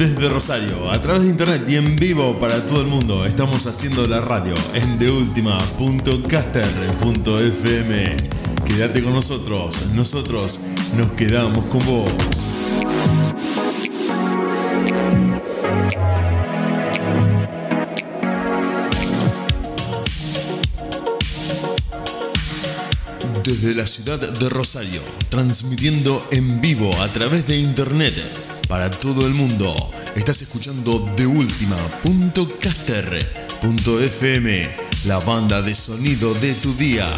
Desde Rosario, a través de internet y en vivo para todo el mundo, estamos haciendo la radio en deultima.caster.fm. Quédate con nosotros, nosotros nos quedamos con vos. Desde la ciudad de Rosario, transmitiendo en vivo a través de internet para todo el mundo. Estás escuchando deultima.caster.fm, la banda de sonido de tu día.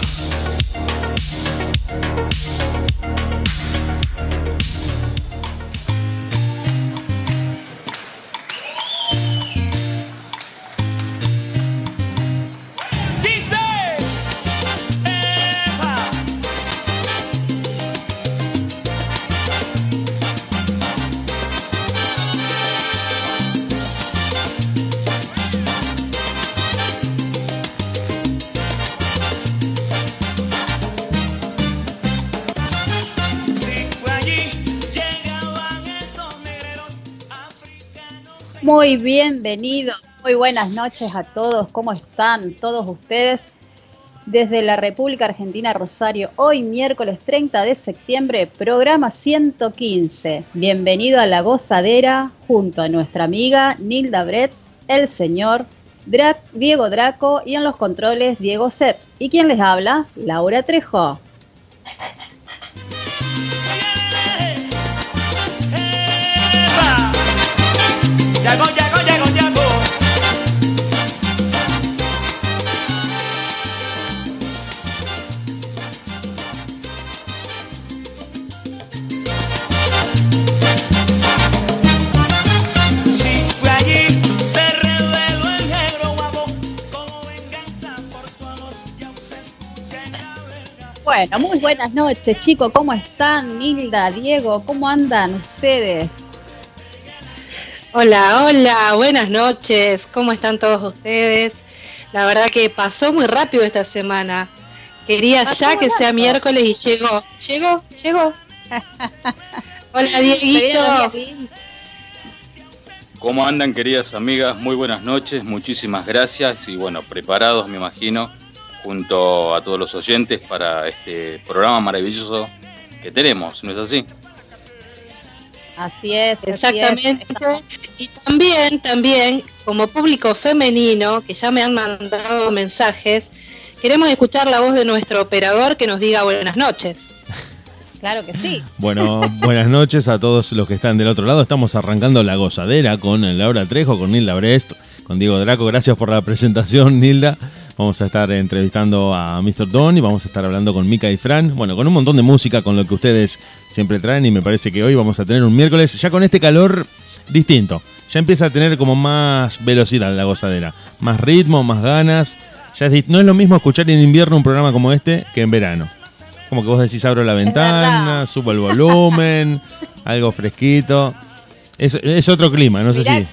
Muy bienvenidos, muy buenas noches a todos. ¿Cómo están todos ustedes? Desde la República Argentina Rosario, hoy miércoles 30 de septiembre, programa 115. Bienvenido a La Gozadera junto a nuestra amiga Nilda Brett, el señor Diego Draco y en los controles Diego Sepp. ¿Y quién les habla? Laura Trejo. Bueno, muy buenas noches, chicos. ¿Cómo están? Nilda, Diego, ¿cómo andan ustedes? Hola, hola, buenas noches. ¿Cómo están todos ustedes? La verdad que pasó muy rápido esta semana. Quería Pasó ya que sea miércoles y llegó. Llegó, llegó. Hola, Dieguito. ¿Cómo andan queridas amigas? Muy buenas noches, muchísimas gracias y bueno, preparados me imagino, junto a todos los oyentes para este programa maravilloso que tenemos, ¿no es así? Así es, así es. Exactamente. Y también, también, como público femenino, que ya me han mandado mensajes, queremos escuchar la voz de nuestro operador que nos diga buenas noches. Claro que sí. Bueno, buenas noches a todos los que están del otro lado. Estamos arrancando la gozadera con Laura Trejo, con Nilda Brest, con Diego Draco. Gracias por la presentación, Nilda. Vamos a estar entrevistando a Mr. Don y vamos a estar hablando con Mika y Fran. Bueno, con un montón de música, con lo que ustedes siempre traen. Y me parece que hoy vamos a tener un miércoles ya con este calor distinto. Ya empieza a tener como más velocidad la gozadera. Más ritmo, más ganas. Ya es no es lo mismo escuchar en invierno un programa como este que en verano. Como que vos decís, abro la ventana, subo el volumen, algo fresquito. Es, es otro clima, no sé si.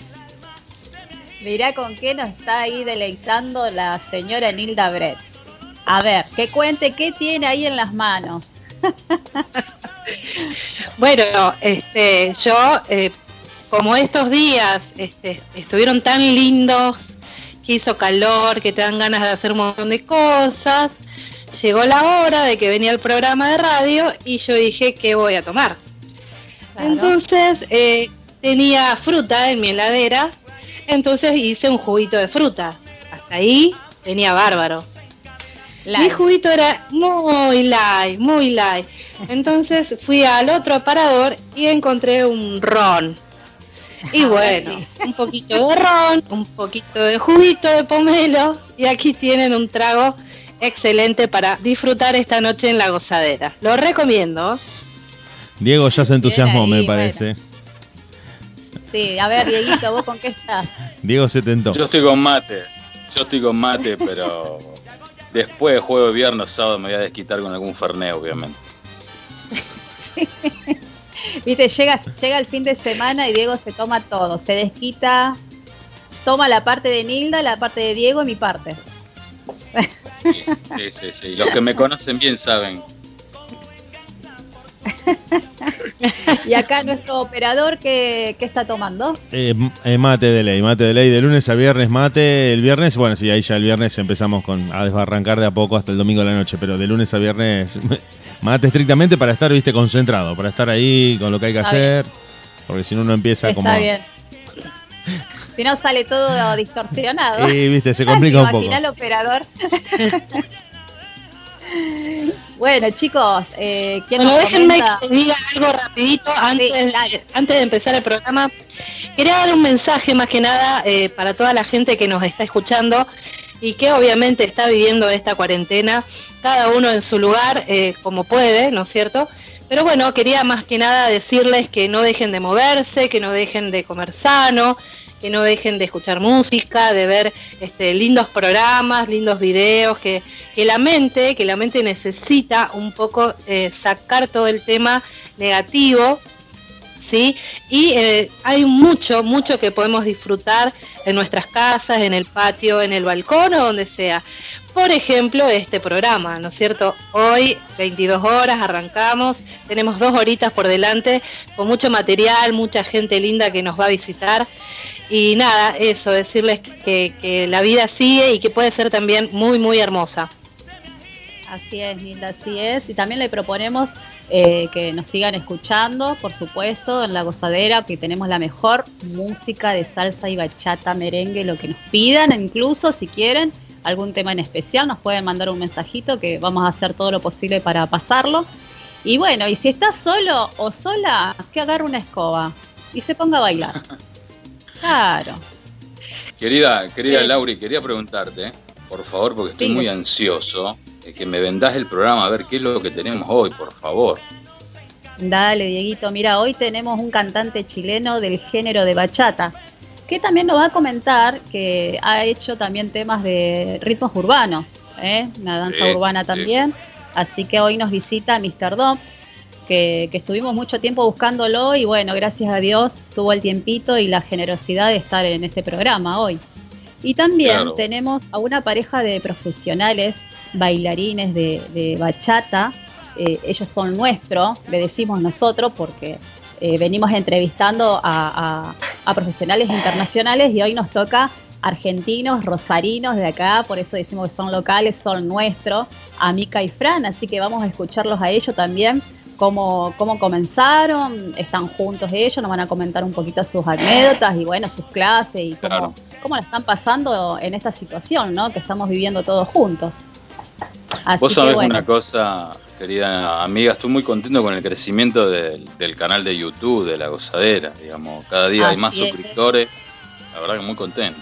Mirá con qué nos está ahí deleitando la señora Nilda Brett. A ver, que cuente qué tiene ahí en las manos. Bueno, este, yo, eh, como estos días este, estuvieron tan lindos, que hizo calor, que te dan ganas de hacer un montón de cosas, llegó la hora de que venía el programa de radio y yo dije, ¿qué voy a tomar? Claro. Entonces, eh, tenía fruta en mi heladera, entonces hice un juguito de fruta. Hasta ahí tenía bárbaro. Mi juguito era muy light, muy light. Entonces fui al otro aparador y encontré un ron. Y bueno, un poquito de ron, un poquito de juguito de pomelo y aquí tienen un trago excelente para disfrutar esta noche en la gozadera. Lo recomiendo. Diego ya se entusiasmó, me bueno. Sí, a ver, Dieguito, ¿vos con qué estás? Diego se tentó. Yo estoy con mate, yo estoy con mate, pero después de jueves, viernes, sábado me voy a desquitar con algún ferneo, obviamente. Viste, llega, llega el fin de semana y Diego se toma todo, se desquita, toma la parte de Nilda, la parte de Diego y mi parte. Sí, sí, sí, sí. Los que me conocen bien saben. Y acá nuestro operador, ¿qué, qué está tomando? Eh, eh, mate de ley, mate de ley de lunes a viernes, mate. El viernes, bueno, sí, ahí ya el viernes empezamos con a desbarrancar de a poco hasta el domingo de la noche, pero de lunes a viernes mate estrictamente para estar, viste, concentrado, para estar ahí con lo que hay que Está hacer, porque si no uno empieza Está como... bien. Si no sale todo distorsionado. Y, viste, se complica un poco. El operador. bueno, chicos, eh, ¿quién Bueno, déjenme que diga algo rapidito antes, Sí, antes de empezar el programa. Quería dar un mensaje más que nada eh, para toda la gente que nos está escuchando y que obviamente está viviendo esta cuarentena, cada uno en su lugar, eh, como puede, ¿no es cierto? Pero bueno, quería más que nada decirles que no dejen de moverse, que no dejen de comer sano, que no dejen de escuchar música, de ver este, lindos programas, lindos videos, que, que la mente, que la mente necesita un poco eh, sacar todo el tema negativo, ¿sí? Y eh, hay mucho, mucho que podemos disfrutar en nuestras casas, en el patio, en el balcón o donde sea. Por ejemplo, este programa, ¿no es cierto? Hoy, 22 horas, arrancamos, tenemos dos horitas por delante, con mucho material, mucha gente linda que nos va a visitar. Y nada, eso, decirles que, que la vida sigue y que puede ser también muy, muy hermosa. Así es, Nilda, así es. Y también le proponemos eh, que nos sigan escuchando, por supuesto, en La Gozadera, que tenemos la mejor música de salsa y bachata, merengue, lo que nos pidan, incluso si quieren algún tema en especial, nos pueden mandar un mensajito que vamos a hacer todo lo posible para pasarlo. Y bueno, y si estás solo o sola, que agarre una escoba y se ponga a bailar. Claro. Querida, querida Sí. Lauri, quería preguntarte, ¿eh? por favor, porque estoy Sí. muy ansioso, de que me vendás el programa a ver qué es lo que tenemos hoy, por favor. Dale, Dieguito. Mira, hoy tenemos un cantante chileno del género de bachata, que también nos va a comentar que ha hecho también temas de ritmos urbanos, ¿eh? una danza Sí, urbana también. Así que hoy nos visita Mr. Dom, que, que estuvimos mucho tiempo buscándolo y bueno, gracias a Dios tuvo el tiempito y la generosidad de estar en este programa hoy. Y también Claro. tenemos a una pareja de profesionales, bailarines de, de bachata. Eh, ellos son nuestros, le decimos nosotros, porque eh, venimos entrevistando a, a- a profesionales internacionales y hoy nos toca argentinos, rosarinos de acá, por eso decimos que son locales, son nuestros, a Mica y Fran, así que vamos a escucharlos a ellos también, cómo, cómo comenzaron, están juntos ellos, nos van a comentar un poquito sus anécdotas y bueno, sus clases y cómo, Claro. cómo la están pasando en esta situación, ¿no? Que estamos viviendo todos juntos. Así Vos sabés bueno, una cosa, querida amiga, estoy muy contento con el crecimiento del, del canal de YouTube, de La Gozadera, digamos, cada día hay más es. suscriptores, la verdad que muy contento.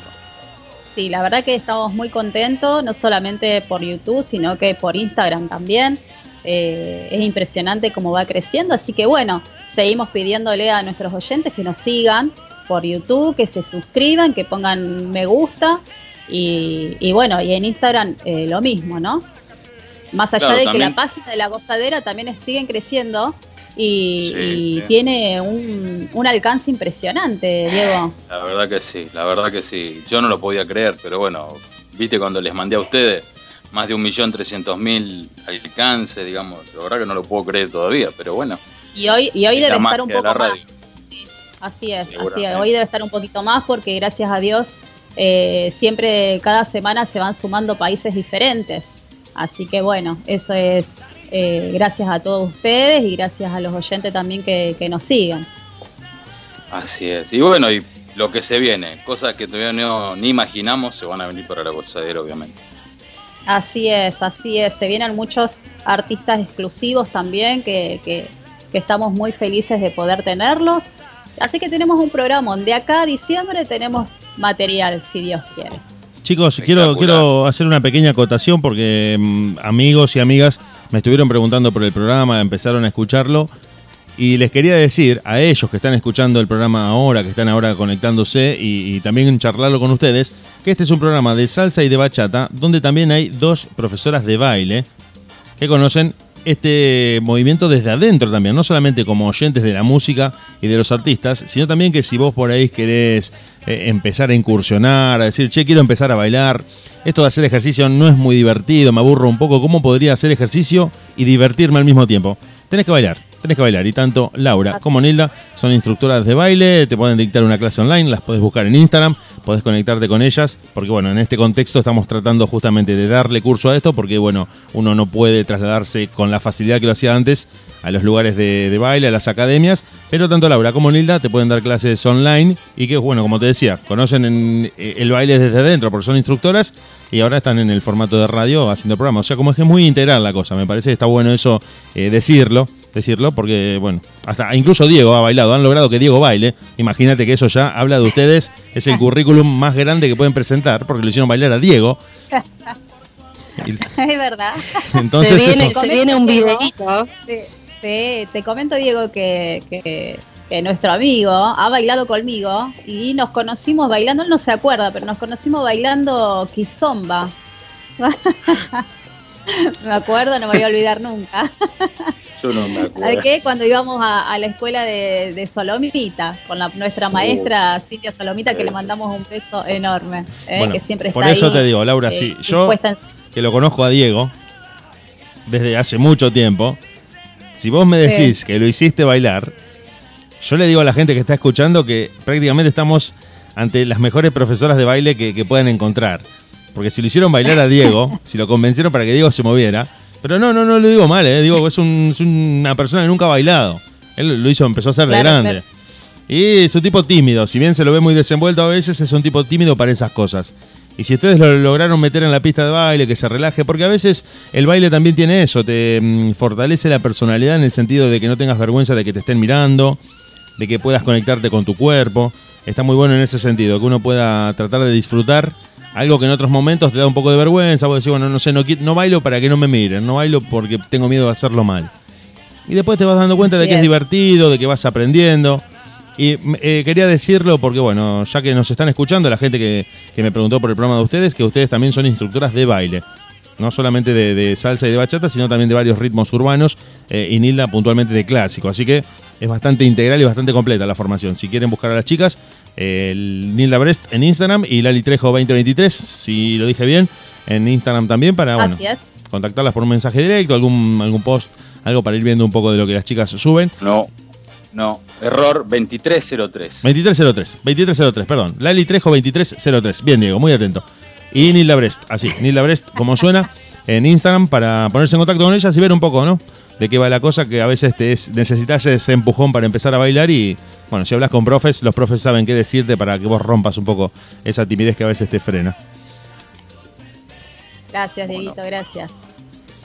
Sí, la verdad que estamos muy contentos, no solamente por YouTube, sino que por Instagram también. Eh, es impresionante cómo va creciendo, así que bueno, seguimos pidiéndole a nuestros oyentes que nos sigan por YouTube, que se suscriban, que pongan me gusta y, y bueno, y en Instagram eh, lo mismo, ¿no? Más allá Claro, de que la página de la gozadera también siguen creciendo y, Sí, y sí. tiene un, un alcance impresionante, Diego. La verdad que sí, la verdad que sí. Yo no lo podía creer, pero bueno, viste cuando les mandé a ustedes más de un millón trescientos mil alcances, digamos, la verdad que no lo puedo creer todavía, pero bueno, Y hoy, y hoy debe estar un poco más. Así es, así es. Hoy debe estar un poquito más porque gracias a Dios eh, siempre cada semana se van sumando países diferentes. Así que bueno, eso es eh, gracias a todos ustedes y gracias a los oyentes también que, que nos sigan. Así es. Y bueno, y lo que se viene, cosas que todavía no, ni imaginamos, se van a venir para la gozadera, obviamente. Así es, así es. Se vienen muchos artistas exclusivos también que, que- que estamos muy felices de poder tenerlos. Así que tenemos un programa. De acá a diciembre tenemos material, si Dios quiere. Chicos, quiero, quiero hacer una pequeña acotación porque mm, amigos y amigas me estuvieron preguntando por el programa, empezaron a escucharlo y les quería decir a ellos que están escuchando el programa ahora, que están ahora conectándose y, también charlarlo con ustedes, que este es un programa de salsa y de bachata donde también hay dos profesoras de baile que conocen este movimiento desde adentro también, no solamente como oyentes de la música y de los artistas, sino también que si vos por ahí querés eh, empezar a incursionar, a decir, che, quiero empezar a bailar, esto de hacer ejercicio no es muy divertido, me aburro un poco, ¿cómo podría hacer ejercicio y divertirme al mismo tiempo? Tenés que bailar, tenés que bailar. Y tanto Laura como Nilda son instructoras de baile, te pueden dictar una clase online, las podés buscar en Instagram, podés conectarte con ellas, porque bueno, en este contexto estamos tratando justamente de darle curso a esto, porque bueno, uno no puede trasladarse con la facilidad que lo hacía antes a los lugares de, de baile, a las academias, pero tanto Laura como Nilda te pueden dar clases online y que bueno, como te decía, conocen en- eh, el baile desde dentro, porque son instructoras y ahora están en el formato de radio haciendo programas. O sea, como es que es muy integral la cosa, me parece que está bueno eso eh, decirlo, decirlo, porque bueno, hasta incluso Diego ha bailado, han logrado que Diego baile. Imagínate que eso ya habla de ustedes, es el currículum más grande que pueden presentar, porque lo hicieron bailar a Diego. Es verdad. entonces se, viene, eso. se viene un videíto. Te, te- te comento, Diego, que, que- que nuestro amigo ha bailado conmigo y nos conocimos bailando, él no se acuerda, pero nos conocimos bailando Kizomba. me acuerdo, no me voy a olvidar nunca. Yo no me ¿Sabes acuerdo. qué? Cuando íbamos a, a la escuela de, de Solomita, con la, nuestra maestra Cintia Solomita, que le mandamos un beso enorme, ¿eh? Bueno, que siempre por está eso ahí, te digo, Laura, eh, sí, yo en- que lo conozco a Diego desde hace mucho tiempo, si vos me decís que lo hiciste bailar, yo le digo a la gente que está escuchando que prácticamente estamos ante las mejores profesoras de baile que, que puedan encontrar. Porque si lo hicieron bailar a Diego, si lo convencieron para que Diego se moviera, pero no, no, no lo digo mal, eh, digo es, un- es una persona que nunca ha bailado. Él lo hizo, empezó a hacer de Claro, grande. Y es un tipo tímido, si bien se lo ve muy desenvuelto a veces, es un tipo tímido para esas cosas. Y si ustedes lo lograron meter en la pista de baile, que se relaje, porque a veces el baile también tiene eso, te mm, fortalece la personalidad en el sentido de que no tengas vergüenza de que te estén mirando, de que puedas conectarte con tu cuerpo. Está muy bueno en ese sentido, que uno pueda tratar de disfrutar algo que en otros momentos te da un poco de vergüenza, vos decís, bueno, no sé, no, bailo para que no me miren, no bailo porque tengo miedo de hacerlo mal. Y después te vas dando cuenta de que es divertido, de que vas aprendiendo. Y mm, eh, quería decirlo porque, bueno, ya que nos están escuchando, la gente que, que me preguntó por el programa de ustedes, que ustedes también son instructoras de baile. No solamente de, de salsa y de bachata, sino también de varios ritmos urbanos eh, y Nilda puntualmente de clásico. Así que es bastante integral y bastante completa la formación. Si quieren buscar a las chicas, eh, el Nilda Brest en Instagram y Lali Trejo 2023, si lo dije bien, en Instagram también para, bueno, contactarlas por un mensaje directo, algún, algún post, algo para ir viendo un poco de lo que las chicas suben. No, no, error 2303. 2303, 2303, perdón. Lali Trejo 2303. Bien, Diego, muy atento. Y Nilda Brest, así, Nilda Brest, como suena, en Instagram para ponerse en contacto con ellas y ver un poco, ¿no? De qué va la cosa, que a veces te es, necesitas ese empujón para empezar a bailar y, bueno, si hablas con profes, los profes saben qué decirte para que vos rompas un poco esa timidez que a veces te frena. Gracias, Bueno. Dieguito, gracias.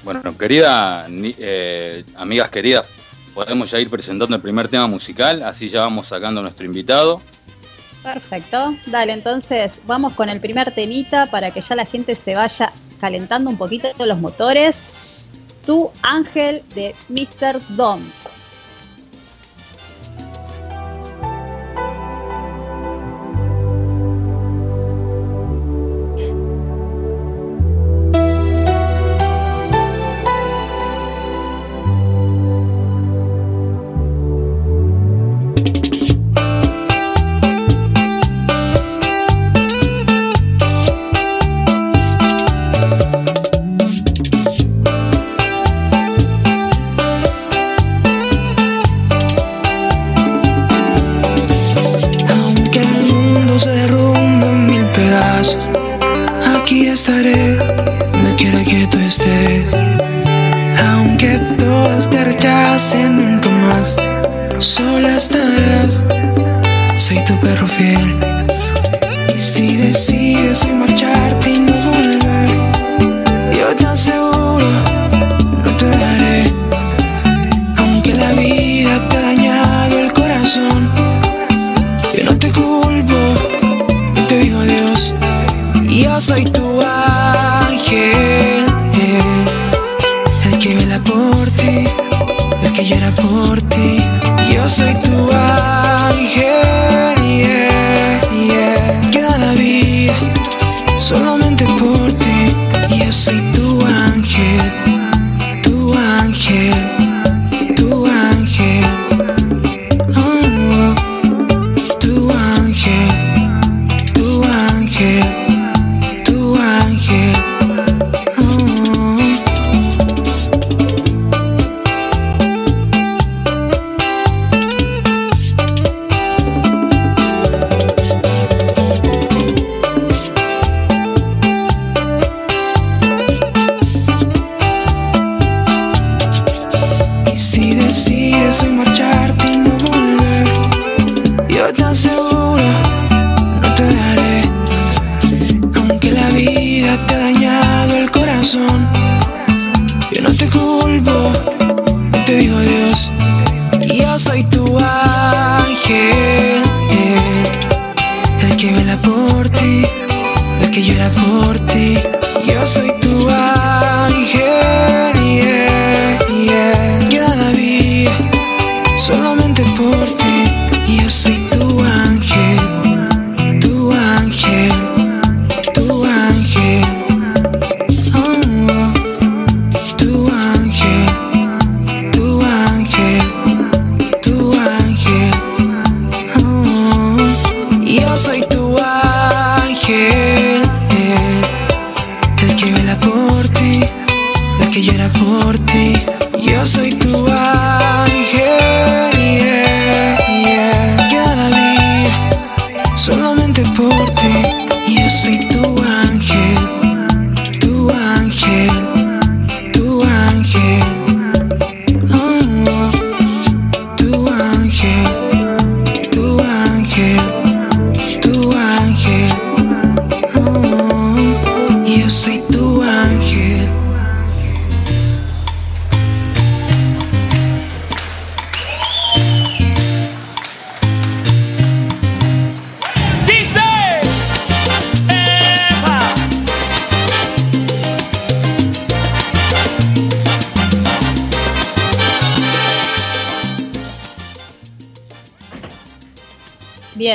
Bueno, querida, eh, amigas queridas, podemos ya ir presentando el primer tema musical, así ya vamos sacando a nuestro invitado. Perfecto. Dale, entonces vamos con el primer temita para que ya la gente se vaya calentando un poquito los motores. Tu ángel de Mr. Dom.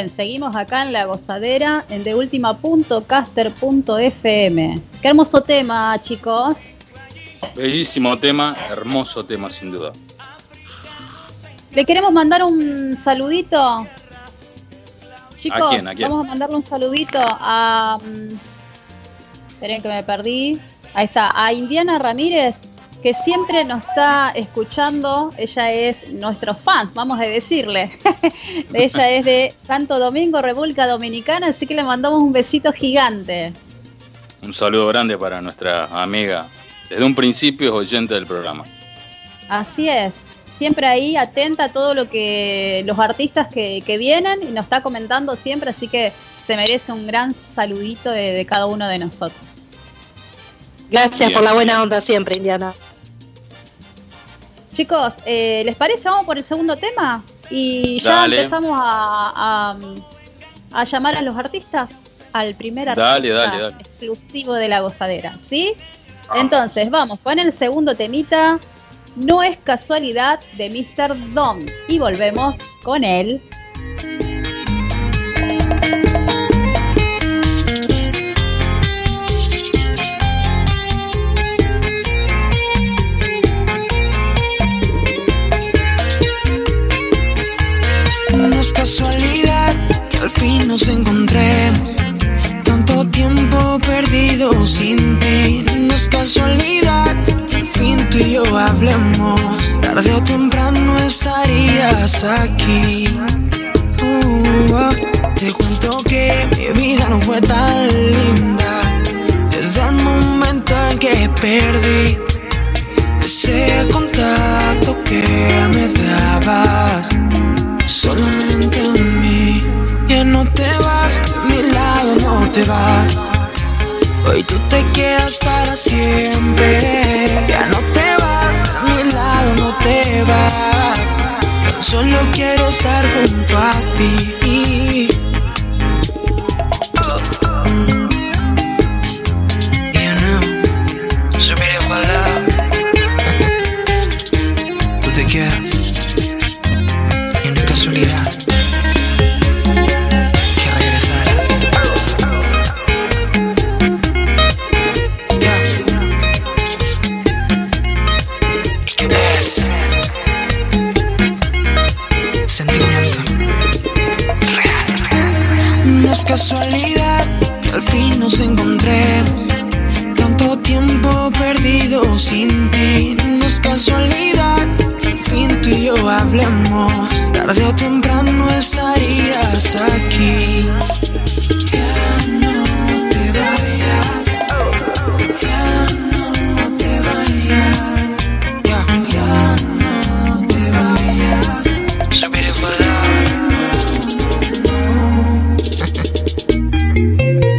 Bien, seguimos acá en la gozadera en deultima.caster.fm. Qué hermoso tema, chicos. Bellísimo tema, hermoso tema sin duda. Le queremos mandar un saludito. Chicos, ¿A quién, a quién? vamos a mandarle un saludito a. mm, Esperen que me perdí. Ahí está, a Indiana Ramírez, que siempre nos está escuchando. Ella es nuestro fans, vamos a decirle. Ella es de Santo Domingo, República Dominicana, así que le mandamos un besito gigante. Un saludo grande para nuestra amiga. Desde un principio es oyente del programa. Así es. Siempre ahí atenta a todo lo que los artistas que, que vienen y nos está comentando siempre, así que se merece un gran saludito de, de cada uno de nosotros. Gracias Bien. por la buena onda siempre, Indiana. Chicos, eh, ¿les parece? Vamos por el segundo tema y ya Dale. empezamos a, a- a llamar a los artistas al primer artista Dale, dale, dale. exclusivo de la gozadera, ¿sí? Entonces, vamos con el segundo temita. No es casualidad de Mr. Dom. Y volvemos con él. No es casualidad que al fin nos encontremos. Tanto tiempo perdido sin ti. No es casualidad que al fin tú y yo hablemos. Tarde o temprano estarías aquí. Uh, ah. te cuento que mi vida no fue tan linda. Desde el momento en que perdí ese contacto que me dabas solamente a mí. Ya no te vas, de mi lado no te vas. Hoy tú te quedas para siempre. Ya no te vas, de mi lado no te vas. Solo quiero estar junto a ti. Casualidad que al fin nos encontremos. Tanto tiempo perdido sin ti. No es casualidad que al fin tú y yo hablemos. Tarde o temprano estarías aquí. Ya no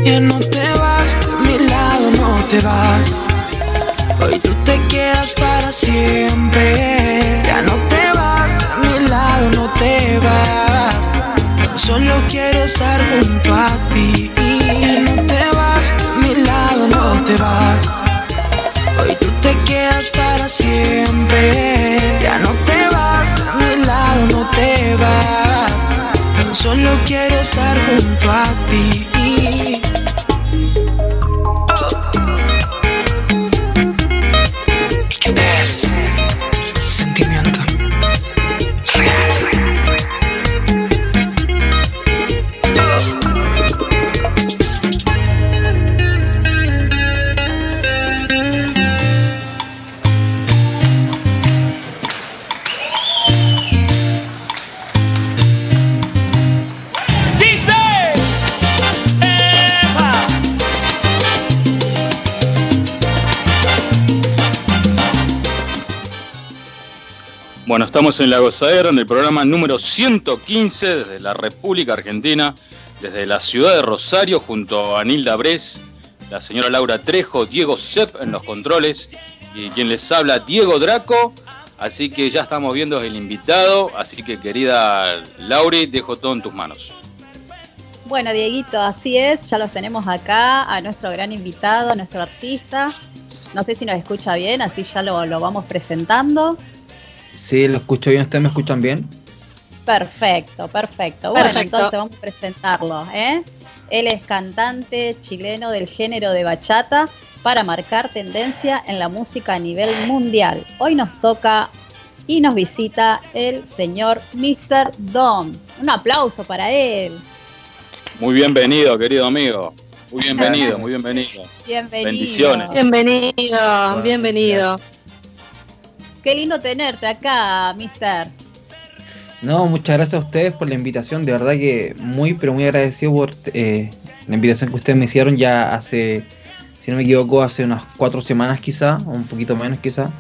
que no te vas, de mi lado no te vas. Hoy tú te quedas para siempre. Ya no te vas, de mi lado no te vas. Solo quiero estar junto a ti. En La Gozadera, en el programa número 115 desde la República Argentina, desde la ciudad de Rosario, junto a Nilda Bres, la señora Laura Trejo, Diego Sepp en los controles y quien les habla, Diego Draco. Así que ya estamos viendo el invitado, así que querida Lauri, dejo todo en tus manos. Bueno, Dieguito, así es, ya los tenemos acá, a nuestro gran invitado, a nuestro artista. No sé si nos escucha bien, así ya lo, lo vamos presentando. Sí, lo escucho bien. ¿Ustedes me escuchan bien? Perfecto, perfecto. Bueno, Perfecto. entonces vamos a presentarlo. ¿eh? Él es cantante chileno del género de bachata para marcar tendencia en la música a nivel mundial. Hoy nos toca y nos visita el señor Mr. Dom. Un aplauso para él. Muy bienvenido, querido amigo. Muy bienvenido, muy bienvenido. Bienvenido. Bendiciones. Bienvenido, bienvenido. Qué lindo tenerte acá, Mister. No, muchas gracias a ustedes por la invitación. De verdad que muy, pero muy agradecido por eh, la invitación que ustedes me hicieron ya hace, si no me equivoco, hace unas cuatro semanas quizá, un poquito menos quizá.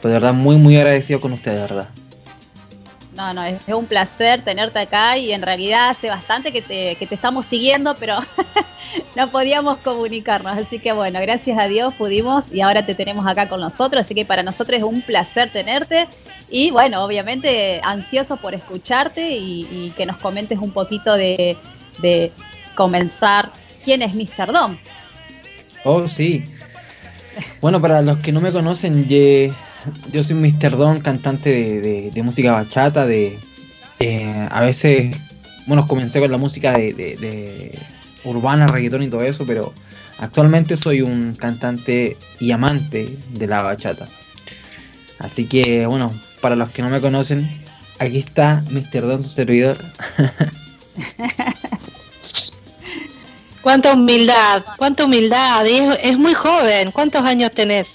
Pero de verdad muy, muy agradecido con ustedes, de verdad. No, no, es, un placer tenerte acá y en realidad hace bastante que te, que te estamos siguiendo, pero no podíamos comunicarnos. Así que bueno, gracias a Dios pudimos y ahora te tenemos acá con nosotros. Así que para nosotros es un placer tenerte y bueno, obviamente ansioso por escucharte y, que nos comentes un poquito de, de comenzar quién es Mr. Dom. Oh, sí. Bueno, para los que no me conocen, yo soy Mr. Don, cantante de, música bachata, de eh, a veces, bueno, comencé con la música de, urbana, reggaetón y todo eso, pero actualmente soy un cantante y amante de la bachata. Así que, bueno, para los que no me conocen, aquí está Mr. Don, su servidor. Cuánta humildad, cuánta humildad. Es, es muy joven. ¿Cuántos años tenés?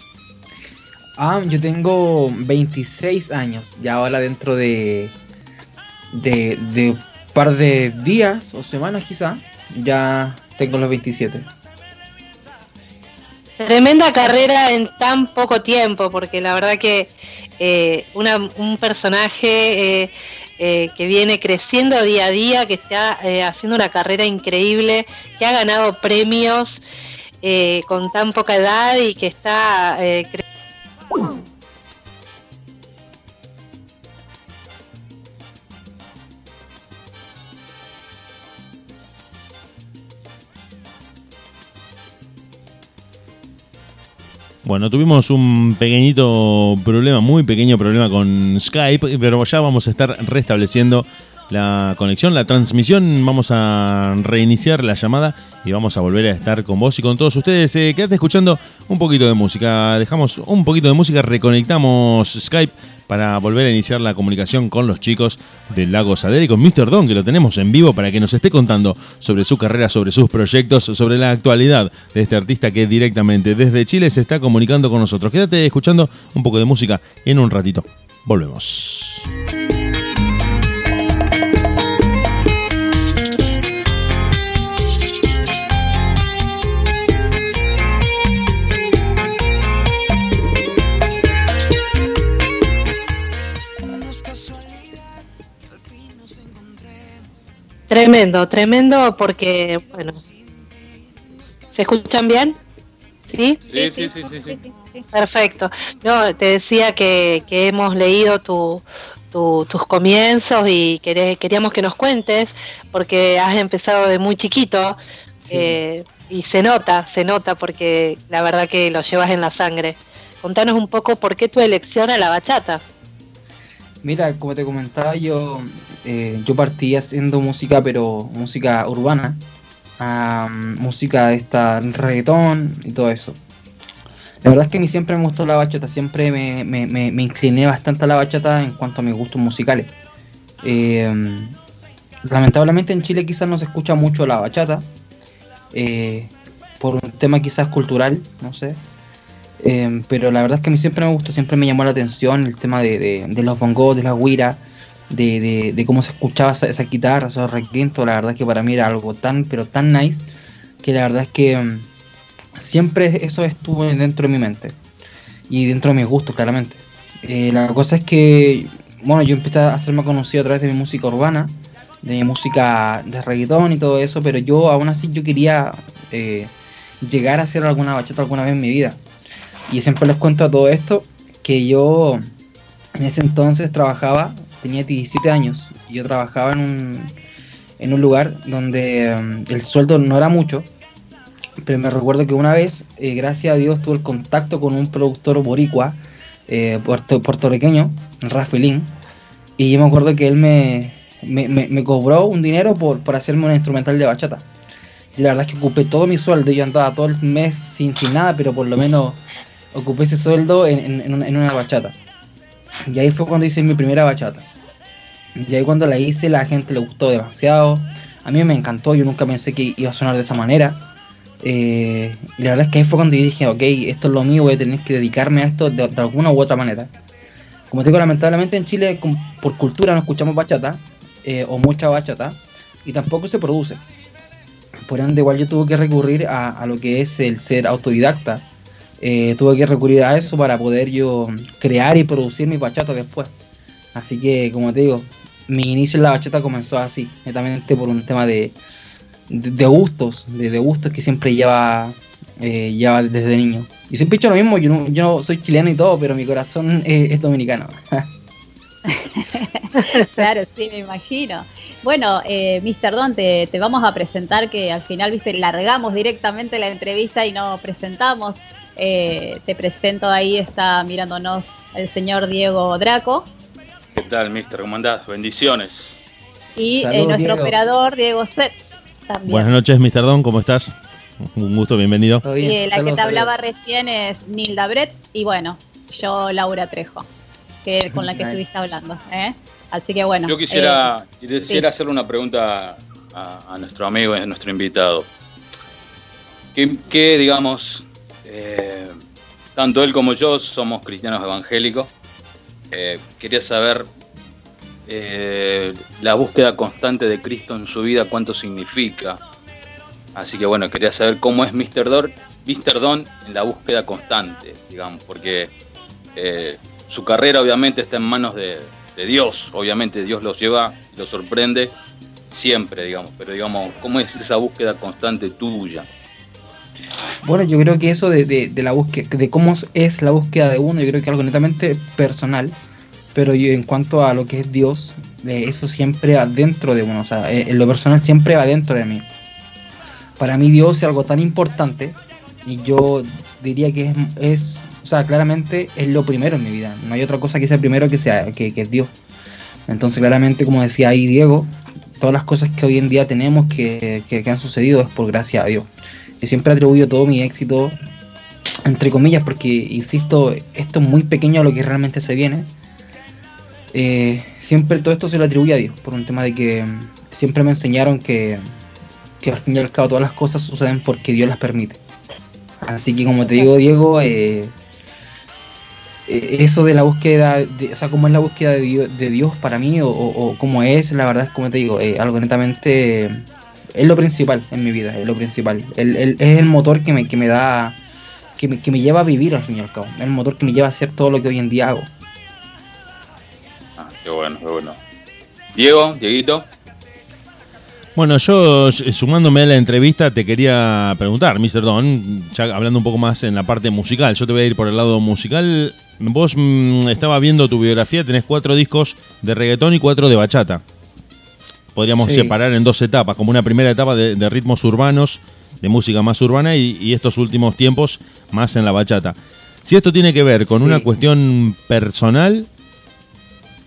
Ah, yo tengo 26 años, ya ahora dentro de, de, un par de días o semanas quizá, ya tengo los 27. Tremenda carrera en tan poco tiempo, porque la verdad que eh, una- un personaje eh, eh, que viene creciendo día a día, que está eh, haciendo una carrera increíble, que ha ganado premios eh, con tan poca edad y que está eh, cre- Bueno, tuvimos un pequeñito problema, muy pequeño problema con Skype, pero ya vamos a estar restableciendo la conexión, la transmisión. Vamos a reiniciar la llamada y vamos a volver a estar con vos y con todos ustedes. Eh, quédate escuchando un poquito de música. Dejamos un poquito de música, reconectamos Skype para volver a iniciar la comunicación con los chicos del Lago Sadera y con Mr. Don, que lo tenemos en vivo para que nos esté contando sobre su carrera, sobre sus proyectos, sobre la actualidad de este artista que directamente desde Chile se está comunicando con nosotros. Quédate escuchando un poco de música en un ratito. Volvemos. Tremendo, tremendo porque, bueno, ¿se escuchan bien? ¿Sí? Sí, sí, sí, sí, sí. Perfecto. No, te decía que, que hemos leído tu, tu- tus comienzos y queré- queríamos que nos cuentes, porque has empezado de muy chiquito eh, y se nota, se nota, porque la verdad que lo llevas en la sangre. Contanos un poco por qué tu elección a la bachata. Mira, como te comentaba, yo, eh, yo partí haciendo música, pero música urbana, música de esta reggaetón y todo eso. La verdad es que a mí siempre me gustó la bachata, siempre me, me- me- incliné bastante a la bachata en cuanto a mis gustos musicales. Eh, lamentablemente en Chile quizás no se escucha mucho la bachata, eh, por un tema quizás cultural, no sé. Eh, pero la verdad es que a mí siempre me gustó, siempre me llamó la atención el tema de, de- de los bongos, de la guira, de, cómo se escuchaba esa, esa guitarra, esos requintos. La verdad es que para mí era algo tan, pero tan nice, que la verdad es que mm, siempre eso estuvo dentro de mi mente y dentro de mis gustos, claramente. Eh, la cosa es que, bueno, yo empecé a hacerme conocido a través de mi música urbana, de mi música de reggaetón y todo eso, pero yo aún así yo quería eh, llegar a hacer alguna bachata alguna vez en mi vida. Y siempre les cuento a todo esto que yo en ese entonces trabajaba, tenía 17 años, y yo trabajaba en un, en un lugar donde um, el sueldo no era mucho, pero me recuerdo que una vez, eh, gracias a Dios, tuve el contacto con un productor boricua, eh, puerto- puertorriqueño, Rafaelín, y yo me acuerdo que él me, me, me- cobró un dinero por, por hacerme un instrumental de bachata. Y la verdad es que ocupé todo mi sueldo, yo andaba todo el mes sin, sin nada, pero por lo menos ocupé ese sueldo en, en- en una bachata. Y ahí fue cuando hice mi primera bachata. Y ahí cuando la hice la gente le gustó demasiado. A mí me encantó, yo nunca pensé que iba a sonar de esa manera. Eh, y la verdad es que ahí fue cuando yo dije, ok, esto es lo mío, voy a tener que dedicarme a esto de, alguna u otra manera. Como te digo, lamentablemente en Chile por cultura no escuchamos bachata, eh, o mucha bachata, y tampoco se produce. Por ende, igual yo tuve que recurrir a lo que es el ser autodidacta. Eh, tuve que recurrir a eso para poder yo crear y producir mi bachata después. Así que, como te digo, mi inicio en la bachata comenzó así, netamente por un tema de, de, gustos, de, gustos que siempre lleva, eh, lleva desde niño. Y siempre he hecho lo mismo, yo no, yo soy chileno y todo, pero mi corazón es, dominicano. Claro, sí, me imagino. Bueno, eh, Mr. Don, te, te vamos a presentar que al final, viste, largamos directamente la entrevista y no presentamos. Eh, te presento ahí, está mirándonos el señor Diego Draco ¿Qué tal, mister? ¿Cómo andás? Bendiciones. y eh, nuestro Diego. operador Diego Set. También. Buenas noches, Mr. Don, ¿cómo estás? Un gusto, bienvenido. ¿Todo Y eh, la que te hablaba recién es Nilda Brett y bueno, yo Laura Trejo, que con la que estuviste hablando. ¿eh? Así que bueno. Yo quisiera, eh, quisiera sí. hacerle una pregunta a, a nuestro amigo, a nuestro invitado. ¿Qué, qué, digamos, eh, tanto él como yo somos cristianos evangélicos? Eh, quería saber eh, la búsqueda constante de Cristo en su vida, cuánto significa. Así que bueno, quería saber cómo es Mr. Don, Mr. Don en la búsqueda constante, digamos, porque su carrera obviamente está en manos de, Dios, obviamente Dios los lleva, los sorprende siempre, digamos, pero digamos, ¿cómo es esa búsqueda constante tuya? Bueno, yo creo que eso de, de- la búsqueda, de cómo es la búsqueda de uno, yo creo que es algo netamente personal, pero en cuanto a lo que es Dios, eso siempre va dentro de uno, o sea, eh, en lo personal siempre va dentro de mí. Para mí Dios es algo tan importante y yo diría que es, o sea, claramente es lo primero en mi vida, no hay otra cosa que sea primero que sea que, que Dios. Entonces, claramente, como decía ahí Diego, todas las cosas que hoy en día tenemos que- que han sucedido es por gracia a Dios. Yo siempre atribuyo todo mi éxito, entre comillas, porque, insisto, esto es muy pequeño a lo que realmente se viene. Eh, siempre todo esto se lo atribuye a Dios, por un tema de que mm, siempre me enseñaron que, que al fin y al cabo todas las cosas suceden porque Dios las permite. Así que como te digo, Diego, eh, eh, eso de la búsqueda, de- o sea, cómo es la búsqueda de Dios, para mí, o, cómo es, la verdad es como te digo, algo netamente, es lo principal en mi vida, es lo principal. El- el- es el motor que me, que me da, que me, que me lleva a vivir al fin y al cabo, es el motor que me lleva a hacer todo lo que hoy en día hago. Ah, qué bueno, qué bueno. Diego, Dieguito, Bueno, yo eh, sumándome a la entrevista te quería preguntar, Mr. Don, ya hablando un poco más en la parte musical, yo te voy a ir por el lado musical. Vos mm, estaba viendo tu biografía, tenés cuatro discos de reggaetón y cuatro de bachata. Podríamos Sí. separar en dos etapas, como una primera etapa de, de ritmos urbanos, de música más urbana y, y estos últimos tiempos más en la bachata. Si esto tiene que ver con Sí. una cuestión personal,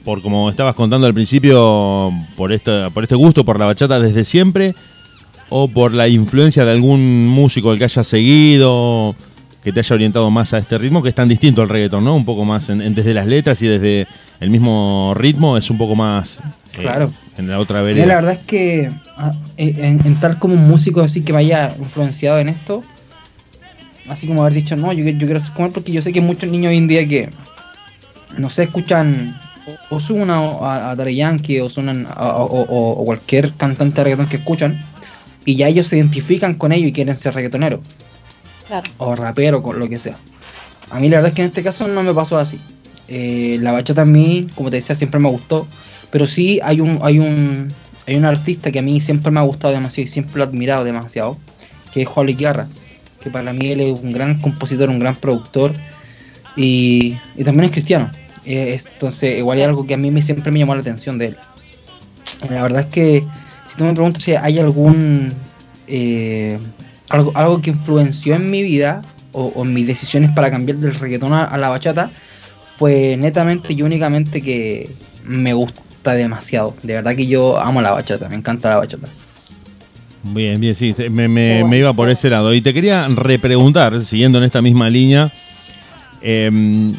por como estabas contando al principio, por este, por este gusto por la bachata desde siempre, o por la influencia de algún músico al que haya seguido, que te haya orientado más a este ritmo, que es tan distinto al reggaetón, ¿no? Un poco más en- en- desde las letras y desde el mismo ritmo, es un poco más eh, Claro. en la otra vereda. la verdad es que ah, en, en tal como un músico así que vaya influenciado en esto, así como haber dicho, no, yo, yo quiero ser como él, porque yo sé que muchos niños hoy en día que, no sé, escuchan o a, a Daddy Yankee o, Ozuna, a- o, o- o cualquier cantante de reggaetón que escuchan, y ya ellos se identifican con ellos y quieren ser reggaetoneros, O rapero, con lo que sea. A mí la verdad es que en este caso no me pasó así. Eh, la bachata a mí, como te decía, siempre me gustó. Pero sí hay un, hay un, hay un artista que a mí siempre me ha gustado demasiado y siempre lo he admirado demasiado, que es Juan Guerra, que para mí él es un gran compositor, un gran productor y, y también es cristiano. Eh, es- entonces, igual es algo que a mí me, siempre me llamó la atención de él. La verdad es que si tú me preguntas si hay algún eh, algo, algo que influenció en mi vida o, o en mis decisiones para cambiar del reggaetón a, a la bachata, pues netamente y únicamente que me gusta demasiado. De verdad que yo amo la bachata, me encanta la bachata. Bien, bien, sí, te- me, iba por ese lado. Y te quería repreguntar, siguiendo en esta misma línea, em,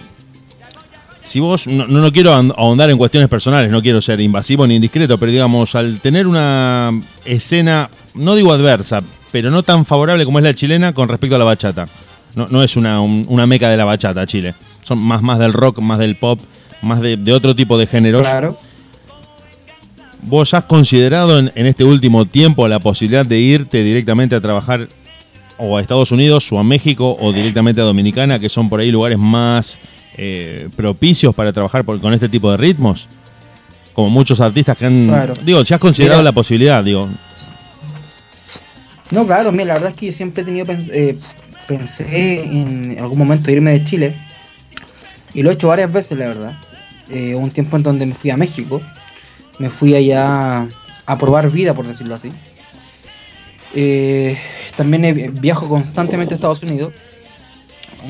si vos, no, no quiero ahond- ahondar en cuestiones personales, no quiero ser invasivo ni indiscreto, pero digamos, al tener una escena, no digo adversa, pero no tan favorable como es la chilena con respecto a la bachata. No, no es una, un- una meca de la bachata Chile. Son más, más del rock, más del pop, más de, de otro tipo de géneros. Claro. ¿Vos has considerado en, en este último tiempo la posibilidad de irte directamente a trabajar o a Estados Unidos o a México o directamente a Dominicana, que son por ahí lugares más eh, propicios para trabajar por- con este tipo de ritmos? Como muchos artistas que han... Claro. Digo, si has considerado Mira. la posibilidad, digo. No, claro, mira, la verdad es que siempre he tenido, pens- eh, pensé en algún momento irme de Chile. Y lo he hecho varias veces, la verdad. Eh, un tiempo en donde me fui a México. Me fui allá a probar vida, por decirlo así. Eh, también viajo constantemente a Estados Unidos.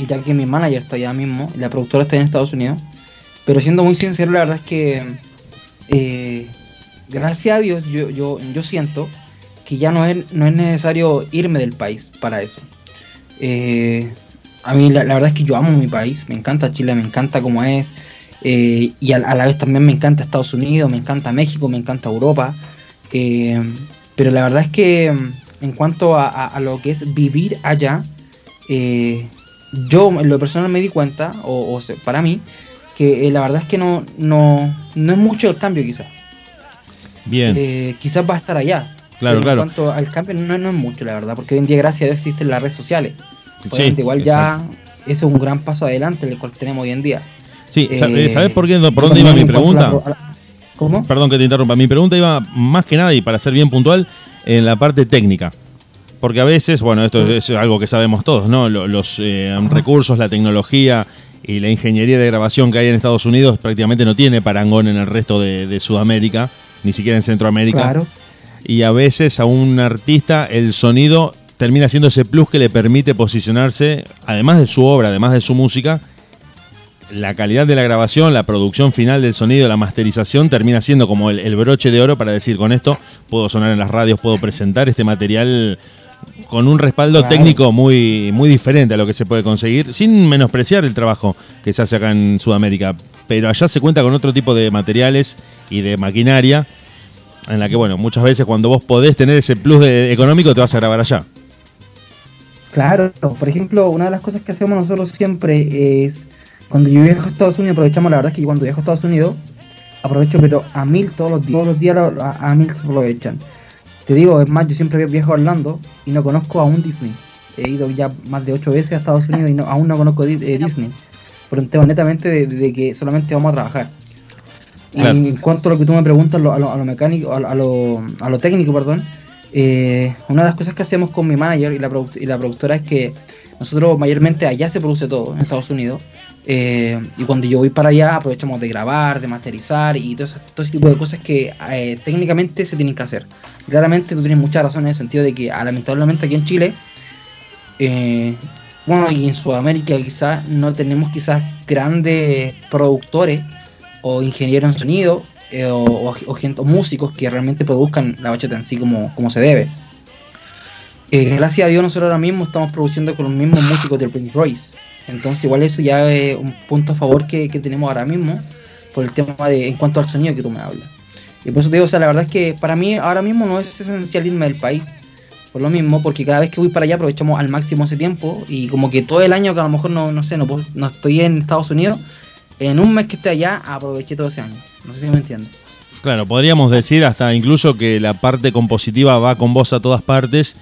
Ya que mi manager está allá mismo. La productora está en Estados Unidos. Pero siendo muy sincero, la verdad es que... eh, gracias a Dios, yo, yo, yo siento que ya no es, no es necesario irme del país para eso. Eh, a mí la, la verdad es que yo amo mi país, me encanta Chile, me encanta cómo es, eh, y a, a la vez también me encanta Estados Unidos, me encanta México, me encanta Europa, eh, pero la verdad es que mm, en cuanto a, a- a lo que es vivir allá, yo en lo personal me di cuenta, o, o sea, para mí, que la verdad es que no, no, no es mucho el cambio quizás. Bien, quizás va a estar allá. Claro, Pero claro. En cuanto al cambio, no, no es mucho, la verdad, porque hoy en día, gracias a Dios, existen las redes sociales. Sí, igual ya exacto. eso es un gran paso adelante, el cual tenemos hoy en día. Sí, sa- Eh, ¿sabes por, qué, por dónde iba mi en pregunta? la- ¿Cómo? Perdón que te interrumpa. Mi pregunta iba más que nada, y para ser bien puntual, en la parte técnica. Porque a veces, bueno, esto es algo que sabemos todos, ¿no? Lo- Los eh, recursos, la tecnología y la ingeniería de grabación que hay en Estados Unidos prácticamente no tiene parangón en el resto de, de Sudamérica, ni siquiera en Centroamérica. Claro, Y a veces a un artista el sonido termina siendo ese plus que le permite posicionarse, además de su obra, además de su música, la calidad de la grabación, la producción final del sonido, la masterización, termina siendo como el, el broche de oro para decir, con esto puedo sonar en las radios, puedo presentar este material con un respaldo Claro. técnico muy, muy diferente a lo que se puede conseguir, sin menospreciar el trabajo que se hace acá en Sudamérica. Pero allá se cuenta con otro tipo de materiales y de maquinaria, en la que, bueno, muchas veces cuando vos podés tener ese plus de- económico, te vas a grabar allá. claro. Por ejemplo, una de las cosas que hacemos nosotros siempre es, cuando yo viajo a Estados Unidos, aprovechamos, la verdad es que cuando viajo a Estados Unidos, aprovecho, pero a mil todos los días. Todos los días a, mil se aprovechan. Te digo, es más, yo siempre viajo a Orlando y no conozco a un Disney. He ido ya más de ocho veces a Estados Unidos y no, aún no conozco eh, Disney. Por un netamente de que solamente vamos a trabajar. Y en cuanto a lo que tú me preguntas, lo- a lo, a lo mecánico, a lo, a lo, a lo técnico, perdón, eh, una de las cosas que hacemos con mi manager y la, y la productora es que nosotros mayormente allá se produce todo, en Estados Unidos. eh, y cuando yo voy para allá aprovechamos de grabar, de masterizar y todo ese, todo ese tipo de cosas que eh, técnicamente se tienen que hacer. Claramente tú tienes mucha razón en el sentido de que ah, lamentablemente aquí en Chile, eh, bueno y en Sudamérica quizás no tenemos quizás grandes productores o ingenieros en sonido eh, o, gente- o músicos que realmente produzcan la bachata en sí como, como se debe. Eh, gracias a Dios nosotros ahora mismo estamos produciendo con los mismos músicos del Prince Royce. Entonces igual eso ya es un punto a favor que, que tenemos ahora mismo por el tema de en cuanto al sonido que tú me hablas. Y por eso te digo, o sea, la verdad es que para mí ahora mismo no es esencial irme del país. Por lo mismo, porque cada vez que voy para allá aprovechamos al máximo ese tiempo y como que todo el año que a lo mejor no, no sé, no, no estoy en Estados Unidos, en un mes que esté allá aproveché todo ese año. No sé si me entiendes. Claro, podríamos decir hasta incluso que la parte compositiva va con vos a todas partes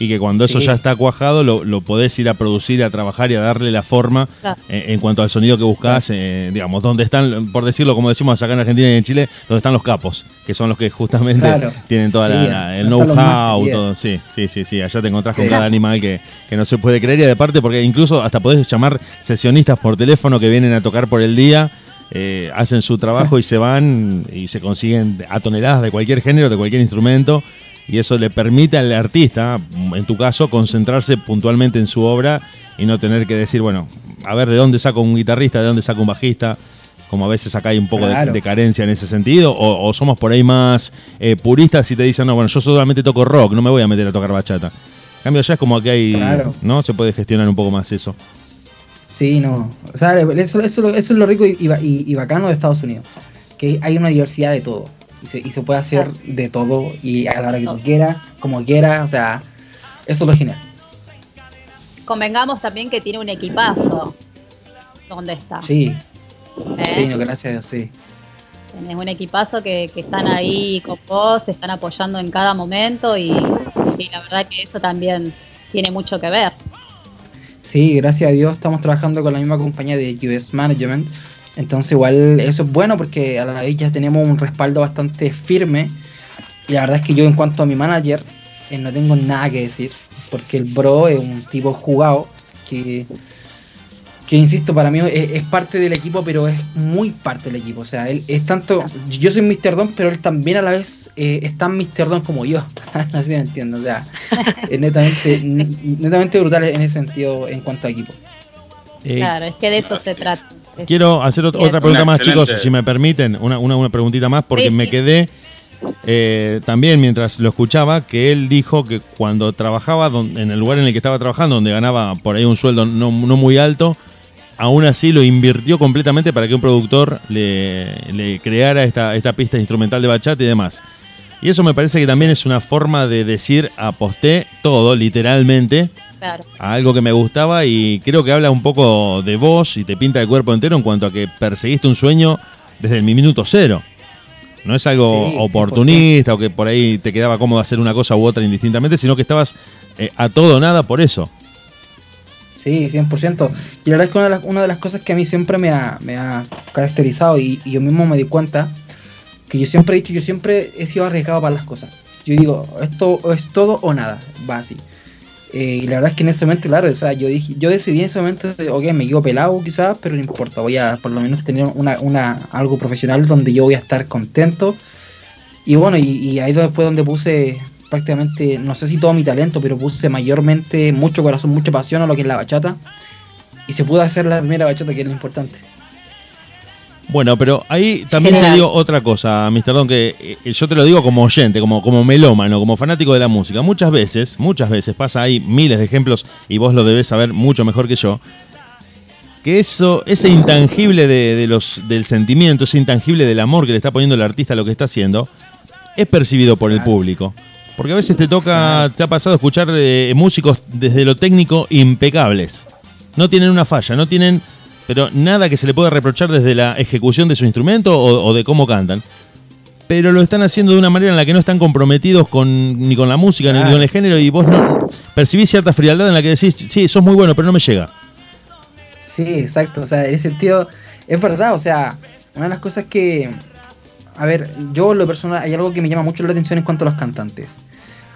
y que cuando eso Sí. ya está cuajado lo, lo podés ir a producir, a trabajar y a darle la forma Claro. eh, en cuanto al sonido que buscás, eh, digamos, donde están, por decirlo como decimos acá en Argentina y en Chile, donde están los capos, que son los que justamente Claro. tienen toda la- Sí, la- el know-how, todo, sí, sí, sí, sí, allá te encontrás con Sí. cada animal que, que no se puede creer y aparte porque incluso hasta podés llamar sesionistas por teléfono que vienen a tocar por el día, eh, hacen su trabajo y se van y se consiguen a toneladas de cualquier género, de cualquier instrumento y eso le permite al artista, en tu caso, concentrarse puntualmente en su obra y no tener que decir, bueno, a ver de dónde saco un guitarrista, de dónde saco un bajista, como a veces acá hay un poco de- Claro. de, carencia en ese sentido, o, o somos por ahí más eh, puristas y te dicen, no, bueno, yo solamente toco rock, no me voy a meter a tocar bachata. En cambio, ya es como que hay, Claro. ¿no? Se puede gestionar un poco más eso. Sí, no. O sea, eso, eso, eso es lo rico y bacano de Estados Unidos. Que hay una diversidad de todo. Y se, y se puede hacer de todo y a la hora que tú quieras, como quieras. O sea, eso es lo genial. Convengamos también que tiene un equipazo. ¿Dónde está? Sí, ¿Eh? sí, no, gracias sí. Tenés un equipazo que, que están ahí con vos, te están apoyando en cada momento y, y la verdad que eso también tiene mucho que ver. Sí, gracias a Dios estamos trabajando con la misma compañía de US Management. Entonces igual eso es bueno porque a la vez ya tenemos un respaldo bastante firme. Y la verdad es que yo en cuanto a mi manager eh, no tengo nada que decir. Porque el bro es un tipo jugado que, que insisto, para mí es, es parte del equipo, pero es muy parte del equipo. O sea, él es tanto... Yo soy Mr. Don, pero él también a la vez eh, es tan Mr. Don como yo. Así me entiendo. O sea, es netamente, netamente brutal en ese sentido en cuanto a equipo. Eh, Claro, es que de eso se trata. Quiero hacer otra pregunta Una más, excelente- chicos, si me permiten, una, una, una preguntita más, porque Sí, me quedé eh, también mientras lo escuchaba, que él dijo que cuando trabajaba en el lugar en el que estaba trabajando, donde ganaba por ahí un sueldo no, no muy alto, aún así lo invirtió completamente para que un productor le, le creara esta, esta pista instrumental de bachata y demás. Y eso me parece que también es una forma de decir aposté todo, literalmente, Claro. a algo que me gustaba y creo que habla un poco de vos y te pinta el cuerpo entero en cuanto a que perseguiste un sueño desde el minuto cero. No es algo Sí, oportunista o que por ahí te quedaba cómodo hacer una cosa u otra indistintamente, sino que estabas eh, a todo o nada por eso. Sí, 100%. Y la verdad es que una de las, una de las cosas que a mí siempre me ha, me ha caracterizado y, y yo mismo me di cuenta, que yo siempre he dicho, yo siempre he sido arriesgado para las cosas. Yo digo, esto es todo o nada, va así. Eh, y la verdad es que en ese momento, claro, o sea, yo dije, yo decidí en ese momento, ok, me quedo pelado quizás, pero no importa, voy a por lo menos tener una, una, algo profesional donde yo voy a estar contento. Y bueno, y, ahí fue donde puse prácticamente, no sé si todo mi talento, pero puse mayormente mucho corazón, mucha pasión a lo que es la bachata. Y se pudo hacer la primera bachata, que es lo importante. Bueno, pero ahí también te digo otra cosa, Mr. Don, que eh, yo te lo digo como oyente, como, como melómano, como fanático de la música. Muchas veces, muchas veces, pasa ahí miles de ejemplos y vos lo debés saber mucho mejor que yo, que eso, ese intangible de, de los, del sentimiento, ese intangible del amor que le está poniendo el artista a lo que está haciendo, es percibido por el público. Porque a veces te toca, te ha pasado escuchar eh, músicos desde lo técnico impecables. No tienen una falla, no tienen, pero nada que se le pueda reprochar desde la ejecución de su instrumento o, o de cómo cantan. Pero lo están haciendo de una manera en la que no están comprometidos con, ni con la música ni con el género y vos no percibís cierta frialdad en la que decís, sí, sos muy bueno, pero no me llega. Sí, exacto. O sea, en ese sentido, es verdad. O sea, una de las cosas que, a ver, yo lo personal hay algo que me llama mucho la atención en cuanto a los cantantes.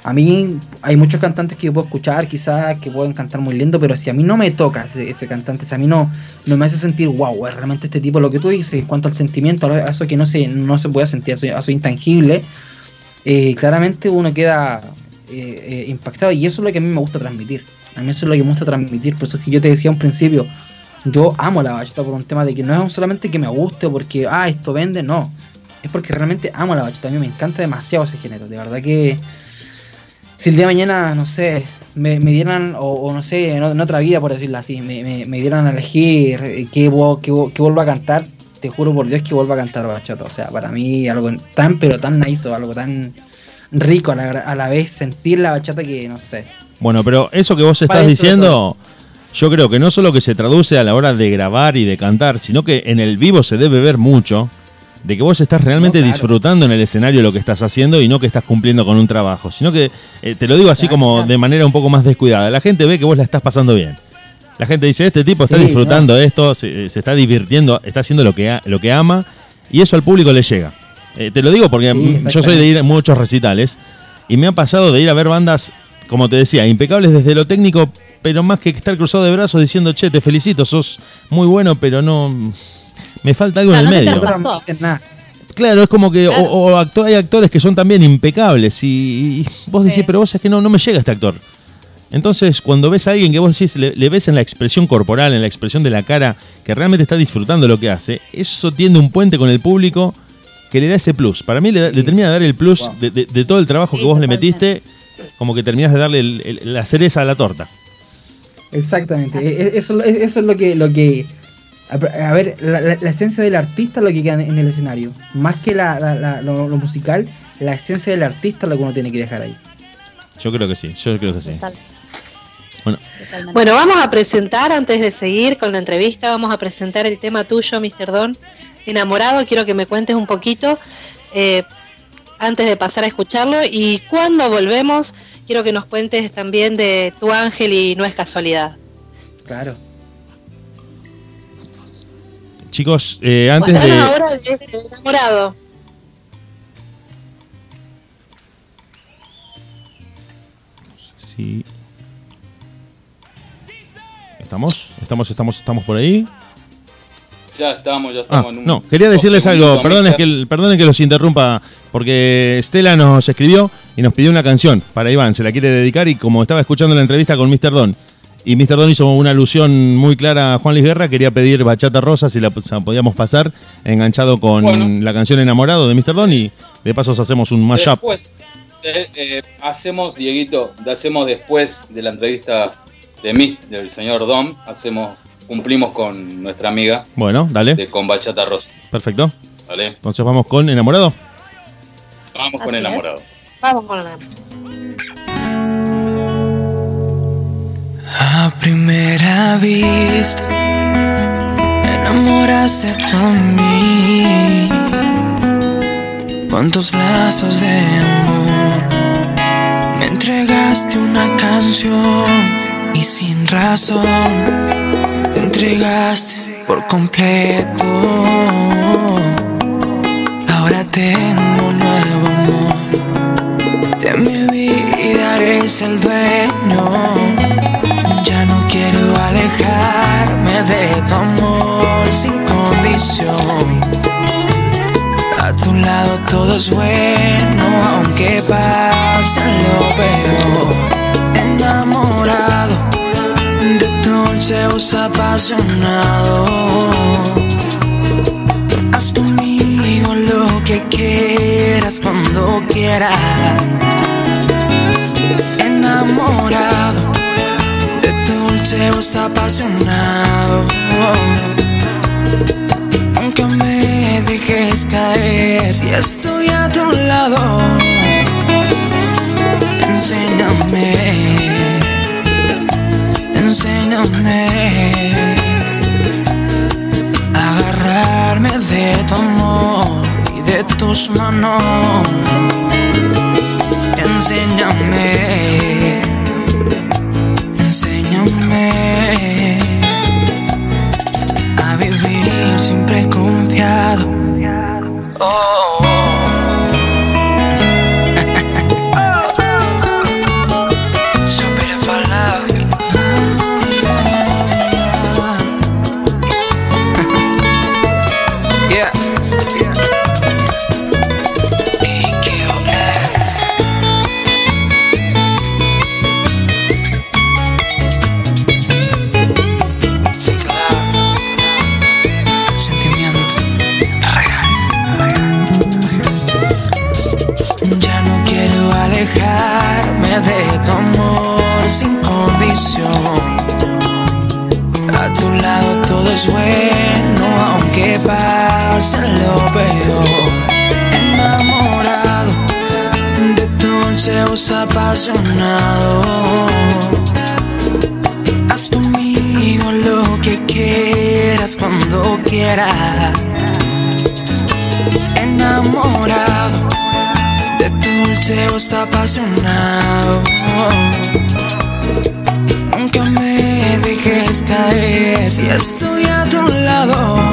A mí hay muchos cantantes que yo puedo escuchar, quizás que pueden cantar muy lindo, pero si a mí no me toca ese, cantante, si a mí no, no me hace sentir, wow, realmente este tipo lo que tú dices, en cuanto al sentimiento, a eso que no se, no se puede sentir, a eso, intangible, eh, claramente uno queda eh, eh, impactado y eso es lo que a mí me gusta transmitir. A mí eso es lo que me gusta transmitir, por eso es que yo te decía un principio, yo amo la bachata por un tema de que no es solamente que me guste porque, ah, esto vende, no. Es porque realmente amo la bachata, a mí me encanta demasiado ese género, de verdad que si el día de mañana, no sé, me, me dieran, o, o no sé, en, otra vida, por decirlo así, me, me, me dieran a elegir qué, vo- qué, vo- qué vuelvo a cantar, te juro por Dios que vuelvo a cantar bachata. O sea, para mí algo tan, pero tan nice, algo tan rico a la, a la vez sentir la bachata que, no sé. Bueno, pero eso que vos estás diciendo, yo creo que no solo que se traduce a la hora de grabar y de cantar, sino que en el vivo se debe ver mucho de que vos estás realmente No, claro. disfrutando en el escenario lo que estás haciendo y no que estás cumpliendo con un trabajo, sino que eh, te lo digo así Claro, como claro. de manera un poco más descuidada. La gente ve que vos la estás pasando bien. La gente dice, este tipo está Sí, disfrutando esto, se, se está divirtiendo, está haciendo lo que, lo que ama y eso al público le llega. Eh, te lo digo porque Sí, yo soy de ir a muchos recitales y me ha pasado de ir a ver bandas, como te decía, impecables desde lo técnico, pero más que estar cruzado de brazos diciendo, che, te felicito, sos muy bueno, pero no... Me falta algo en el no medio. Claro, es como que Claro. o, o acto- hay actores que son también impecables y, y vos decís, Sí. pero vos es que no, no me llega este actor. Entonces, cuando ves a alguien que vos decís, le, le ves en la expresión corporal, en la expresión de la cara, que realmente está disfrutando lo que hace, eso tiende un puente con el público que le da ese plus. Para mí le, termina de dar el plus Wow. de, de- de todo el trabajo Sí, que vos le metiste, como que terminás de darle el- el- la cereza a la torta. Exactamente. E- e- Eso, es- eso es lo que, lo que a a ver, la, la- la esencia del artista es lo que queda en el escenario. Más que la, la- la- lo, lo musical, la esencia del artista es lo que uno tiene que dejar ahí. Yo creo que sí, yo creo que sí. Total. Bueno. Bueno, vamos a presentar, antes de seguir con la entrevista, vamos a presentar el tema tuyo, Mr. Don. Enamorado, quiero que me cuentes un poquito eh, antes de pasar a escucharlo. Y cuando volvemos, quiero que nos cuentes también de tu ángel y no es casualidad. Claro. Chicos, eh, antes de... ahora de de enamorado. Sí. ¿Estamos? ¿Estamos, estamos, estamos por ahí? Ya estamos, ya Ah, estamos. en un- no, quería decirles algo. Perdonen Mister. que, el- perdonen que los interrumpa, porque Estela nos escribió y nos pidió una canción para Iván. Se la quiere dedicar y como estaba escuchando la entrevista con Mr. Don y Mr. Don hizo una alusión muy clara a Juan Luis Guerra, quería pedir Bachata Rosa si la podíamos pasar enganchado con Bueno. la canción Enamorado de Mr. Don y de pasos hacemos un mashup. Después, eh, eh, hacemos, Dieguito, hacemos después de la entrevista de mí, del señor Dom, hacemos, cumplimos con nuestra amiga Bueno, dale, de Con Bachata Rosa. perfecto. ¿Vale? Entonces vamos con Enamorado. Vamos con es. enamorado. Vamos con la. A primera vista, enamoraste tú a mí. Cuántos lazos de amor, me entregaste una canción y sin razón, te entregaste por completo. Ahora tengo un nuevo amor, de mi vida eres el dueño. Alejarme de tu amor sin condición. A tu lado todo es bueno, aunque pase lo peor. Enamorado de tu dulce voz apasionado. Haz conmigo lo que quieras cuando quieras. Enamorado tu dulce voz apasionado. Nunca me dejes caer si estoy a tu lado. Enséñame, enséñame a agarrarme de tu amor y de tus manos. Enséñame siempre confiado. Dulce voz apasionado. Haz conmigo lo que quieras cuando quieras. Enamorado de tu dulce voz apasionado. Nunca me dejes caer si estoy a tu lado.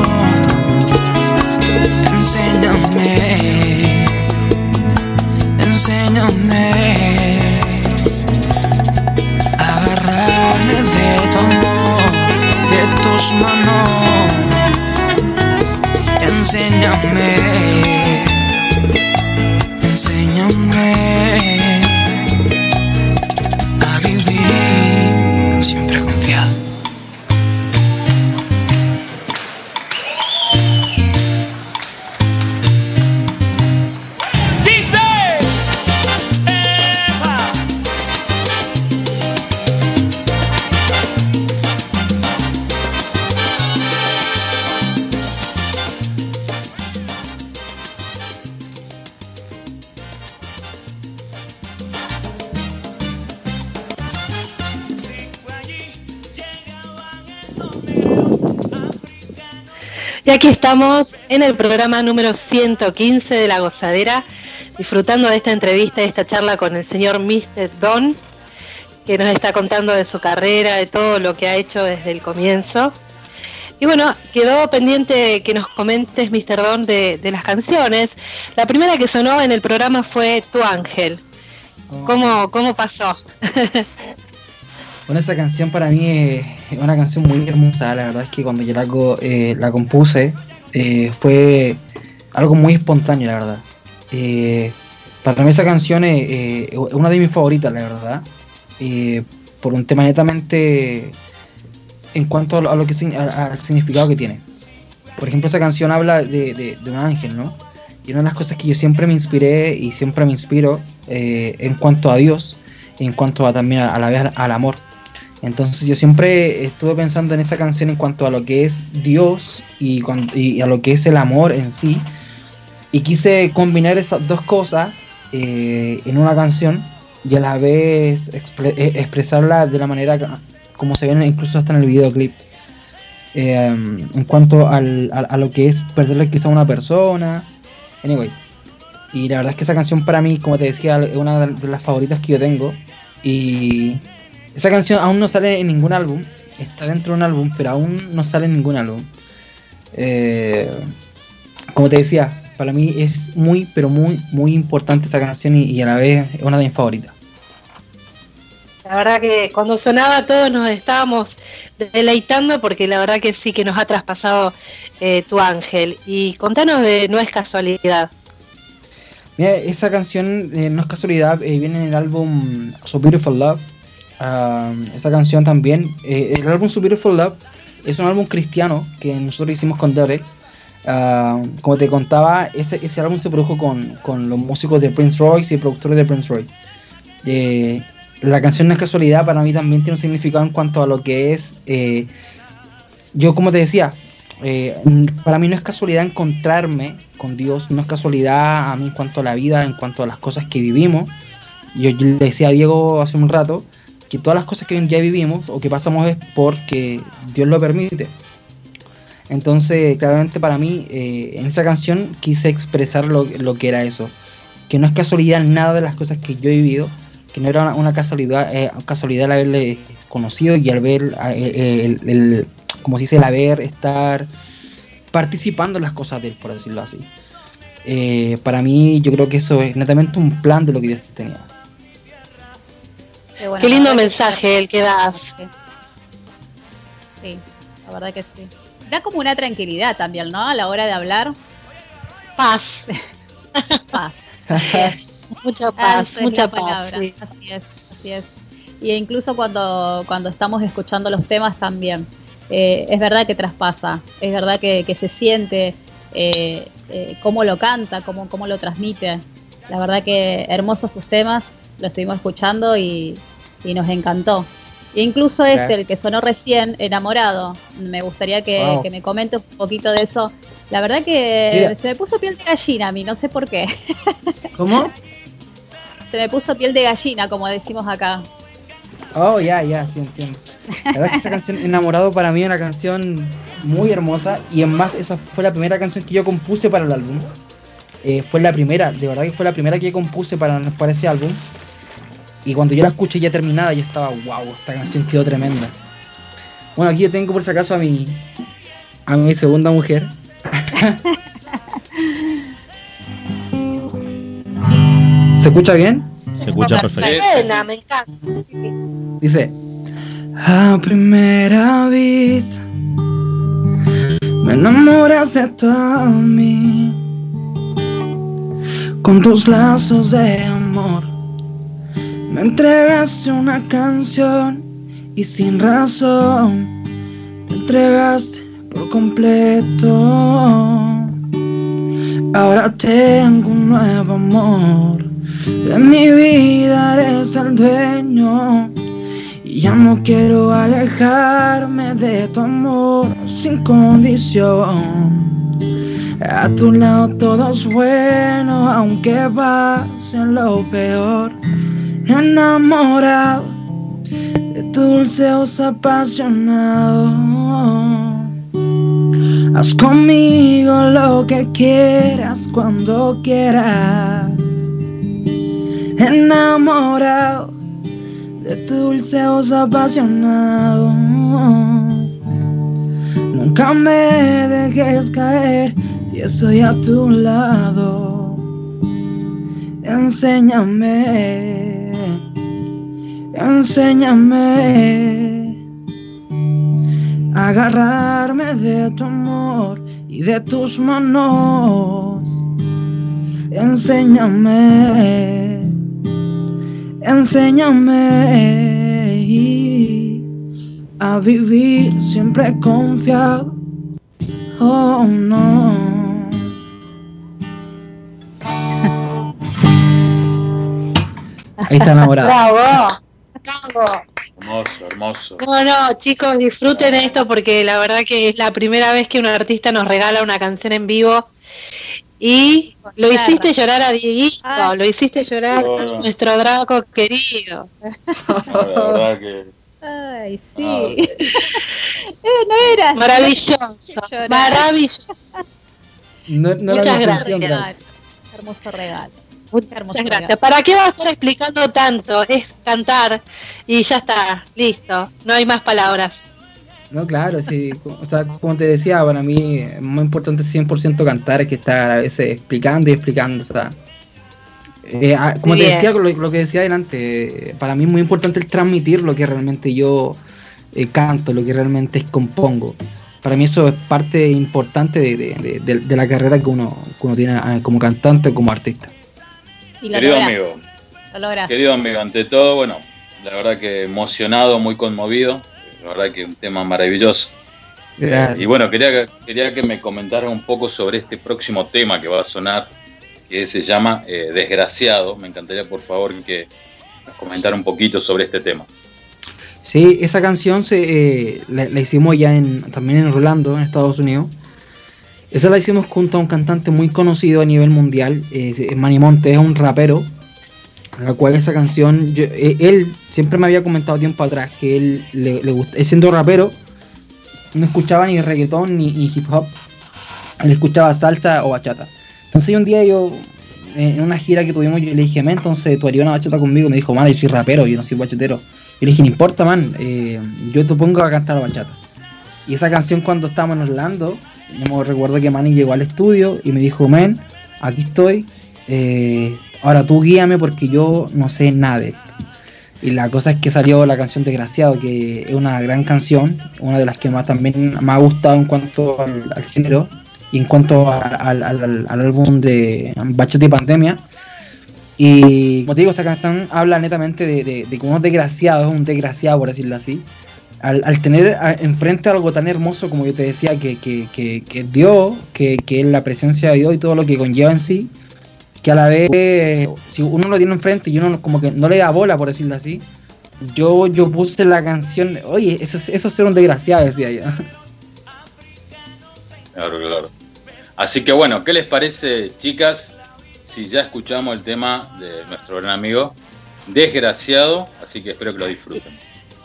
Estamos en el programa número 115 de La Gozadera, disfrutando de esta entrevista, de esta charla con el señor Mr. Don, que nos está contando de su carrera, de todo lo que ha hecho desde el comienzo. Y bueno, quedó pendiente que nos comentes, Mr. Don, de, de las canciones. La primera que sonó en el programa fue Tu Ángel. ¿Cómo, cómo pasó? Bueno, esa canción para mí es una canción muy hermosa. La verdad es que cuando yo la, eh, la compuse eh, fue algo muy espontáneo, la verdad. Eh, para mí esa canción es, eh, una de mis favoritas, la verdad. Por un tema netamente en cuanto a lo, que al significado que tiene. Por ejemplo, esa canción habla de, de- un ángel, ¿no? Y una de las cosas que yo siempre me inspiré y siempre me inspiro en cuanto a Dios, en cuanto a también a, a la al amor. Entonces yo siempre estuve pensando en esa canción en cuanto a lo que es Dios y, a lo que es el amor en sí. Y quise combinar esas dos cosas eh, en una canción y a la vez eh, expresarla de la manera como se ve incluso hasta en el videoclip. Eh, en cuanto al- a, a lo que es perderle quizá a una persona. Anyway. Y la verdad es que esa canción para mí, como te decía, es una de las favoritas que yo tengo. Y esa canción aún no sale en ningún álbum. Está dentro de un álbum, pero aún no sale en ningún álbum. Eh, como te decía, para mí es muy, pero muy, muy importante esa canción y, y a la vez es una de mis favoritas. La verdad que cuando sonaba todos nos estábamos deleitando porque la verdad que sí que nos ha traspasado eh, tu ángel. Y contanos de No es casualidad. Mira, esa canción eh, no es casualidad, viene en el álbum So Beautiful Love. Ah, esa canción también, eh, el álbum So Beautiful Love es un álbum cristiano que nosotros hicimos con Derek. Ah, como te contaba, ese, ese álbum se produjo con, con los músicos de Prince Royce y productores de Prince Royce. Eh, la canción no es casualidad, para mí también tiene un significado en cuanto a lo que es. eh, yo, como te decía, para mí no es casualidad encontrarme con Dios, no es casualidad a mí en cuanto a la vida, en cuanto a las cosas que vivimos. Yo, yo le decía a Diego hace un rato que todas las cosas que hoy en día vivimos o que pasamos es porque Dios lo permite. Entonces, claramente para mí, eh, en esa canción quise expresar lo, que era eso. Que no es casualidad nada de las cosas que yo he vivido, que no era una, casualidad, eh, casualidad el haberle conocido y al ver, eh, el, como dice, el haber, estar participando en las cosas de él, por decirlo así. Para mí, yo creo que eso es netamente un plan de lo que Dios tenía. Qué, bueno, Qué la lindo mensaje el que das. Sí, la verdad que sí. Da como una tranquilidad también, ¿no? A la hora de hablar. Paz, Paz. mucha paz, mucha paz. sí. Así es, así es. Y incluso cuando, cuando estamos escuchando los temas también. eh, es verdad que traspasa, es verdad que, que se siente eh, eh, cómo lo canta, cómo, cómo lo transmite. La verdad que hermosos tus temas, lo estuvimos escuchando y, y nos encantó. E incluso este, el que sonó recién, Enamorado, me gustaría que, Wow. que me comente un poquito de eso. La verdad que Mira. se me puso piel de gallina a mí, no sé por qué. ¿Cómo? Se me puso piel de gallina, como decimos acá. Oh, ya, ya, sí entiendo. La verdad es que esa canción Enamorado para mí es una canción muy hermosa y en más esa fue la primera canción que yo compuse para el álbum. Eh, fue la primera, de verdad que fue la primera que compuse para, para ese álbum. Y cuando yo la escuché ya terminada, yo estaba, wow, esta canción quedó tremenda. Bueno, aquí yo tengo por si acaso a mi, a mi segunda mujer. ¿Se escucha bien? Se escucha perfecto. Me encanta. Dice, a primera vista me enamoras de tu a mí con tus lazos de amor. Me entregaste una canción y sin razón te entregaste por completo. Ahora tengo un nuevo amor. De mi vida eres el dueño. Y ya no quiero alejarme de tu amor sin condición. A tu lado todo es bueno, aunque pase lo peor. Enamorado de tu dulce apasionado. Haz conmigo lo que quieras cuando quieras. Enamorado de tu dulce apasionado. Nunca me dejes caer si estoy a tu lado. Enséñame, enséñame a agarrarme de tu amor y de tus manos. Enséñame, enséñame a vivir siempre confiado. Oh no. Ahí está enamorado. Bravo. Hermoso, hermoso. No, no, chicos, disfruten esto porque la verdad que es la primera vez que un artista nos regala una canción en vivo. Y lo Claro. hiciste llorar a Dieguito, lo hiciste llorar a nuestro Draco querido. No, la verdad que. Ay, sí. Ah. Eh, no era. así. Maravilloso, maravilloso. No, no Muchas gracias. Hermoso regalo. Muchas gracias. ¿Para qué vas a estar explicando tanto? Es cantar y ya está, listo. No hay más palabras. No, claro, sí. O sea, como te decía, para mí es más importante 100% cantar que estar a veces explicando y explicando. O sea, eh, ah, como Muy te decía, lo, lo que decía adelante, para mí es muy importante el transmitir lo que realmente yo eh, canto, lo que realmente compongo. Para mí eso es parte importante de, de- de- de- de la carrera que uno, que uno tiene eh, como cantante, como artista. Y lo Querido amigo, Lo querido amigo, ante todo, bueno, la verdad que emocionado, muy conmovido. La verdad que un tema maravilloso. Gracias. Y bueno, quería, que- quería que me comentara un poco sobre este próximo tema que va a sonar, que se llama eh, Desgraciado. Me encantaría, por favor, que nos comentara un poquito sobre este tema. Sí, esa canción se, eh, la, la hicimos ya en, también en Rolando, en Estados Unidos. Esa la hicimos junto a un cantante muy conocido a nivel mundial, eh, Manny Monte, es un rapero. La cual esa canción, yo- eh, él siempre me había comentado tiempo atrás que él le, le gusta, siendo rapero, no escuchaba ni reggaetón ni, hip hop, él escuchaba salsa o bachata. Entonces un día yo, en una gira que tuvimos, yo le dije, "Men, entonces tú harías una bachata conmigo, me dijo, man, yo soy rapero, yo no soy bachatero. Y le dije, no importa, man, eh, yo te pongo a cantar bachata. Y esa canción cuando estábamos en Orlando, me recuerdo que Manny llegó al estudio y me dijo, men, aquí estoy, eh, ahora tú guíame porque yo no sé nada de esto. Y la cosa es que salió la canción Desgraciado, que es una gran canción, una de las que más también me ha gustado en cuanto al, género y en cuanto al, álbum de Bachata y Pandemia. Y como te digo, esa canción habla netamente de, de, de desgraciado, es un desgraciado por decirlo así. Al, tener enfrente algo tan hermoso como yo te decía, que, que, que, que Dios, que, que es la presencia de Dios y todo lo que conlleva en sí, que a la vez, si uno lo tiene enfrente y uno como que no le da bola, por decirlo así, yo, yo puse la canción. Oye, eso, eso es ser un desgraciado, decía yo. Claro, claro. Así que bueno, ¿qué les parece, chicas? Si ya escuchamos el tema de nuestro gran amigo, Desgraciado, así que espero que lo disfruten.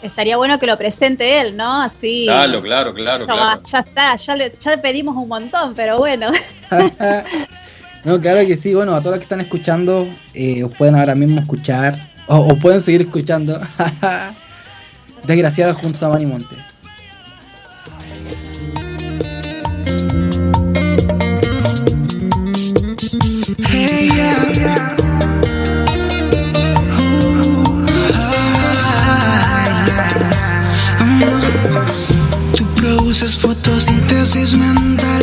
Estaría bueno que lo presente él, ¿no? Así. Claro, claro, claro, Ya, claro. ya está, ya le, ya le pedimos un montón, pero bueno. no, claro que sí. Bueno, a todos los que están escuchando, eh, os pueden ahora mismo escuchar. O, o pueden seguir escuchando. Desgraciado junto a Manny Montes. Hey, yeah. Produces fotosíntesis mental.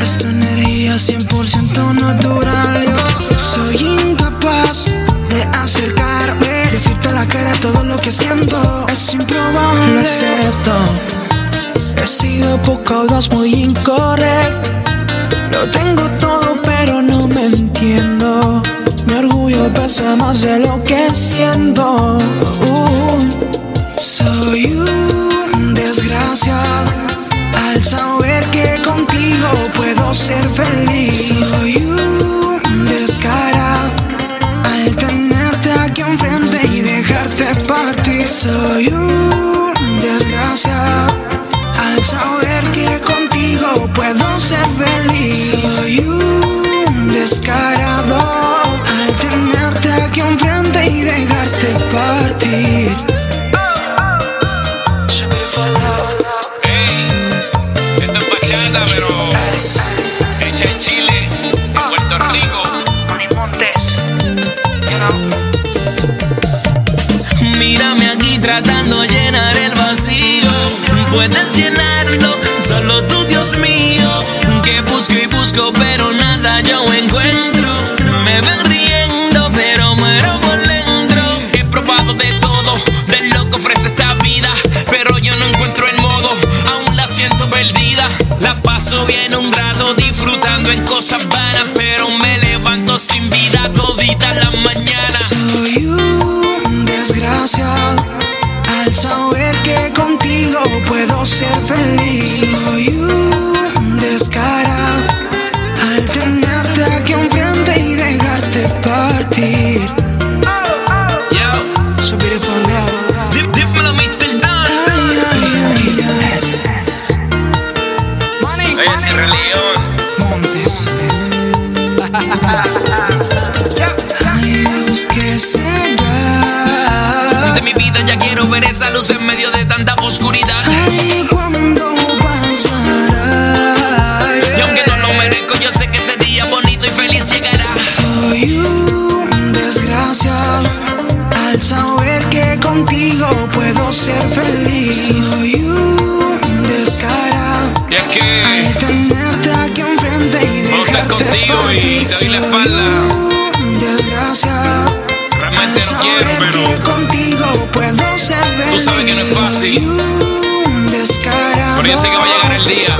Es tu energía 100% natural. Yo soy incapaz de acercarme. Decirte a la cara todo lo que siento. Es improbable. Lo acepto. He sido poco audaz, muy incorrecto. Lo tengo todo, pero no me entiendo. Mi orgullo pesa más de lo que siento. Uh, soy un desgraciado saber que contigo puedo ser feliz. Soy un descarado al tenerte aquí enfrente y dejarte partir. Soy un desgraciado al saber que contigo puedo ser feliz. Soy un descarado busco y doy la espalda. un desgraciado realmente al no quiero, pero contigo puedo ser. Tú sabes que no es fácil. Pero yo sé que va a llegar el día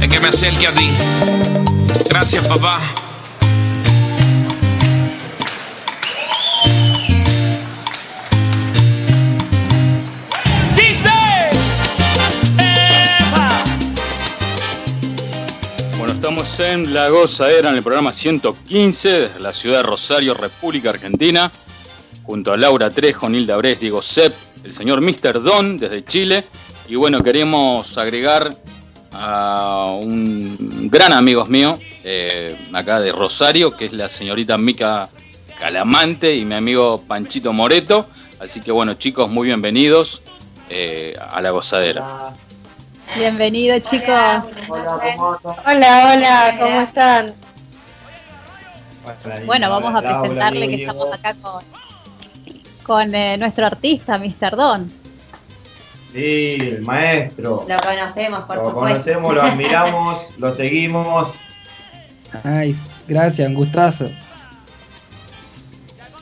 en que me acerque a ti. Gracias, papá. En La Gozadera, en el programa 115, desde la ciudad de Rosario, República Argentina, junto a Laura Trejo, Nilda Bres, Diego Sepp, el señor Mr. Don desde Chile. Y bueno, queremos agregar a un gran amigo mío, eh, acá de Rosario, que es la señorita Mica Calamante y mi amigo Panchito Moreto. Así que bueno, chicos, muy bienvenidos eh, a La Gozadera. Bienvenido, chicos. Hola, hola, ¿cómo están? Bueno, vamos a presentarle que estamos acá con, con eh, nuestro artista, Mr. Don. Sí, el maestro. Lo conocemos, por Lo supuesto. conocemos, lo admiramos, lo seguimos. Ay, gracias, un gustazo.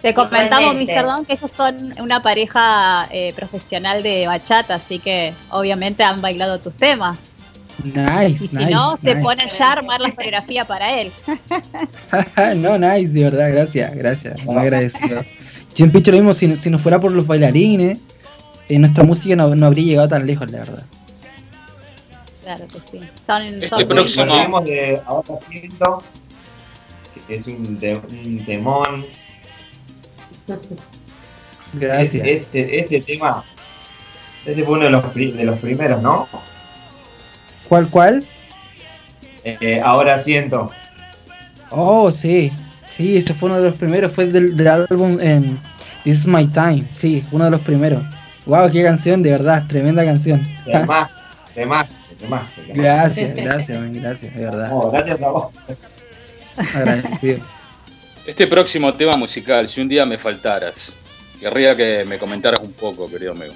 Te comentamos. Mr. Don, que ellos son una pareja eh, profesional de bachata, así que obviamente han bailado tus temas. Nice, Y si nice. no, se nice. ponen ya a armar la coreografía para él. no, nice, de verdad, gracias, gracias. Muy agradecido. He dicho lo mismo, si, si no fuera por los bailarines, eh, nuestra música no, no habría llegado tan lejos, la verdad. Claro que sí. Son, Este son- próximo- de Ahora Siento, que es un, de, un temón. Gracias. Ese, ese tema, ese fue uno de los, de los primeros, ¿no? ¿Cuál, cuál? Eh, ahora Siento. Oh, sí. Sí, ese fue uno de los primeros. Fue del, del álbum en This is My Time. Sí, uno de los primeros. Wow, qué canción, de verdad. Tremenda canción. De más, de más, de más. de más. Gracias, gracias, man, gracias, de verdad. No, gracias a vos. Agradecido. Este próximo tema musical, si un día me faltaras, querría que me comentaras un poco, querido amigo.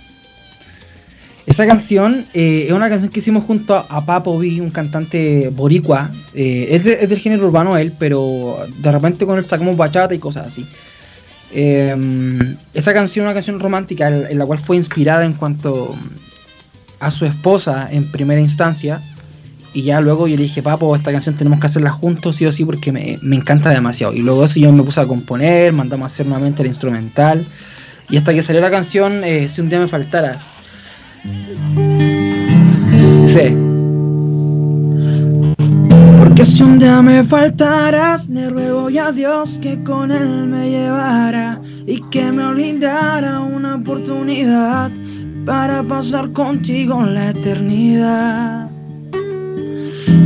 Esa canción eh, es una canción que hicimos junto a Papo B, un cantante boricua. Eh, es, de- es del género urbano él, pero de repente con él sacamos bachata y cosas así. Eh, esa canción es una canción romántica en la cual fue inspirada en cuanto a su esposa en primera instancia. Y ya luego yo le dije, Papo, esta canción tenemos que hacerla juntos, sí o sí, porque me, me encanta demasiado. Y luego eso yo me puse a componer, mandamos a hacer nuevamente la instrumental. Y hasta que salió la canción, eh, Si un día me faltaras. Sí. Porque si un día me faltaras, le ruego ya a Dios que con él me llevara y que me brindara una oportunidad para pasar contigo la eternidad.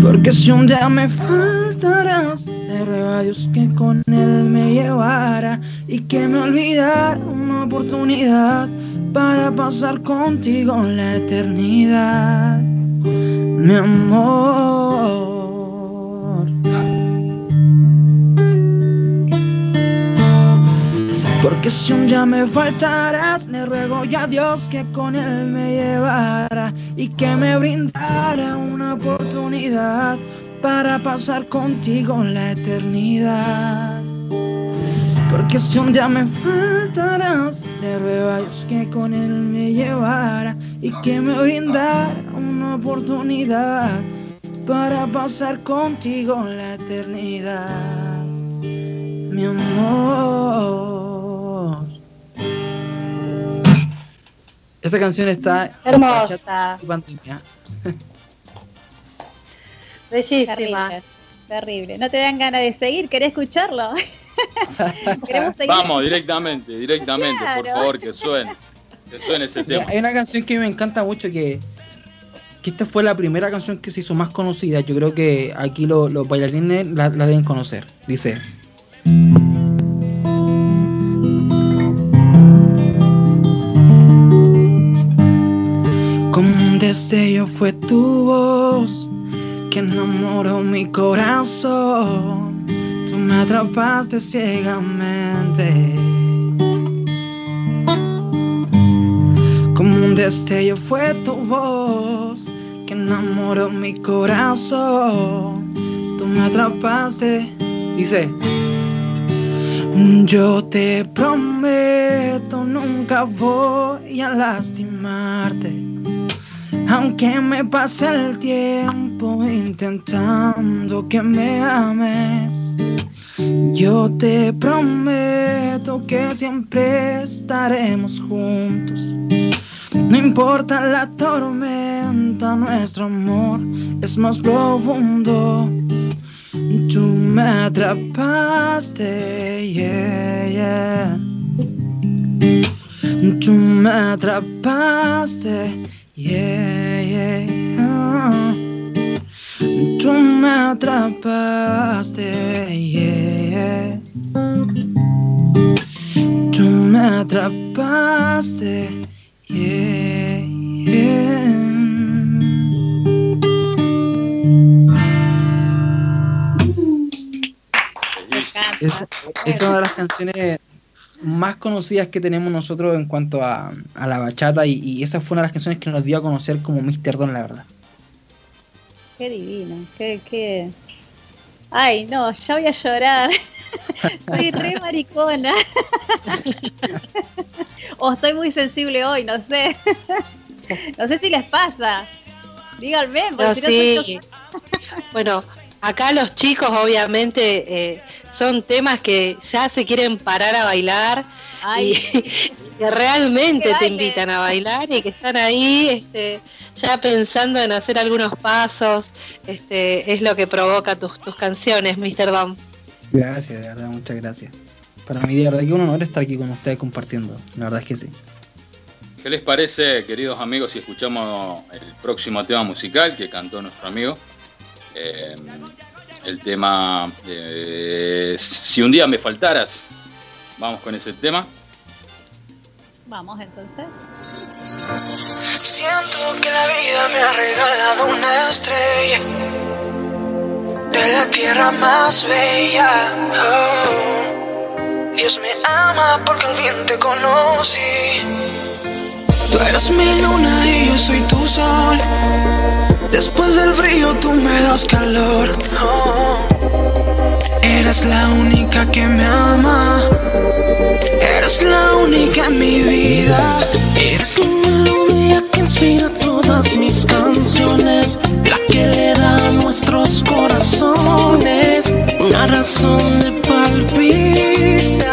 Porque si un día me faltarás, le ruego a Dios que con él me llevara y que me olvidara una oportunidad para pasar contigo la eternidad, mi amor. Porque si un día me faltaras, le ruego ya a Dios que con él me llevara y que me brindara una oportunidad para pasar contigo la eternidad. Porque si un día me faltarás, le ruego a Dios que con él me llevara y que me brindara una oportunidad para pasar contigo la eternidad, mi amor. Esta canción está Hermosa. Bellísima. Terrible, terrible. No te dan ganas de seguir, querés escucharlo. Queremos seguir. Vamos, directamente, directamente, por favor, que suene. Que suene ese tema. Hay una canción que me encanta mucho que, que esta fue la primera canción que se hizo más conocida. Yo creo que aquí lo- los bailarines la, la deben conocer. Dice. Destello fue tu voz que enamoró mi corazón. Tú me atrapaste ciegamente. Como un destello fue tu voz que enamoró mi corazón. Tú me atrapaste. Dice. Yo te prometo nunca voy a lastimarte. Aunque me pase el tiempo intentando que me ames. Yo te prometo que siempre estaremos juntos. No importa la tormenta, nuestro amor es más profundo. Tú me atrapaste, yeah, yeah. Tú me atrapaste, yeah, yeah. Tú me atrapaste, yeah. Tú me atrapaste, yeah, yeah. Es, es una de las canciones más conocidas que tenemos nosotros en cuanto a, a la bachata y, y esa fue una de las canciones que nos dio a conocer como Mr. Don, la verdad. Qué divino, qué, qué. Ay, no, ya voy a llorar. Soy re maricona. o estoy muy sensible hoy, no sé. no sé si les pasa. Díganme, porque No, si no soy. Bueno, acá los chicos obviamente eh, son temas que ya se quieren parar a bailar Ay. y que realmente Que te invitan a bailar y que están ahí este, ya pensando en hacer algunos pasos. Este, es lo que provoca tus, tus canciones, Mr. Dom. Gracias, de verdad, muchas gracias. Para mí, de verdad, que un honor estar aquí con ustedes compartiendo. La verdad es que sí. ¿Qué les parece, queridos amigos, si escuchamos el próximo tema musical que cantó nuestro amigo? Eh, el tema eh, Si un día me faltaras. Vamos con ese tema. Vamos entonces. Siento que la vida me ha regalado una estrella de la tierra más bella. Oh, Dios me ama porque al fin te conocí. Tú eres mi luna y yo soy tu sol. Después del frío tú me das calor. Oh, eres la única que me ama. Eres la única en mi vida. Eres la melodía que inspira todas mis canciones, la que le da a nuestros corazones una razón de palpitar.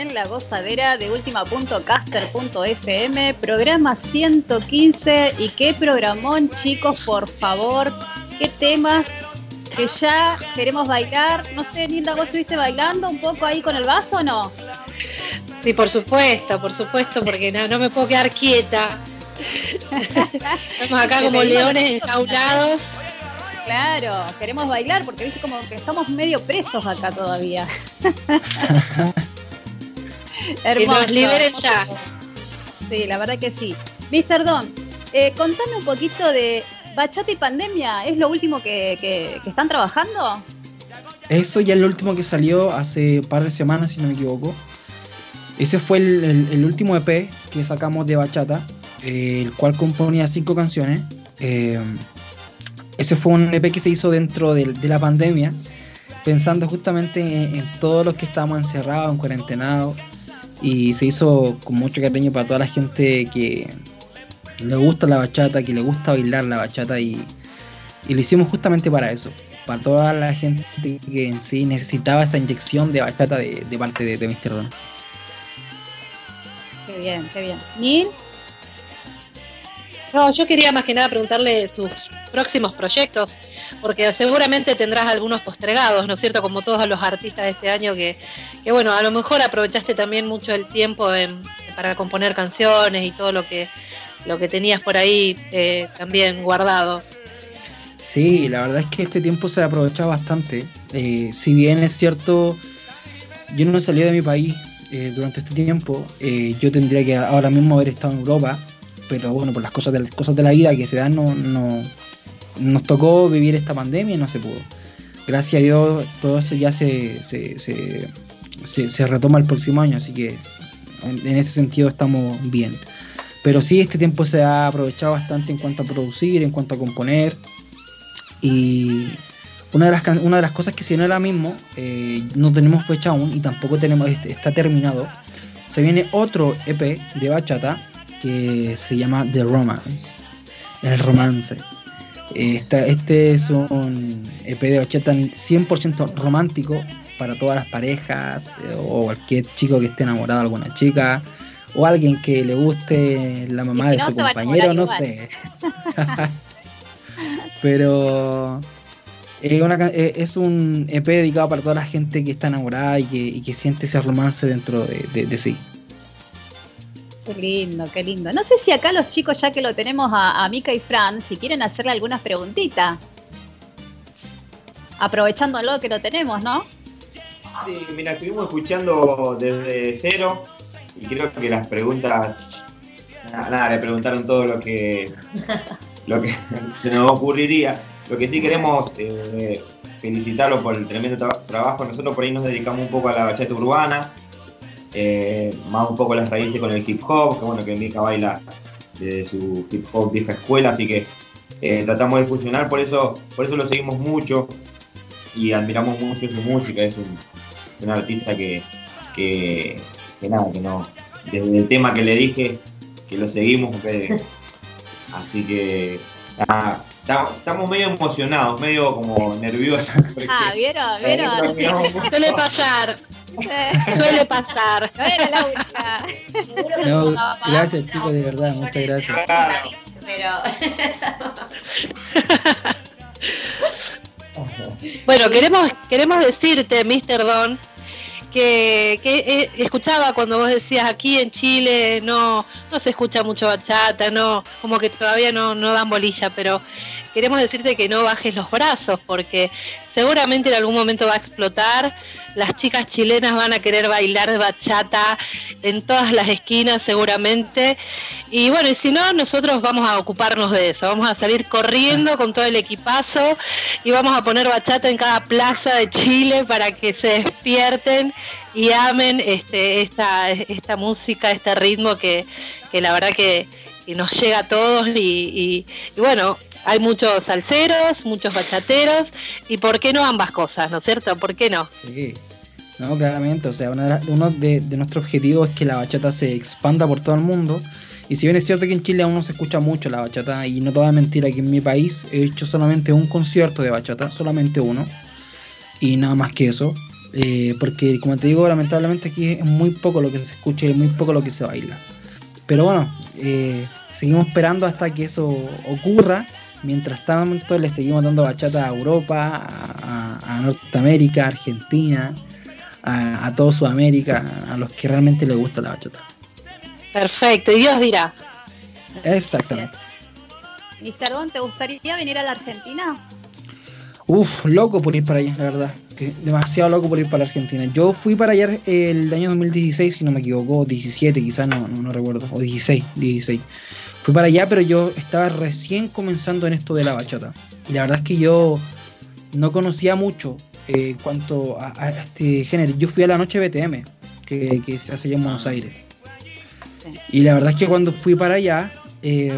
En la gozadera de última.caster.fm, programa 115. ¿Y qué programón, chicos? Por favor, qué temas que ya queremos bailar. No sé, Linda, ¿vos estuviste bailando un poco ahí con el vaso o no? Sí, por supuesto, por supuesto, porque no, no me puedo quedar quieta. Estamos acá como leones enjaulados. Claro, queremos bailar porque viste como que estamos medio presos acá todavía. Que nos liberen ya. Sí, la verdad que sí. Mr. Don, eh, contame un poquito de Bachata y Pandemia. ¿Es lo último que, que- que están trabajando? Eso ya es lo último que salió hace un par de semanas, si no me equivoco. Ese fue el, el- el último EP que sacamos de Bachata, eh, el cual componía cinco canciones. Eh, ese fue un EP que se hizo dentro de, la pandemia, pensando justamente en, en todos los que estábamos encerrados, en cuarentenados. Y se hizo con mucho cariño para toda la gente que le gusta la bachata, que le gusta bailar la bachata y, y lo hicimos justamente para eso, para toda la gente que en sí necesitaba esa inyección de bachata de, de parte de, de Mr. Don. Qué bien, qué bien. Neil, No, yo quería más que nada preguntarle sus próximos proyectos, porque seguramente tendrás algunos postregados, ¿no es cierto? Como todos los artistas de este año, que, que bueno, a lo mejor aprovechaste también mucho el tiempo en- para componer canciones y todo lo que, lo que tenías por ahí eh, también guardado. Sí, la verdad es que este tiempo se ha aprovechado bastante. Eh, si bien es cierto, yo no salí de mi país eh, durante este tiempo, eh, yo tendría que ahora mismo haber estado en Europa, pero bueno, por las cosas de, cosas de la vida que se dan, no, no- nos tocó vivir esta pandemia y no se pudo. Gracias a Dios, todo eso ya se, se, se, se- retoma el próximo año, así que en, ese sentido estamos bien. Pero sí, este tiempo se ha aprovechado bastante en cuanto a producir, en cuanto a componer. Y una de las, una de las cosas que se viene ahora mismo, eh, no tenemos fecha aún y tampoco tenemos este- está terminado. Se viene otro EP de bachata que se llama The Romance. El romance. Eh, esta- este es un EP de bachata 100% romántico para todas las parejas eh, o cualquier chico que esté enamorado de alguna chica o alguien que le guste la mamá si de su compañero, no sé. Pero es, una ca- eh, es un EP dedicado para toda la gente que está enamorada y que, y que siente ese romance dentro de, de- de sí. Qué lindo, qué lindo. No sé si acá los chicos, ya que lo tenemos a, a Mica y Fran, si quieren hacerle algunas preguntitas. Aprovechándolo que lo tenemos, ¿no? Sí, mira, estuvimos escuchando desde cero y creo que las preguntas, nada, nada, le preguntaron todo lo que, lo que se nos ocurriría. Lo que sí queremos eh, felicitarlo por el tremendo tra- trabajo. Nosotros por ahí nos dedicamos un poco a la bachata urbana, eh, más un poco las raíces con el hip hop, que bueno, que Mika baila de su hip hop vieja escuela, así que eh, tratamos de fusionar, por eso, por eso lo seguimos mucho y admiramos mucho su música, es un, un artista que, que, que nada, que no, desde el tema que le dije, que lo seguimos, que- así que nada, estamos, medio emocionados, medio como nerviosos. Ah, ¿vieron? ¿Vieron? Suele pasar, suele pasar. No era la única. No, gracias chicos, de verdad, muchas gracias. Pero Bueno, queremos, queremos decirte, Mr. Don, que, que he- escuchaba cuando vos decías aquí en Chile no, no se escucha mucho bachata, no, como que todavía no, no dan bolilla, pero queremos decirte que no bajes los brazos, porque seguramente en algún momento va a explotar. Las chicas chilenas van a querer bailar bachata en todas las esquinas seguramente. Y bueno, y si no, nosotros vamos a ocuparnos de eso. Vamos a salir corriendo con todo el equipazo y vamos a poner bachata en cada plaza de Chile para que se despierten y amen este, esta, esta música, este ritmo que, que la verdad que, nos llega a todos y bueno, hay muchos salseros, muchos bachateros y por qué no ambas cosas, ¿no es cierto? ¿Por qué no? Sí, no, claramente, o sea, uno de, de nuestros objetivos es que la bachata se expanda por todo el mundo. Y si bien es cierto que en Chile aún no se escucha mucho la bachata, y no te voy a mentir, aquí en mi país he hecho solamente un concierto de bachata, solamente uno, y nada más que eso. eh, porque como te digo, lamentablemente aquí es muy poco lo que se escucha y muy poco lo que se baila. Pero bueno, eh, seguimos esperando hasta que eso ocurra mientras tanto le seguimos dando bachata a Europa, a, a- a Norteamérica, a Argentina, a, a toda Sudamérica, a los que realmente les gusta la bachata. Perfecto, y Dios dirá. Exactamente. Mr. Don, ¿te gustaría venir a la Argentina? Uf, loco por ir para allá, la verdad. Que demasiado loco por ir para Argentina. Yo fui para allá el año 2016, si no me equivoco, 17 quizás, no, no, no recuerdo, o 16, 16. Fui para allá, pero yo estaba recién comenzando en esto de la bachata. Y la verdad es que yo no conocía mucho eh, cuanto a, a este género. Yo fui a la noche BTM, que, que se hace allá en Buenos Aires. Y la verdad es que cuando fui para allá, eh,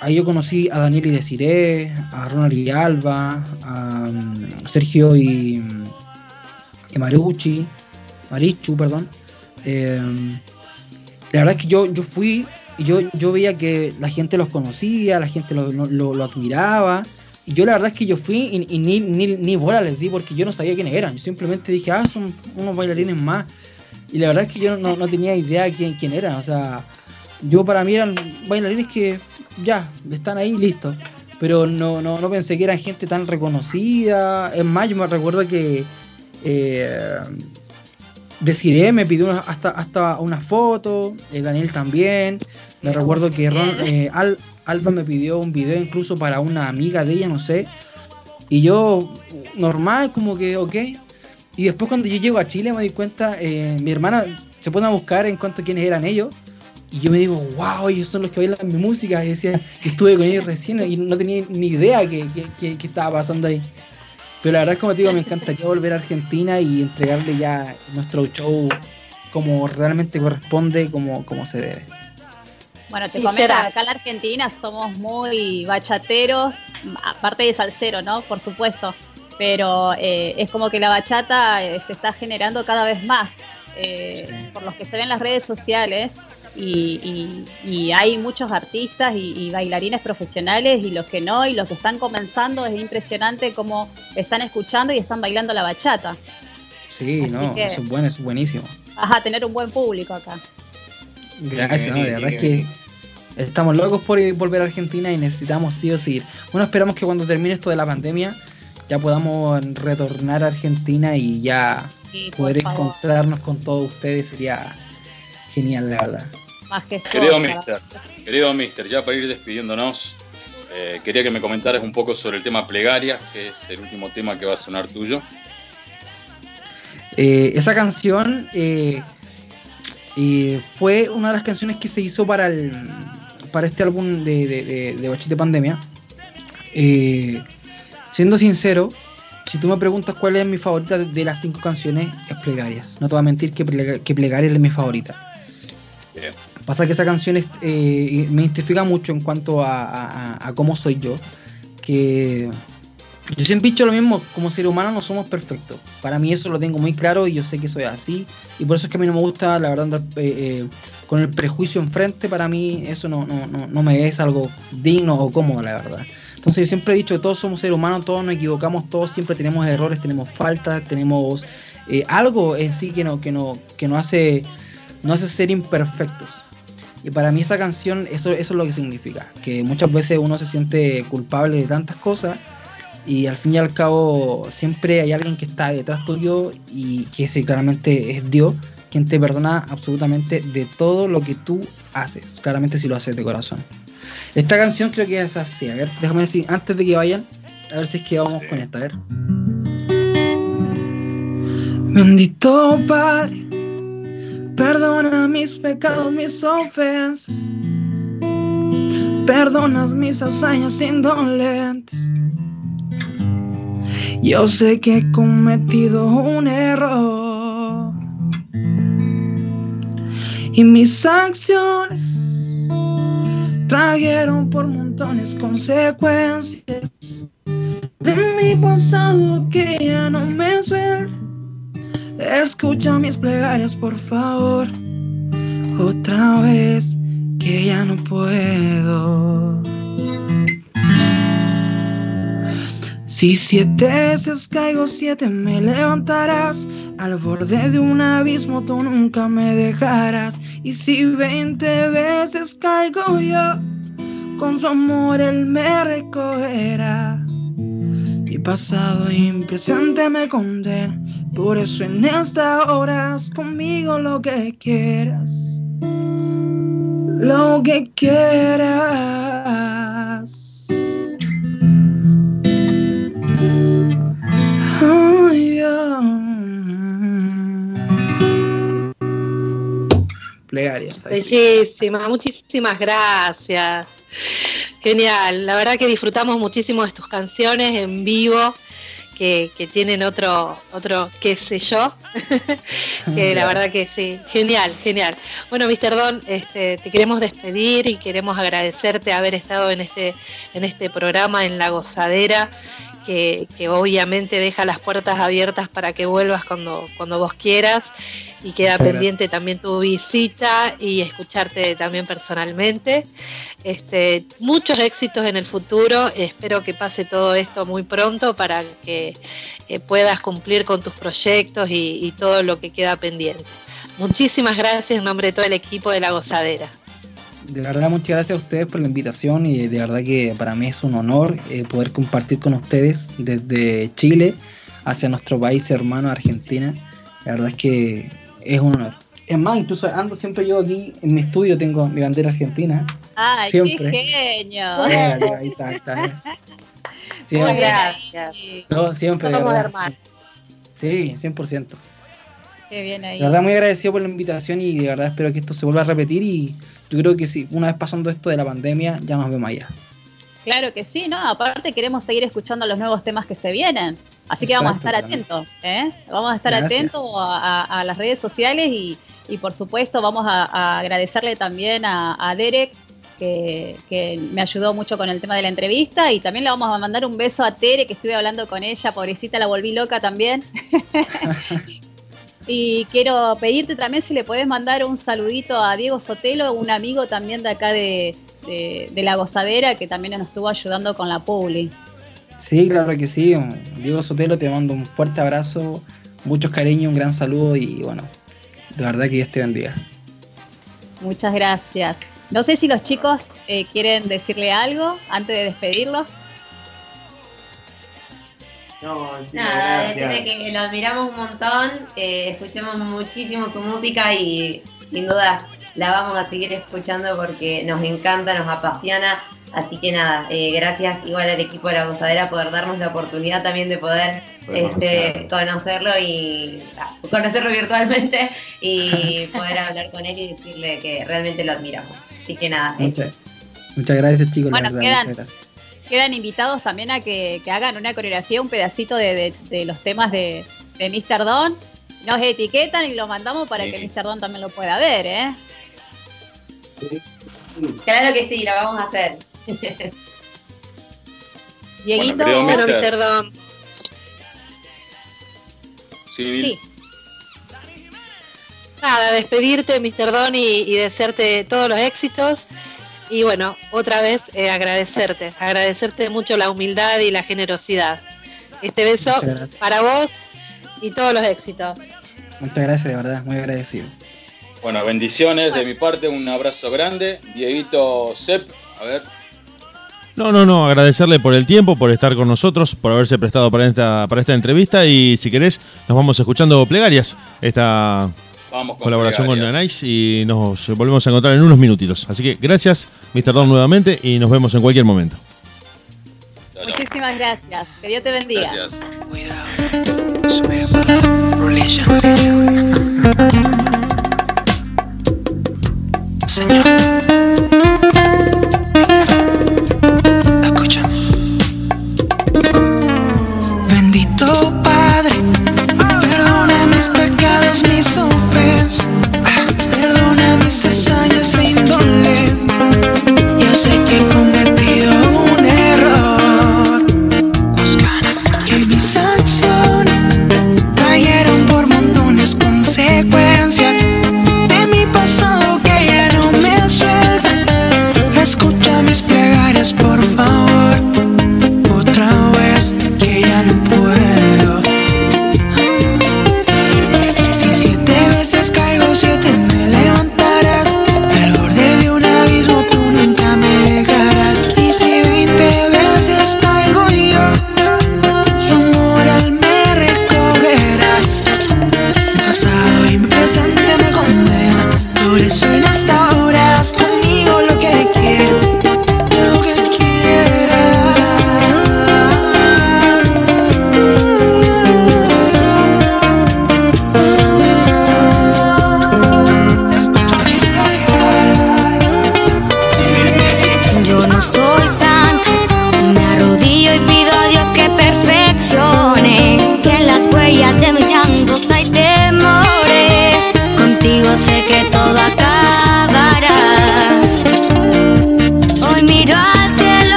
ahí yo conocí a Daniel y Desiree, a Ronald y Alba, a mm, Sergio y, y Marucci, Marichu, perdón. Eh, la verdad es que yo, yo fui y yo, yo veía que la gente los conocía, la gente lo, lo- admiraba. Y yo la verdad es que yo fui y, ni, ni, ni bola les di porque yo no sabía quiénes eran. Yo simplemente dije, ah, son unos bailarines más. Y la verdad es que yo no, no tenía idea quién, quién eran. O sea, yo para mí eran bailarines que ya, están ahí listos. Pero no, no, no pensé que eran gente tan reconocida. Es más, yo me recuerdo que eh, Desiree me pidió una- hasta, hasta una foto, eh, Daniel también. Me recuerdo que Ron- eh, Al- Alba me pidió un video incluso para una amiga de ella, no sé. Y yo, normal, como que, ok. Y después cuando yo llego a Chile me di cuenta, eh, mi hermana se pone a buscar en cuanto a quiénes eran ellos. Y yo me digo, wow, ellos son los que bailan mi música. Y decía, estuve con ellos recién y no tenía ni idea que, que- que- que estaba pasando ahí. Pero la verdad es como te digo, me encantaría volver a Argentina y entregarle ya nuestro show como realmente corresponde, como, como se debe. Bueno, te comento acá en la Argentina somos muy bachateros, aparte de salsero, ¿no? Por supuesto. Pero eh, es como que la bachata eh, se está generando cada vez más. eh, Por los que se ven en las redes sociales. Y, y- y hay muchos artistas y, y bailarines profesionales y los que no, y los que están comenzando, es impresionante cómo están escuchando y están bailando la bachata. Sí, Así no, que- eso es bueno, eso es buenísimo. Vas a tener un buen público acá. Gracias, no, de verdad que es que estamos locos por ir- volver a Argentina y necesitamos sí o sí ir. Bueno, esperamos que cuando termine esto de la pandemia ya podamos retornar a Argentina y ya poder encontrarnos con todos ustedes sería genial, la verdad. Majestuosa. Querido Mister, querido Mister, ya para ir despidiéndonos, eh, quería que me comentaras un poco sobre el tema Plegaria, que es el último tema que va a sonar tuyo. Eh, esa canción eh, eh, fue una de las canciones que se hizo para el para este álbum de, de, de, de Bachete Pandemia. Eh, siendo sincero, si tú me preguntas cuál es mi favorita de, de las cinco canciones, es Plegarias. No te voy a mentir que, Plega- que Plegarias es mi favorita. Pasa que esa canción eh, me identifica mucho en cuanto a, cómo soy yo. Que yo siempre he dicho lo mismo, como ser humano no somos perfectos. Para mí eso lo tengo muy claro y yo sé que soy así. Y por eso es que a mí no me gusta, la verdad, eh, eh, con el prejuicio enfrente. Para mí eso no, no, no, no me es algo digno o cómodo, la verdad. Entonces yo siempre he dicho que todos somos seres humanos, todos nos equivocamos, todos siempre tenemos errores, tenemos faltas, tenemos algo en sí que, no, que, no, que nos hace, nos hace ser imperfectos. Y para mí esa canción, eso, eso es lo que significa. Que muchas veces uno se siente culpable de tantas cosas y al fin y al cabo siempre hay alguien que está detrás tuyo y que ese claramente es Dios, quien te perdona absolutamente de todo lo que tú haces, claramente si lo haces de corazón. Esta canción creo que es así, a ver, déjame decir, antes de que vayan, a ver si es que vamos con esta, a ver. Bendito Padre, perdona mis pecados, mis ofensas, perdonas mis hazañas indolentes. Yo sé que he cometido un error y mis acciones trajeron por montones consecuencias de mi pasado que ya no me suelta. Escucha mis plegarias, por favor, otra vez que ya no puedo. Si siete veces caigo, siete me levantarás. Al borde de un abismo tú nunca me dejarás. Y si veinte veces caigo yo, con su amor él me recogerá. Mi pasado y presente me condena, por eso en esta hora conmigo lo que quieras, lo que quieras. Plegarias. Bellísima, muchísimas gracias. Genial, la verdad que disfrutamos muchísimo de tus canciones en vivo, que, que tienen otro, otro qué sé yo, que la verdad que sí, genial, genial. Bueno, Mr. Don, este, te queremos despedir y queremos agradecerte haber estado en este, en este programa en La Gozadera. Que, que obviamente deja las puertas abiertas para que vuelvas cuando, cuando vos quieras y queda pendiente también tu visita y escucharte también personalmente. Este, muchos éxitos en el futuro, espero que pase todo esto muy pronto para que eh, puedas cumplir con tus proyectos y, y todo lo que queda pendiente. Muchísimas gracias en nombre de todo el equipo de La Gozadera. De verdad, muchas gracias a ustedes por la invitación y de verdad que para mí es un honor eh, poder compartir con ustedes desde Chile hacia nuestro país hermano Argentina. La verdad es que es un honor. Es más, incluso ando siempre yo aquí en mi estudio, tengo mi bandera argentina. Ay, Siempre. qué genio. Ahí, ahí está, ahí está. Muy Siempre, bien Gracias. no, siempre, de verdad. Sí, 100%. Qué bien ahí. De verdad muy agradecido por la invitación y de verdad espero que esto se vuelva a repetir y yo creo que si una vez pasando esto de la pandemia ya nos vemos allá. Claro que sí, ¿no? Aparte queremos seguir escuchando los nuevos temas que se vienen. Así que vamos a estar atentos, ¿eh? Vamos a estar Gracias. atentos a, a- a las redes sociales y, y por supuesto vamos a, a agradecerle también a, a Derek que, que me ayudó mucho con el tema de la entrevista y también le vamos a mandar un beso a Tere que estuve hablando con ella, pobrecita la volví loca también. y quiero pedirte también si le podés mandar un saludito a Diego Sotelo, un amigo también de acá de, de- de La Gozadera que también nos estuvo ayudando con la Publi. Sí, claro que sí. Diego Sotelo, te mando un fuerte abrazo, muchos cariños, un gran saludo y bueno, de verdad que Dios te bendiga. Muchas gracias. No sé si los chicos eh, quieren decirle algo antes de despedirlos. No, Nada, decirle que lo admiramos un montón, eh, escuchemos muchísimo su música y sin duda la vamos a seguir escuchando porque nos encanta, nos apasiona. Así que nada, eh, gracias igual al equipo de la gozadera por darnos la oportunidad también de poder este, conocerlo y ah, conocerlo virtualmente y poder hablar con él y decirle que realmente lo admiramos. Así que nada, eh, Muchas, muchas gracias chicos, Bueno, la verdad, quedan- muchas gracias. Quedan invitados también a que, que hagan una coreografía, un pedacito de, de- de los temas de, de Mr. Don. Nos etiquetan y lo mandamos para Sí. que Mr. Don también lo pueda ver, ¿eh? claro que sí, la vamos a hacer. Dieguito, Bueno, Mister. Mr. Don, Sí. Sí. nada, despedirte, Mr. Don, y, y desearte todos los éxitos. Y bueno, otra vez eh, agradecerte, agradecerte mucho la humildad y la generosidad. Este beso para vos y todos los éxitos. Muchas gracias, de verdad, muy agradecido. Bueno, bendiciones de mi parte, un abrazo grande. Dieguito Sepp, a ver. No, no, no, agradecerle por el tiempo, por estar con nosotros, por haberse prestado para esta, para esta entrevista y si querés nos vamos escuchando plegarias, esta Vamos con colaboración con plegarias. Anais y nos volvemos a encontrar en unos minutitos. Así que gracias, Mr. Don, nuevamente y nos vemos en cualquier momento. Muchísimas gracias. Que Dios te bendiga. Gracias. Señor. Mis hazañas e indolencias. Yo sé que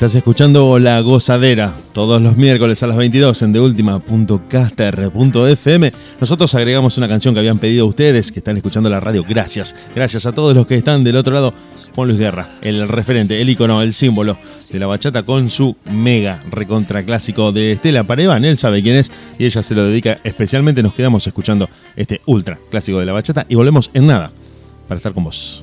Estás escuchando La Gozadera todos los miércoles a las 22 en deultima.caster.fm. Nosotros agregamos una canción que habían pedido ustedes que están escuchando la radio. Gracias. Gracias a todos los que están del otro lado. Juan Luis Guerra, el referente, el icono, el símbolo de la bachata con su mega recontra clásico de Estela Parevan. Él sabe quién es y ella se lo dedica especialmente. Nos quedamos escuchando este ultra clásico de la bachata y volvemos en nada para estar con vos.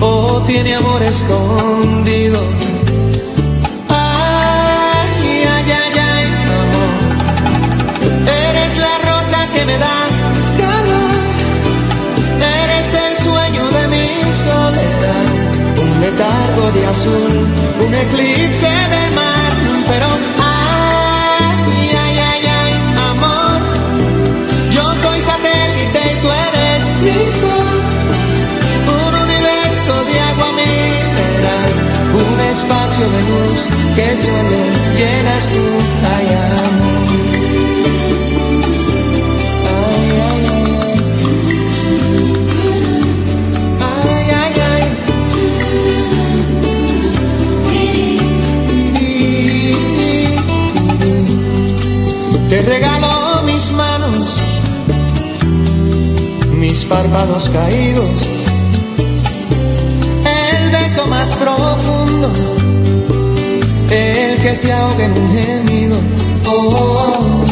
o tiene amor escondido. Ay, ay, ay, ay, amor. Eres la rosa que me da calor. Eres el sueño de mi soledad. Un letargo de azul, un eclipse luz que solo llenas tú, ay amor. Ay, ay, ay, ay. Ay, ay. Te regalo mis manos, mis párpados caídos el beso más profundo, que se ahoga en un gemido. Oh, oh, oh.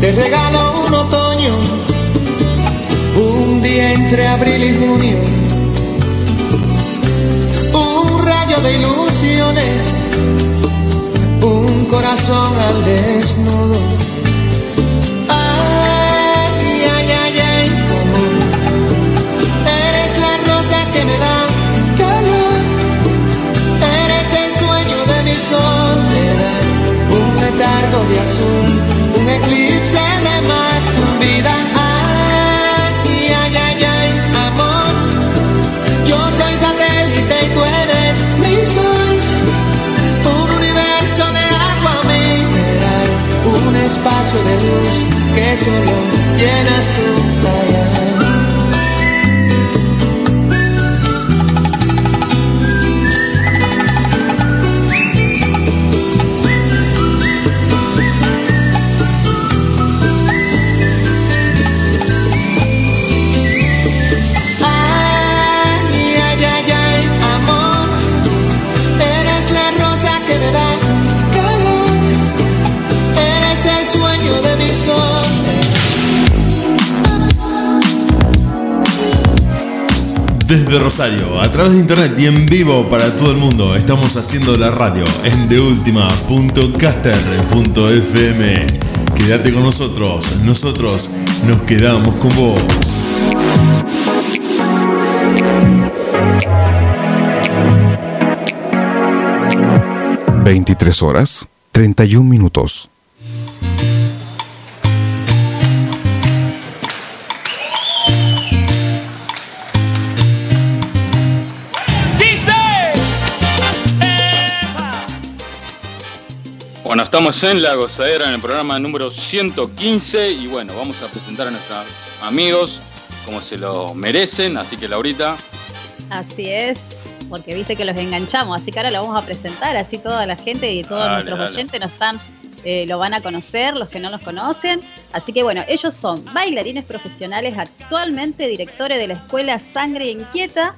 Te regalo un otoño, un día entre abril y junio, un rayo de ilusiones, un corazón al desnudo. Un eclipse de mar. Vida, ay, ay, ay, ay, amor. Yo soy satélite y tú eres mi sol. Un universo de agua mineral. Un espacio de luz que solo llenas tú. Desde Rosario, a través de internet y en vivo para todo el mundo, estamos haciendo la radio en deultima.caster.fm. Quédate con nosotros, nosotros nos quedamos con vos. Veintitrés horas, 31 minutos. Estamos en La Gozadera en el programa número 115 y bueno, vamos a presentar a nuestros amigos como se lo merecen, así que Laurita, Así es, porque viste que los enganchamos, así que ahora lo vamos a presentar, así toda la gente y todos Dale, nuestros dale. oyentes nos están, eh, lo van a conocer, los que no los conocen. Así que bueno, ellos son bailarines profesionales, actualmente directores de la escuela Sangre Inquieta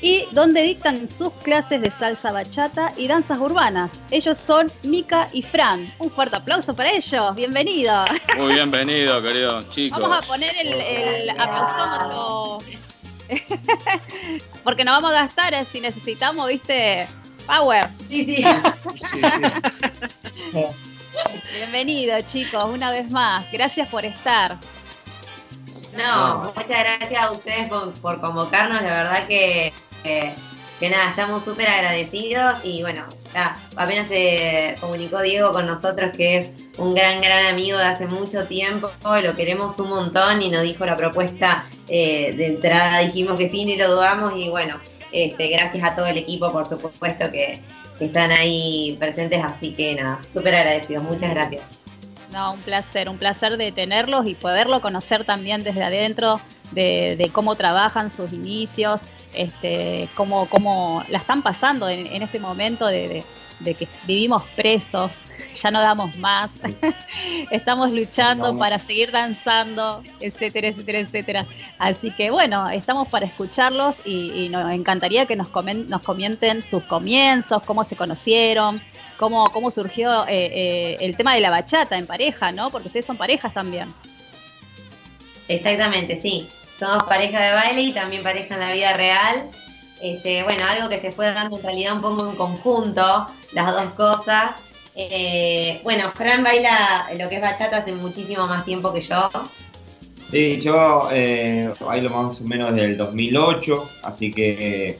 y donde dictan sus clases de salsa bachata y danzas urbanas. Ellos son Mika y Fran. Un fuerte aplauso para ellos, bienvenidos. muy bienvenido, queridos chicos. Vamos a poner el, el aplausómetro. Porque no vamos a gastar eh, si necesitamos, viste, power. Bienvenido, chicos, una vez más. Gracias por estar. No, muchas gracias a ustedes por, por convocarnos, la verdad que, que, nada, estamos súper agradecidos y bueno, apenas se comunicó Diego con nosotros que es un gran, gran amigo de hace mucho tiempo, lo queremos un montón y nos dijo la propuesta eh, de entrada, dijimos que sí, ni lo dudamos y bueno, este, gracias a todo el equipo por supuesto que, que están ahí presentes, así que nada, súper agradecidos, muchas gracias. No, un placer, un placer de tenerlos y poderlo conocer también desde adentro, de, de cómo trabajan sus inicios, este, cómo, cómo la están pasando en, en este momento de, de- de que vivimos presos, ya no damos más, estamos luchando para seguir danzando, etcétera, etcétera, etcétera. Así que bueno, estamos para escucharlos y, y nos encantaría que nos, comen- nos comenten sus comienzos, cómo se conocieron, cómo, cómo surgió eh, eh, el tema de la bachata en pareja, ¿no? Porque ustedes son parejas también. Exactamente, sí. Somos pareja de baile y también pareja en la vida real. Este, bueno, algo que se fue dando en realidad un poco en conjunto, las dos cosas. Eh, bueno, Fran baila lo que es bachata hace muchísimo más tiempo que yo. Sí, yo eh, bailo más o menos del 2008, así que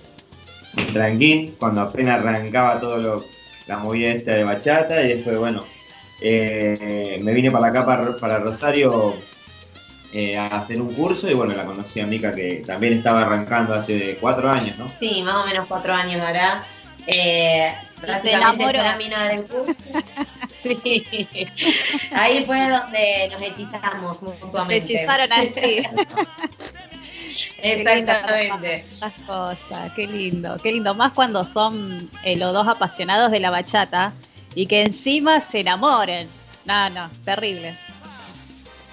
tranquil, cuando apenas arrancaba todo lo, la movida esta de bachata y después, bueno, eh, me vine para acá, para, para Rosario, eh, a hacer un curso y bueno, la conocí a Mica que también estaba arrancando hace cuatro años, ¿no? Sí, más o menos cuatro años ahora. Eh, básicamente enamoró. fue la mina del curso. Sí. Ahí fue donde nos hechizamos mutuamente. Se hechizaron así. Exactamente. Las cosas, qué lindo, qué lindo. Más cuando son eh, los dos apasionados de la bachata y que encima se enamoren. No, no, terrible.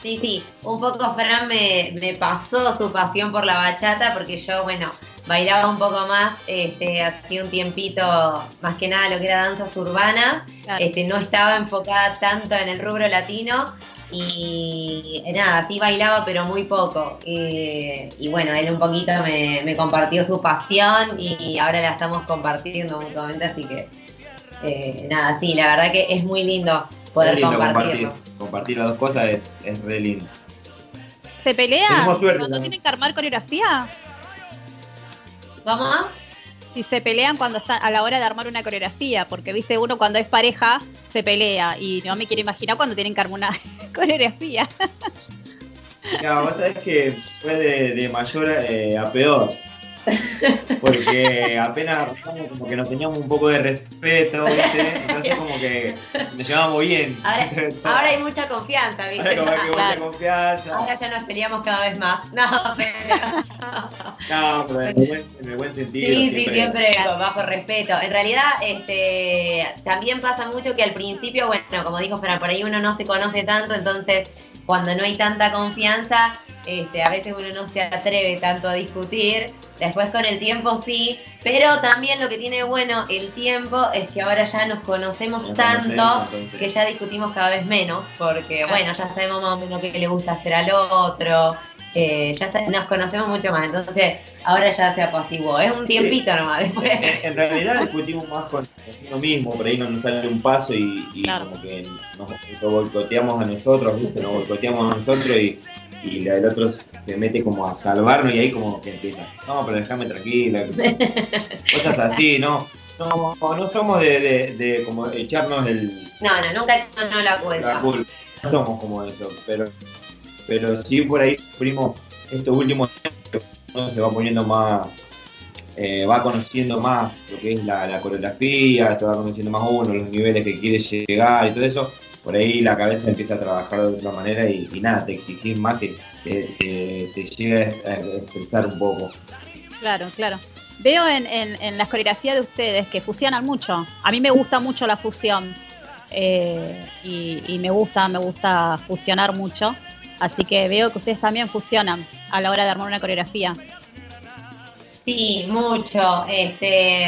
Sí, sí, un poco Fran me, me pasó su pasión por la bachata porque yo, bueno, bailaba un poco más, este, hacía un tiempito, más que nada lo que era danzas urbanas, Claro. este, no estaba enfocada tanto en el rubro latino y eh, nada, sí bailaba pero muy poco. Y, y bueno, él un poquito me, me compartió su pasión y ahora la estamos compartiendo mutuamente, así que eh, nada, sí, la verdad que es muy lindo poder Es lindo compartirlo. compartir, compartir las dos cosas es, es re lindo. ¿Se pelean? ¿Cuando ¿no? tienen que armar coreografía? ¿Cómo? Si se pelean cuando están a la hora de armar una coreografía, porque viste, uno cuando es pareja se pelea y no me quiero imaginar cuando tienen que armar una coreografía. No, vos sabés que fue de, de mayor eh, a peor. Porque apenas como que nos teníamos un poco de respeto, ¿viste? Entonces como que nos llevábamos bien. Ahora, ahora hay mucha confianza, ¿viste? Ahora como que mucha Claro. confianza. Ahora ya nos peleamos cada vez más. No, pero... No, pero en el buen, en el buen sentido. Sí, sí, siempre con bajo respeto. En realidad, este, también pasa mucho que al principio, bueno, como dijo Fran, por ahí uno no se conoce tanto, entonces cuando no hay tanta confianza, este, a veces uno no se atreve tanto a discutir. Después con el tiempo sí, pero también lo que tiene bueno el tiempo es que ahora ya nos conocemos Nos tanto conocemos, que ya discutimos cada vez menos, porque bueno, ya sabemos más o menos qué le gusta hacer al otro, eh, ya nos conocemos mucho más, entonces ahora ya se apaciguó, es un tiempito nomás después. En, en realidad discutimos más con uno mismo, por ahí no nos sale un paso y, y como que nos, nos boicoteamos a nosotros, ¿viste? Nos boicoteamos a nosotros y, y la- el otro se mete como a salvarnos y ahí como que empieza, no, pero déjame tranquila, cosas así, ¿no? No, no somos de, de, de como echarnos el, No, no, nunca echó no la culpa. la culpa, no somos como eso, pero, pero sí por ahí sufrimos estos últimos años, uno se va poniendo más, eh, va conociendo más lo que es la, la coreografía, se va conociendo más uno, los niveles que quiere llegar y todo eso, por ahí la cabeza empieza a trabajar de otra manera y, y nada, te exigís más que te, te, te llega a estresar un poco. Claro, claro. Veo en, en- en las coreografías de ustedes que fusionan mucho. A mí me gusta mucho la fusión. eh, y, y me gusta, me gusta fusionar mucho. Así que veo que ustedes también fusionan a la hora de armar una coreografía. Sí, mucho. Este,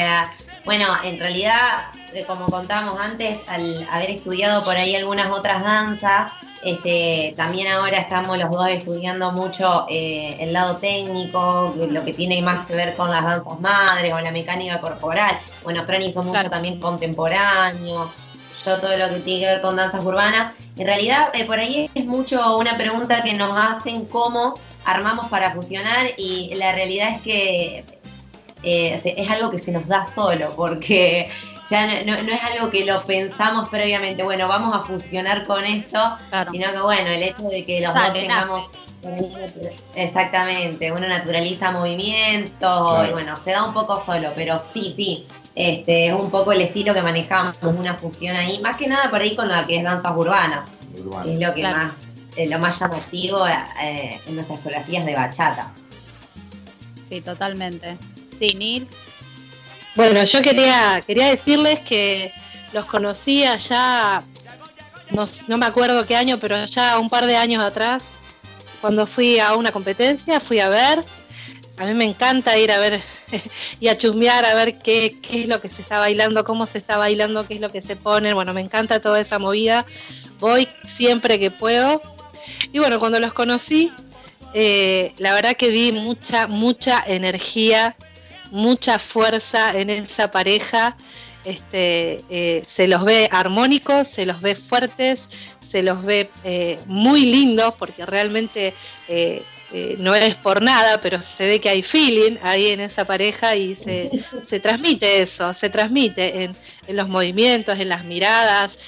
bueno, en realidad, como contábamos antes, al haber estudiado por ahí algunas otras danzas, este, también ahora estamos los dos estudiando mucho eh, el lado técnico, lo que tiene más que ver con las danzas madres o la mecánica corporal. Bueno, Fran hizo mucho también contemporáneo. yo todo lo que tiene que ver con danzas urbanas. En realidad, eh, por ahí es mucho una pregunta que nos hacen cómo armamos para fusionar y la realidad es que eh, es algo que se nos da solo, porque ya no, no- no es algo que lo pensamos previamente, bueno, vamos a fusionar con esto, sino que bueno, el hecho de que los dos tengamos Exactamente, uno naturaliza movimientos Claro. y bueno, se da un poco solo, pero sí, sí, este es un poco el estilo que manejamos, una fusión ahí, más que nada por ahí con lo que es danzas urbanas, que es lo que Claro. más, eh, lo más llamativo eh, en nuestras coreografías de bachata. Sí, totalmente. Sí, Nil. Bueno, yo quería, quería decirles que los conocía ya, no, no me acuerdo qué año, pero ya un par de años atrás, cuando fui a una competencia, fui a ver. A mí me encanta ir a ver y a chusmear, a ver qué, qué es lo que se está bailando, cómo se está bailando, qué es lo que se ponen. Bueno, me encanta toda esa movida. Voy siempre que puedo. Y bueno, cuando los conocí, eh, la verdad que vi mucha, mucha energía, mucha fuerza en esa pareja. Este, eh, se los ve armónicos, se los ve fuertes, se los ve eh, muy lindos, porque realmente eh, no es por nada, pero se ve que hay feeling ahí en esa pareja y se, se transmite eso, se transmite en, en los movimientos, en las miradas,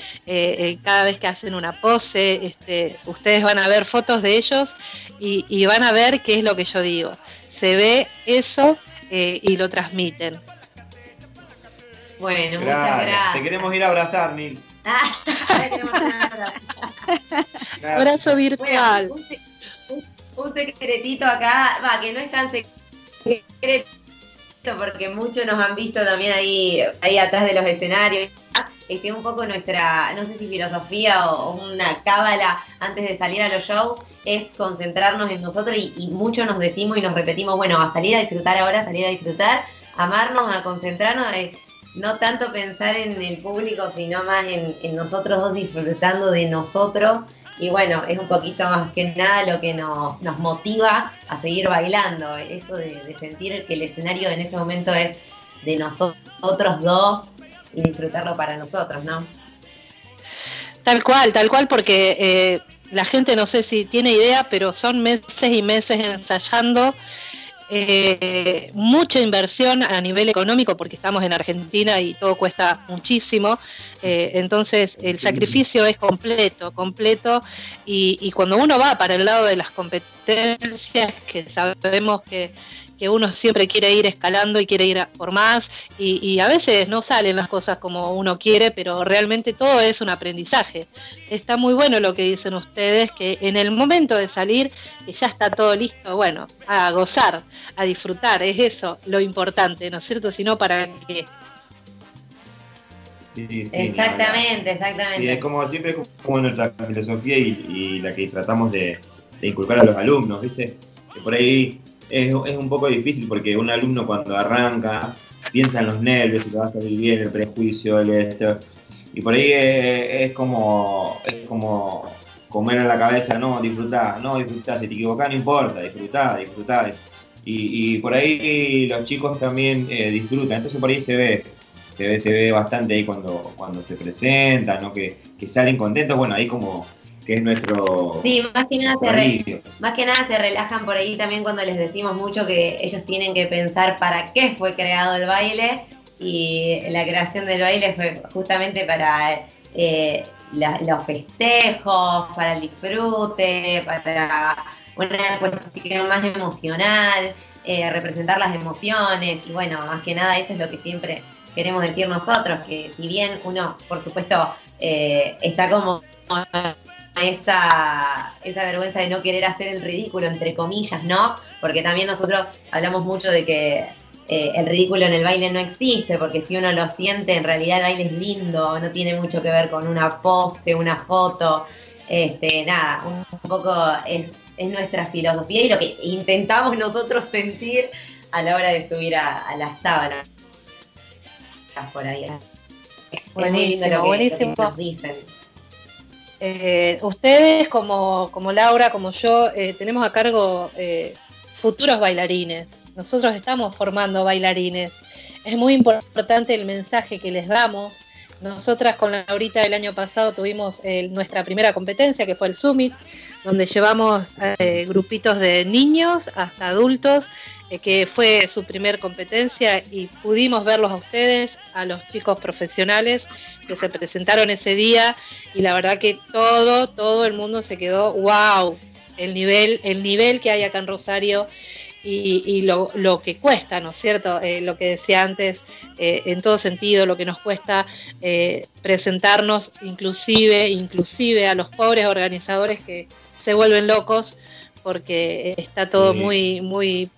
cada vez que hacen una pose, este, ustedes van a ver fotos de ellos y van a ver qué es lo que yo digo. Se ve eso eh, y lo transmiten. Bueno, muchas Gracias. Te queremos ir a abrazar, Nil. Abrazo virtual. Bueno, un, se- un- un secretito acá, va, que no es tan secreto porque muchos nos han visto también ahí, ahí atrás de los escenarios. Este, un poco nuestra, no sé si filosofía o, una cábala antes de salir a los shows es concentrarnos en nosotros y, y mucho nos decimos y nos repetimos, bueno, a salir a disfrutar ahora, salir a disfrutar, amarnos, a concentrarnos, eh, no tanto pensar en el público, sino más en, nosotros dos disfrutando de nosotros. Y bueno, es un poquito más que nada lo que nos, motiva a seguir bailando. Eso de, de sentir que el escenario en ese momento es de nosotros dos y disfrutarlo para nosotros, ¿no? Tal cual, tal cual, porque eh, la gente no sé si tiene idea, pero son meses y meses ensayando. eh, mucha inversión a nivel económico porque estamos en Argentina y todo cuesta muchísimo. eh, entonces el sacrificio es completo, completo. Y, y cuando uno va para el lado de las competencias, que sabemos que, que uno siempre quiere ir escalando y quiere ir a por más, y, y a veces no salen las cosas como uno quiere, pero realmente todo es un aprendizaje. Está muy bueno lo que dicen ustedes, que en el momento de salir, que ya está todo listo, bueno, a gozar, a disfrutar, es eso lo importante, ¿no es cierto? Si no, ¿para qué? Sí, sí, exactamente, exactamente. Sí, es como siempre como nuestra filosofía y, y la que tratamos de, de inculcar a los alumnos, ¿viste? Que por ahí es, es un poco difícil porque un alumno cuando arranca piensa en los nervios, si le va a salir bien, el prejuicio, el esto. Y por ahí es, es como es como comer en la cabeza, no, disfrutá, no, disfrutá, si te equivocás no importa, disfrutá, disfrutá. Y, y por ahí los chicos también eh, disfrutan, entonces por ahí se ve, se ve, se ve bastante ahí cuando, cuando se presentan, ¿no? que, que salen contentos, bueno, ahí como que es nuestro... Sí, más que nada se re-. Más que nada se relajan por ahí también cuando les decimos mucho que ellos tienen que pensar para qué fue creado el baile y la creación del baile fue justamente para eh, la- los festejos, para el disfrute, para una cuestión más emocional, eh, representar las emociones y bueno, más que nada eso es lo que siempre queremos decir nosotros, que si bien uno, por supuesto, eh, está como esa, esa vergüenza de no querer hacer el ridículo, entre comillas, ¿no? Porque también nosotros hablamos mucho de que eh, el ridículo en el baile no existe, porque si uno lo siente, en realidad el baile es lindo, no tiene mucho que ver con una pose, una foto, este, nada, un, poco es, es nuestra filosofía y lo que intentamos nosotros sentir a la hora de subir a, a las tablas. Por ahí. Es muy lindo lo que- Buenísimo, lo que buenísimo. nos dicen. Eh, ustedes, como, como Laura, como yo, eh, tenemos a cargo eh, futuros bailarines. Nosotros estamos formando bailarines. Es muy importante el mensaje que les damos nosotras con Laurita el año pasado tuvimos nuestra primera competencia, que fue el Summit, donde llevamos grupitos de niños hasta adultos, que fue su primer competencia y pudimos verlos a ustedes, a los chicos profesionales que se presentaron ese día y la verdad que todo, todo el mundo se quedó, wow, el nivel, el nivel que hay acá en Rosario y, y lo, lo que cuesta, ¿no es cierto? Eh, lo que decía antes, eh, en todo sentido, lo que nos cuesta eh, presentarnos inclusive, inclusive a los pobres organizadores que se vuelven locos porque está todo Sí. muy, muy,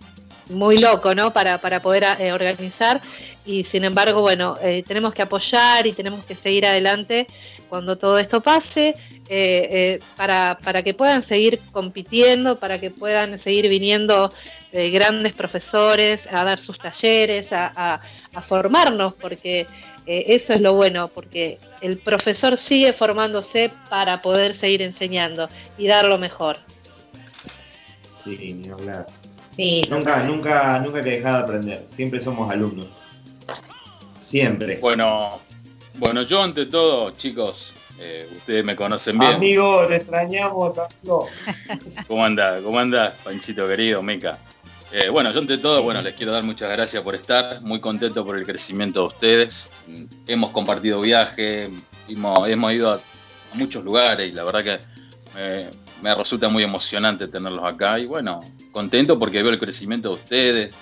muy loco, ¿no? Para, para poder eh, organizar y sin embargo, bueno, eh, tenemos que apoyar y tenemos que seguir adelante cuando todo esto pase, eh, para, para que puedan seguir compitiendo, para que puedan seguir viniendo grandes profesores a dar sus talleres, a, a- formarnos, porque eso es lo bueno, porque el profesor sigue formándose para poder seguir enseñando y dar lo mejor. Sí, ni hablar. Sí, Nunca, nunca, nunca hay que dejar de aprender. Siempre somos alumnos. Siempre. Bueno, bueno, yo ante todo, chicos, eh, ustedes me conocen bien. Amigo, te extrañamos, amigo. ¿Cómo anda? ¿Cómo anda, Panchito querido, Meca? Eh, bueno, yo ante todo, bueno, les quiero dar muchas gracias por estar, muy contento por el crecimiento de ustedes. Hemos compartido viaje, hemos, hemos ido a, a muchos lugares y la verdad que eh, me resulta muy emocionante tenerlos acá y bueno, contento porque veo el crecimiento de ustedes,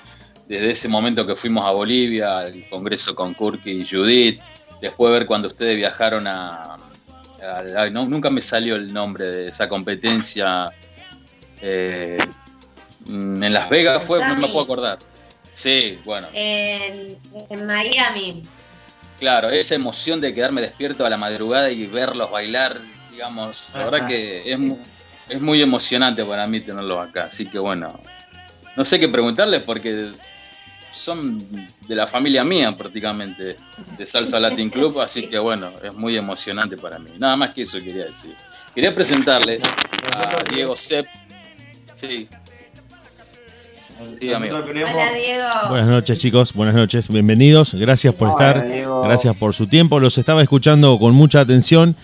desde ese momento que fuimos a Bolivia, al congreso con Kurki y Judith, después ver cuando ustedes viajaron a... no, nunca me salió el nombre de esa competencia. eh, en Las Vegas fue, no me puedo acordar. Sí, bueno, En, en Miami. claro, esa emoción de quedarme despierto a la madrugada y verlos bailar, digamos, la verdad que es, mu- es muy emocionante para mí tenerlos acá. Así que bueno, no sé qué preguntarles porque son de la familia mía prácticamente, de Salsa Latin Club, así que bueno, es muy emocionante para mí. Nada más que eso quería decir. Quería presentarles a Diego Sepp. Sí. Sí, amigo. Hola, Diego. Buenas noches chicos, buenas noches, bienvenidos, gracias por Hola, estar, Diego. gracias por su tiempo, los estaba escuchando con mucha atención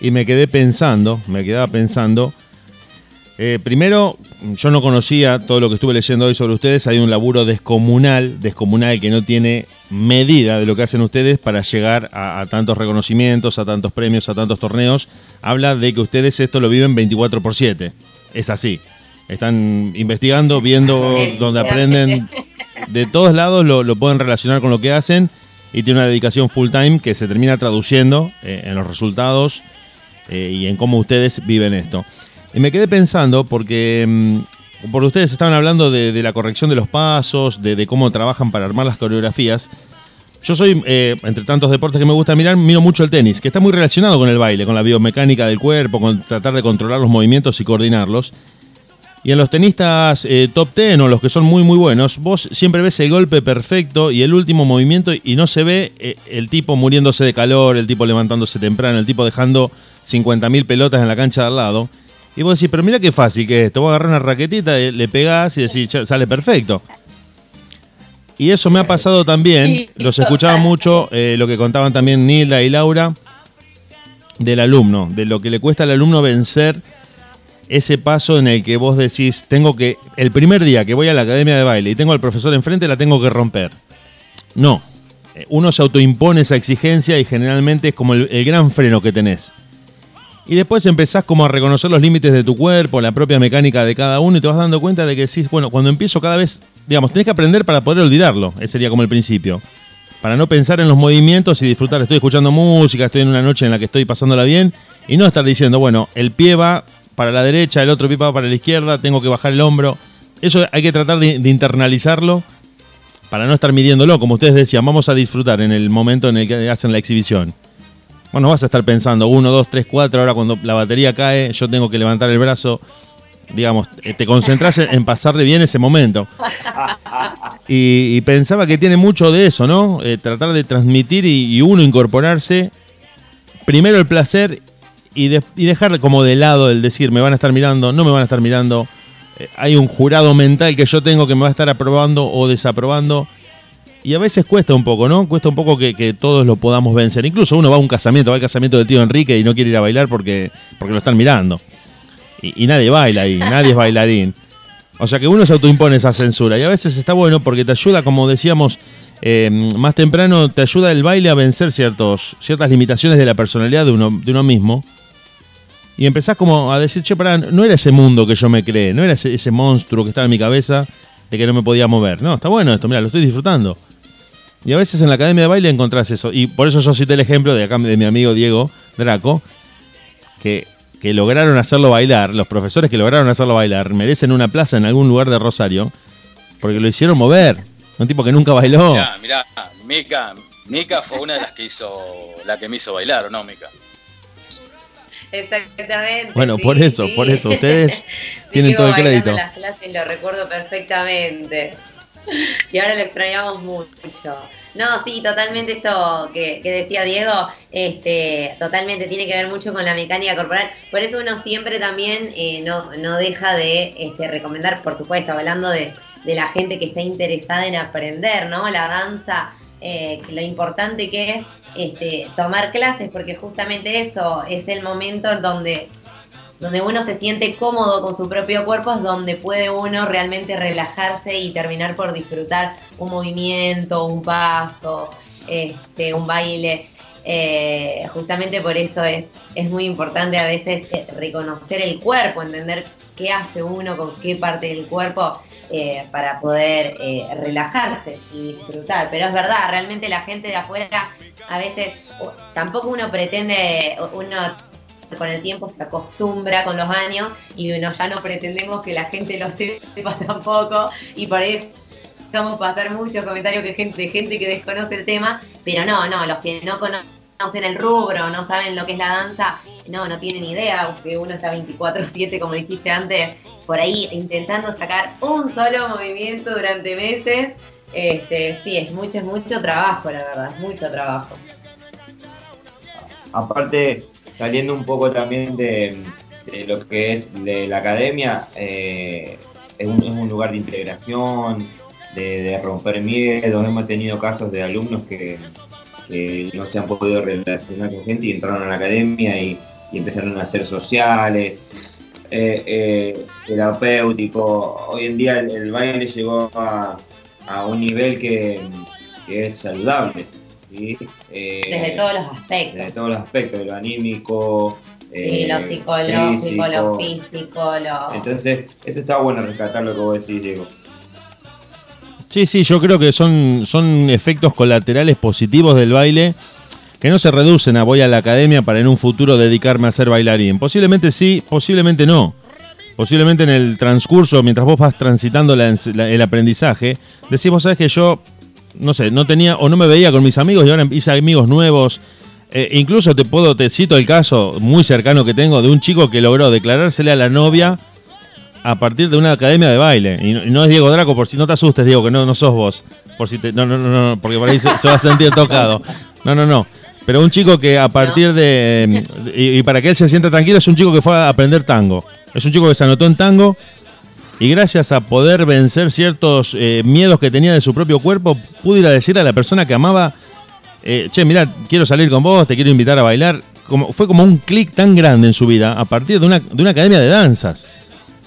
y me quedé pensando, me quedaba pensando, eh, primero, yo no conocía todo lo que estuve leyendo hoy sobre ustedes, hay un laburo descomunal, descomunal que no tiene medida de lo que hacen ustedes para llegar a, a tantos reconocimientos, a tantos premios, a tantos torneos, habla de que ustedes esto lo viven 24 por 7, es así. Están investigando, viendo donde aprenden. De todos lados, lo, lo pueden relacionar con lo que hacen y tiene una dedicación full time que se termina traduciendo eh, en los resultados eh, y en cómo ustedes viven esto. Y me quedé pensando porque, mm, porque ustedes estaban hablando de, la corrección de los pasos, de, cómo trabajan para armar las coreografías. Yo soy, eh, entre tantos deportes que me gusta mirar, miro mucho el tenis, que está muy relacionado con el baile, con la biomecánica del cuerpo, con tratar de controlar los movimientos y coordinarlos. Y en los tenistas eh, top 10 o los que son muy muy buenos, vos siempre ves el golpe perfecto y el último movimiento y no se ve eh, el tipo muriéndose de calor, el tipo levantándose temprano, el tipo dejando 50.000 pelotas en la cancha de al lado. Y vos decís, pero mira qué fácil que es esto, vos agarrás una raquetita, eh, le pegás y decís, "Ya, sale perfecto. Y eso me ha pasado también, los escuchaba mucho, eh, lo que contaban también Nilda y Laura, del alumno, de lo que le cuesta al alumno vencer ese paso en el que vos decís, tengo que, el primer día que voy a la academia de baile y tengo al profesor enfrente, la tengo que romper. No, Eh, uno se autoimpone esa exigencia y generalmente es como el, el gran freno que tenés. Y después empezás como a reconocer los límites de tu cuerpo, la propia mecánica de cada uno y te vas dando cuenta de que decís, bueno, cuando empiezo cada vez, digamos, tenés que aprender para poder olvidarlo. Ese sería como el principio. Para no pensar en los movimientos y disfrutar. Estoy escuchando música, estoy en una noche en la que estoy pasándola bien y no estar diciendo, bueno, el pie va para la derecha, el otro pie va para la izquierda, tengo que bajar el hombro. Eso hay que tratar de, de internalizarlo para no estar midiéndolo. Como ustedes decían, vamos a disfrutar en el momento en el que hacen la exhibición. Bueno, vas a estar pensando, uno, dos, tres, cuatro, ahora cuando la batería cae, yo tengo que levantar el brazo. Digamos, eh, te concentras en, en pasarle bien ese momento. Y, y pensaba que tiene mucho de eso, ¿no? Eh, tratar de transmitir y, y uno incorporarse primero el placer y, de- y dejar como de lado el decir, me van a estar mirando, no me van a estar mirando. Eh, hay un jurado mental que yo tengo que me va a estar aprobando o desaprobando. Y a veces cuesta un poco, ¿no? Cuesta un poco que, que todos lo podamos vencer. Incluso uno va a un casamiento, va al casamiento del tío Enrique y no quiere ir a bailar porque, porque lo están mirando. Y, nadie baila ahí, nadie es bailarín. O sea que uno se autoimpone esa censura. Y a veces está bueno porque te ayuda, como decíamos eh, más temprano, te ayuda el baile a vencer ciertos, ciertas limitaciones de la personalidad de uno, de uno mismo. Y empezás como a decir, che, pará, no era ese mundo que yo me creé, no era ese, ese monstruo que estaba en mi cabeza de que no me podía mover. No, está bueno esto, mira, lo estoy disfrutando. Y a veces en la academia de baile encontrás eso. Y por eso yo cité el ejemplo de acá de mi amigo Diego Draco, que, que lograron hacerlo bailar, los profesores que lograron hacerlo bailar, merecen una plaza en algún lugar de Rosario, porque lo hicieron mover. Un tipo que nunca bailó. Mirá, mirá, Mica, Mica fue una de las que hizo, la que me hizo bailar, ¿o no, Mica? Exactamente. Bueno, sí, por eso, sí. por eso, ustedes tienen todo el crédito. las clases lo recuerdo perfectamente. Y ahora lo extrañamos mucho. No, sí, totalmente esto que, que decía Diego, este, totalmente tiene que ver mucho con la mecánica corporal. Por eso uno siempre también eh, no, no deja de este, recomendar, por supuesto, hablando de, de la gente que está interesada en aprender, ¿no? La danza, eh, lo importante que es este, tomar clases, porque justamente eso es el momento en donde donde uno se siente cómodo con su propio cuerpo es donde puede uno realmente relajarse y terminar por disfrutar un movimiento, un paso, este, un baile. Eh, justamente por eso es, es muy importante a veces eh, reconocer el cuerpo, entender qué hace uno con qué parte del cuerpo eh, para poder relajarse y disfrutar. Pero es verdad, realmente la gente de afuera a veces tampoco uno pretende, uno con el tiempo se acostumbra con los años y uno ya no pretendemos que la gente lo sepa tampoco y por ahí a pasar muchos comentarios que gente, gente que desconoce el tema, pero no, no, los que no conocen el rubro, no saben lo que es la danza, no, no tienen idea, aunque uno está 24/7 como dijiste antes, por ahí intentando sacar un solo movimiento durante meses, este, sí, es mucho, es mucho trabajo, la verdad, es mucho trabajo. Aparte, saliendo un poco también de, lo que es de la academia, eh, es, un, es un lugar de integración, de, romper miedos. Hemos tenido casos de alumnos que, que no se han podido relacionar con gente y entraron a la academia y, y empezaron a ser sociales, eh, eh, terapéutico. Hoy en día el, baile llegó a, a un nivel que es saludable. ¿Sí? Eh, Desde todos los aspectos. desde todos los aspectos, de lo anímico, Sí, eh, lo psicológico, lo físico. físico, lo... Entonces, eso está bueno rescatar lo que vos decís, Diego. Sí, sí, yo creo que son, son efectos colaterales positivos del baile que no se reducen a voy a la academia para en un futuro dedicarme a ser bailarín. Posiblemente sí, posiblemente no. Posiblemente en el transcurso, mientras vos vas transitando la ens- la- el aprendizaje, decís, vos sabés que yo, no sé, no tenía o no me veía con mis amigos y ahora hice amigos nuevos. Eh, incluso te puedo, te cito el caso muy cercano que tengo de un chico que logró declarársele a la novia a partir de una academia de baile. Y no, es Diego Draco, por si no te asustes, Diego, que no, no sos vos. Por si te, no, no, no, no, porque por ahí se, va a sentir tocado. No, no, no. Pero un chico que a partir de. Y, y para que él se sienta tranquilo, es un chico que fue a aprender tango. Es un chico que se anotó en tango. Y gracias a poder vencer ciertos eh, miedos que tenía de su propio cuerpo, pudo ir a decirle a la persona que amaba: eh, Che, mira, quiero salir con vos, te quiero invitar a bailar. Como, fue como un clic tan grande en su vida a partir de una, de una academia de danzas.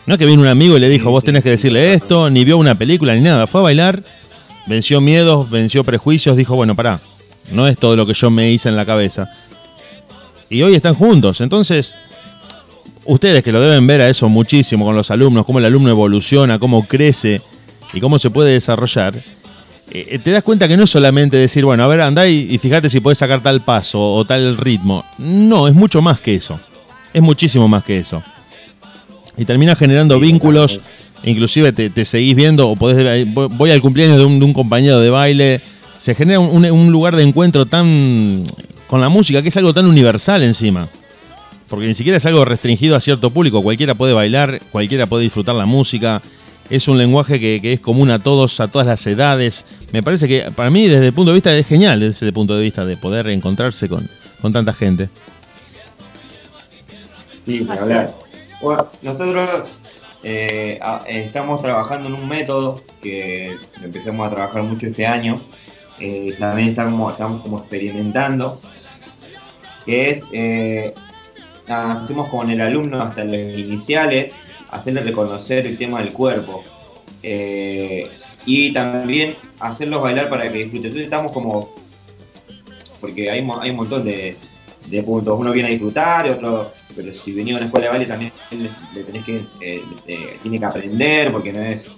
No es que vino un amigo y le dijo, vos tenés que decirle esto, ni vio una película ni nada. Fue a bailar, venció miedos, venció prejuicios, dijo, bueno, pará, no es todo lo que yo me hice en la cabeza. Y hoy están juntos. Entonces, ustedes que lo deben ver a eso muchísimo con los alumnos, cómo el alumno evoluciona, cómo crece y cómo se puede desarrollar, eh, te das cuenta que no es solamente decir, bueno, a ver, andá y, y fíjate si podés sacar tal paso o tal ritmo. No, es mucho más que eso. Es muchísimo más que eso. Y termina generando vínculos, inclusive te, te seguís viendo o podés, voy al cumpleaños de un, de un compañero de baile, se genera un, un lugar de encuentro tan con la música que es algo tan universal encima. Porque ni siquiera es algo restringido a cierto público, cualquiera puede bailar, cualquiera puede disfrutar la música. Es un lenguaje que, que es común a todos, a todas las edades. Me parece que para mí desde el punto de vista es genial, desde ese punto de vista de poder encontrarse con, con tanta gente. Sí, hablar. Bueno, nosotros eh, a- eh, estamos trabajando en un método que empezamos a trabajar mucho este año, eh, también estamos, estamos como experimentando, que es, eh, hacemos con el alumno hasta los iniciales, hacerle reconocer el tema del cuerpo. Eh, y también hacerlos bailar para que disfruten. Entonces estamos como, porque hay, hay un montón de, de puntos. Uno viene a disfrutar otro, pero si venía a una escuela de baile también le, tenés que, eh, le- tiene que aprender porque no es,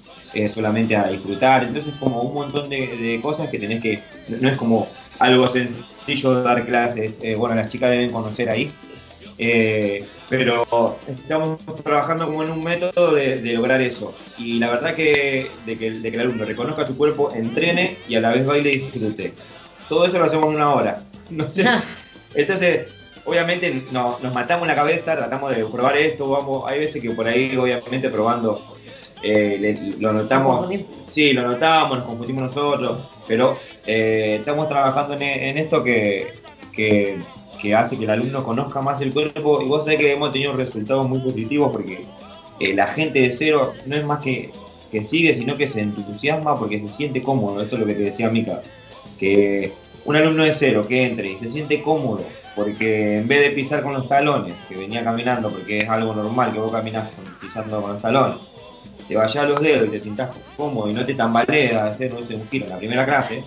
solamente a disfrutar. Entonces como un montón de, de cosas que tenés que, no, es como algo sencillo dar clases. Eh, bueno, las chicas deben conocer ahí. Eh, pero estamos trabajando como en un método de, de lograr eso. Y la verdad que de, que de que el alumno reconozca su cuerpo, entrene y a la vez baile y disfrute. Todo eso lo hacemos en una hora. No sé. Entonces, obviamente no, nos matamos la cabeza, tratamos de probar esto, vamos, hay veces que por ahí obviamente probando eh, le- lo notamos, sí, lo notamos, nos confundimos nosotros, pero eh, estamos trabajando en, en esto que, que, que hace que el alumno conozca más el cuerpo. Y vos sabés que hemos tenido resultados muy positivos porque eh, la gente de cero no es más que, que sigue, sino que se entusiasma porque se siente cómodo, esto es lo que te decía Mica, que un alumno de cero que entre y se siente cómodo porque en vez de pisar con los talones, que venía caminando porque es algo normal que vos caminás con- pisando con los talones, te vayas a los dedos y te sientas cómodo y no te tambaleas hacer un giro en la primera clase,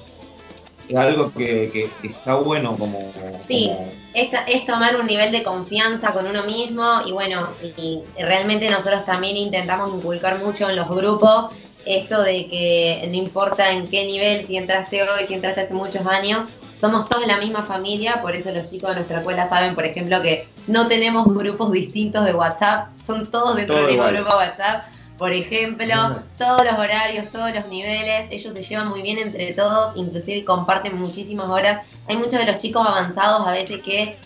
algo que, que- que está bueno como... Sí, como- es, es tomar un nivel de confianza con uno mismo y bueno, y realmente nosotros también intentamos inculcar mucho en los grupos esto de que no importa en qué nivel, si entraste hoy, si entraste hace muchos años, somos todos la misma familia, por eso los chicos de nuestra escuela saben, por ejemplo, que no tenemos grupos distintos de WhatsApp, son todos dentro Todo del mismo igual. grupo de WhatsApp. Por ejemplo, todos los horarios, todos los niveles, ellos se llevan muy bien entre todos, inclusive comparten muchísimas horas. Hay muchos de los chicos avanzados a veces que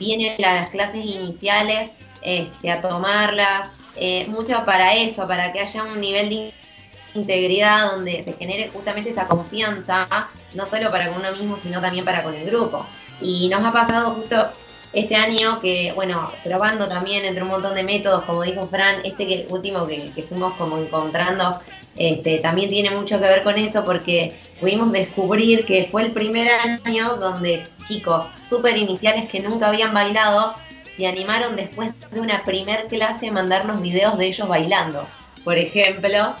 vienen a las clases iniciales este, a tomarlas, eh, mucho para eso, para que haya un nivel de integridad donde se genere justamente esa confianza, no solo para con uno mismo, sino también para con el grupo. Y nos ha pasado justo este año que, bueno, probando también entre un montón de métodos, como dijo Fran, este que último que, que fuimos como encontrando, este, también tiene mucho que ver con eso porque pudimos descubrir que fue el primer año donde chicos súper iniciales que nunca habían bailado se animaron después de una primer clase a mandarnos videos de ellos bailando. Por ejemplo,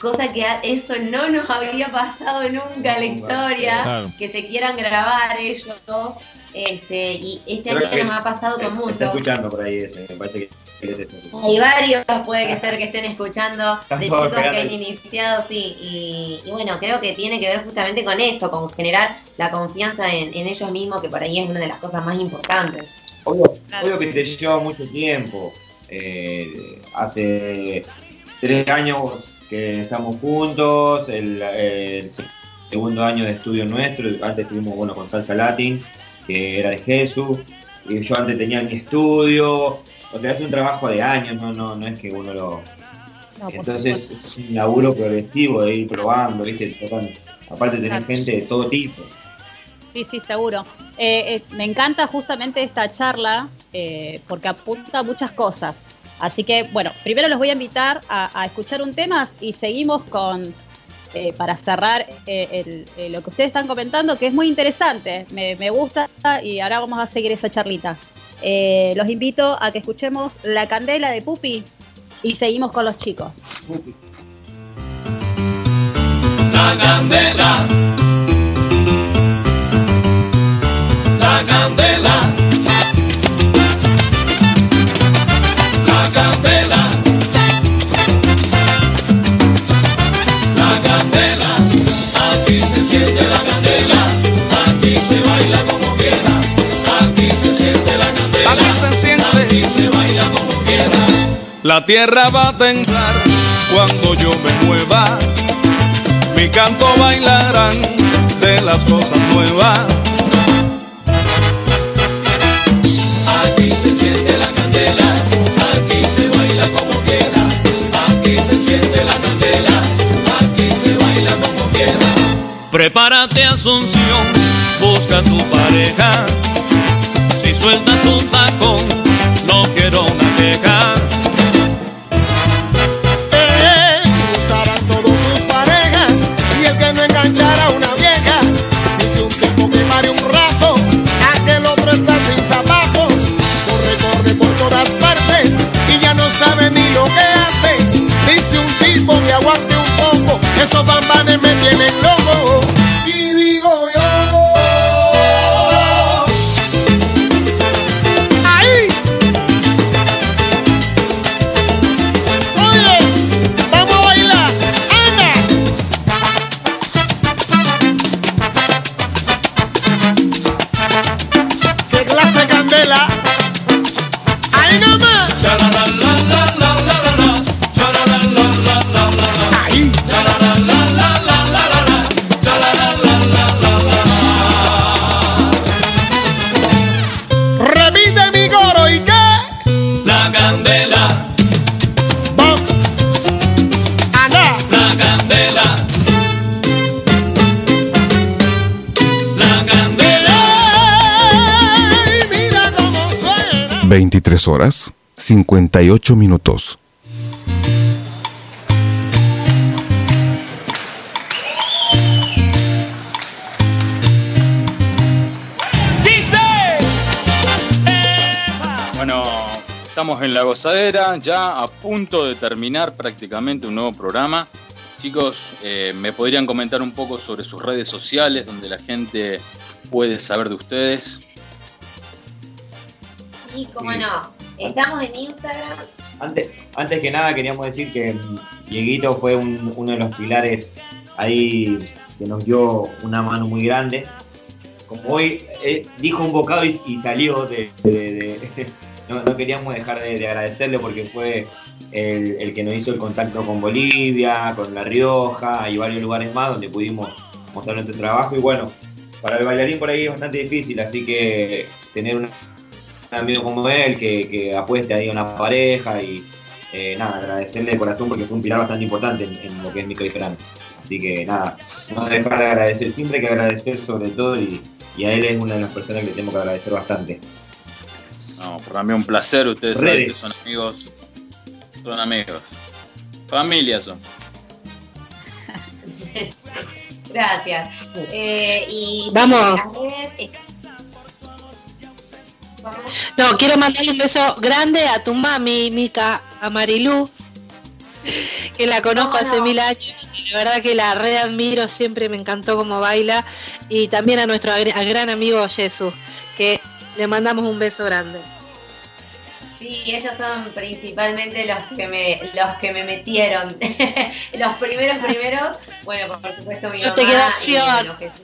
cosa que eso no nos había pasado nunca en la historia, Claro. que se quieran grabar ellos. Este, y este Creo año nos ha pasado con Está mucho. escuchando por ahí ese, me parece que es. Hay varios, puede que ser que estén escuchando, de chicos que han iniciado, sí, y, y bueno, creo que tiene que ver justamente con eso, con generar la confianza en, en ellos mismos, que por ahí es una de las cosas más importantes. Obvio, obvio que te lleva mucho tiempo. Eh, hace tres años que estamos juntos, el, el segundo año de estudio nuestro, antes estuvimos bueno, con Salsa Latin, que era de Jesús, y yo antes tenía mi estudio, o sea, es un trabajo de años, no, no, no es que uno lo... No, Entonces es un laburo progresivo de ir probando, ¿viste? Tratando. Aparte tener Claro. gente de todo tipo. Sí, sí, seguro. Eh, eh, me encanta justamente esta charla eh, porque apunta a muchas cosas. Así que, bueno, primero los voy a invitar a, escuchar un tema y seguimos con, eh, para cerrar eh, eh, lo que ustedes están comentando, que es muy interesante, me, me gusta y ahora vamos a seguir esa charlita. Los invito a que escuchemos La Candela de Pupi y seguimos con los chicos. La candela. La candela. La tierra va a temblar cuando yo me mueva. Mi canto bailarán de las cosas nuevas. Prepárate Asunción, busca tu pareja. Si sueltas un tacón, no quiero una queja. Buscarán todos sus parejas y el que no enganchara a una vieja. Dice un tiempo que pare un rato, aquel otro está sin zapatos. Corre, corre por todas partes y ya no sabe ni lo que hace. Dice un tipo que aguante un poco, esos bambanes me tienen loco. 23 horas 58 minutos. Dice. Bueno, estamos en la gozadera, ya a punto de terminar prácticamente un nuevo programa. Chicos, eh, ¿me podrían comentar un poco sobre sus redes sociales donde la gente puede saber de ustedes? Sí, cómo Sí. no. Estamos en Instagram. Antes, antes que nada queríamos decir que mm, Dieguito fue un- uno de los pilares ahí que nos dio una mano muy grande. Como hoy eh, dijo un bocado y, y salió de... de- de- no, no queríamos dejar de, de agradecerle porque fue el, el que nos hizo el contacto con Bolivia, con La Rioja y varios lugares más donde pudimos mostrar nuestro trabajo. Y bueno, para el bailarín por ahí es bastante difícil, así que tener una un amigo como él que, que apueste ahí a una pareja y eh, nada, agradecerle de corazón porque fue un pilar bastante importante en, en lo que es Mico y Fran. Así que nada, no dejar de agradecer, siempre hay que agradecer sobre todo y, y a él es una de las personas que tengo que agradecer bastante. No, para mí un placer, ustedes saben que son amigos. Son amigos. Familia son. Gracias. Eh, y Vamos. las redes, No, quiero mandarle un beso grande a tu mami, Mica, a Marilú, que la conozco ¿Cómo hace no? mil años. y La verdad que la readmiro, siempre me encantó cómo baila. Y también a nuestro al gran amigo Jesús, que le mandamos un beso grande. Sí, ellos son principalmente los que me, los que me metieron. los primeros primeros, bueno, por supuesto mi No mamá. te queda y, opción. bueno, Jesús.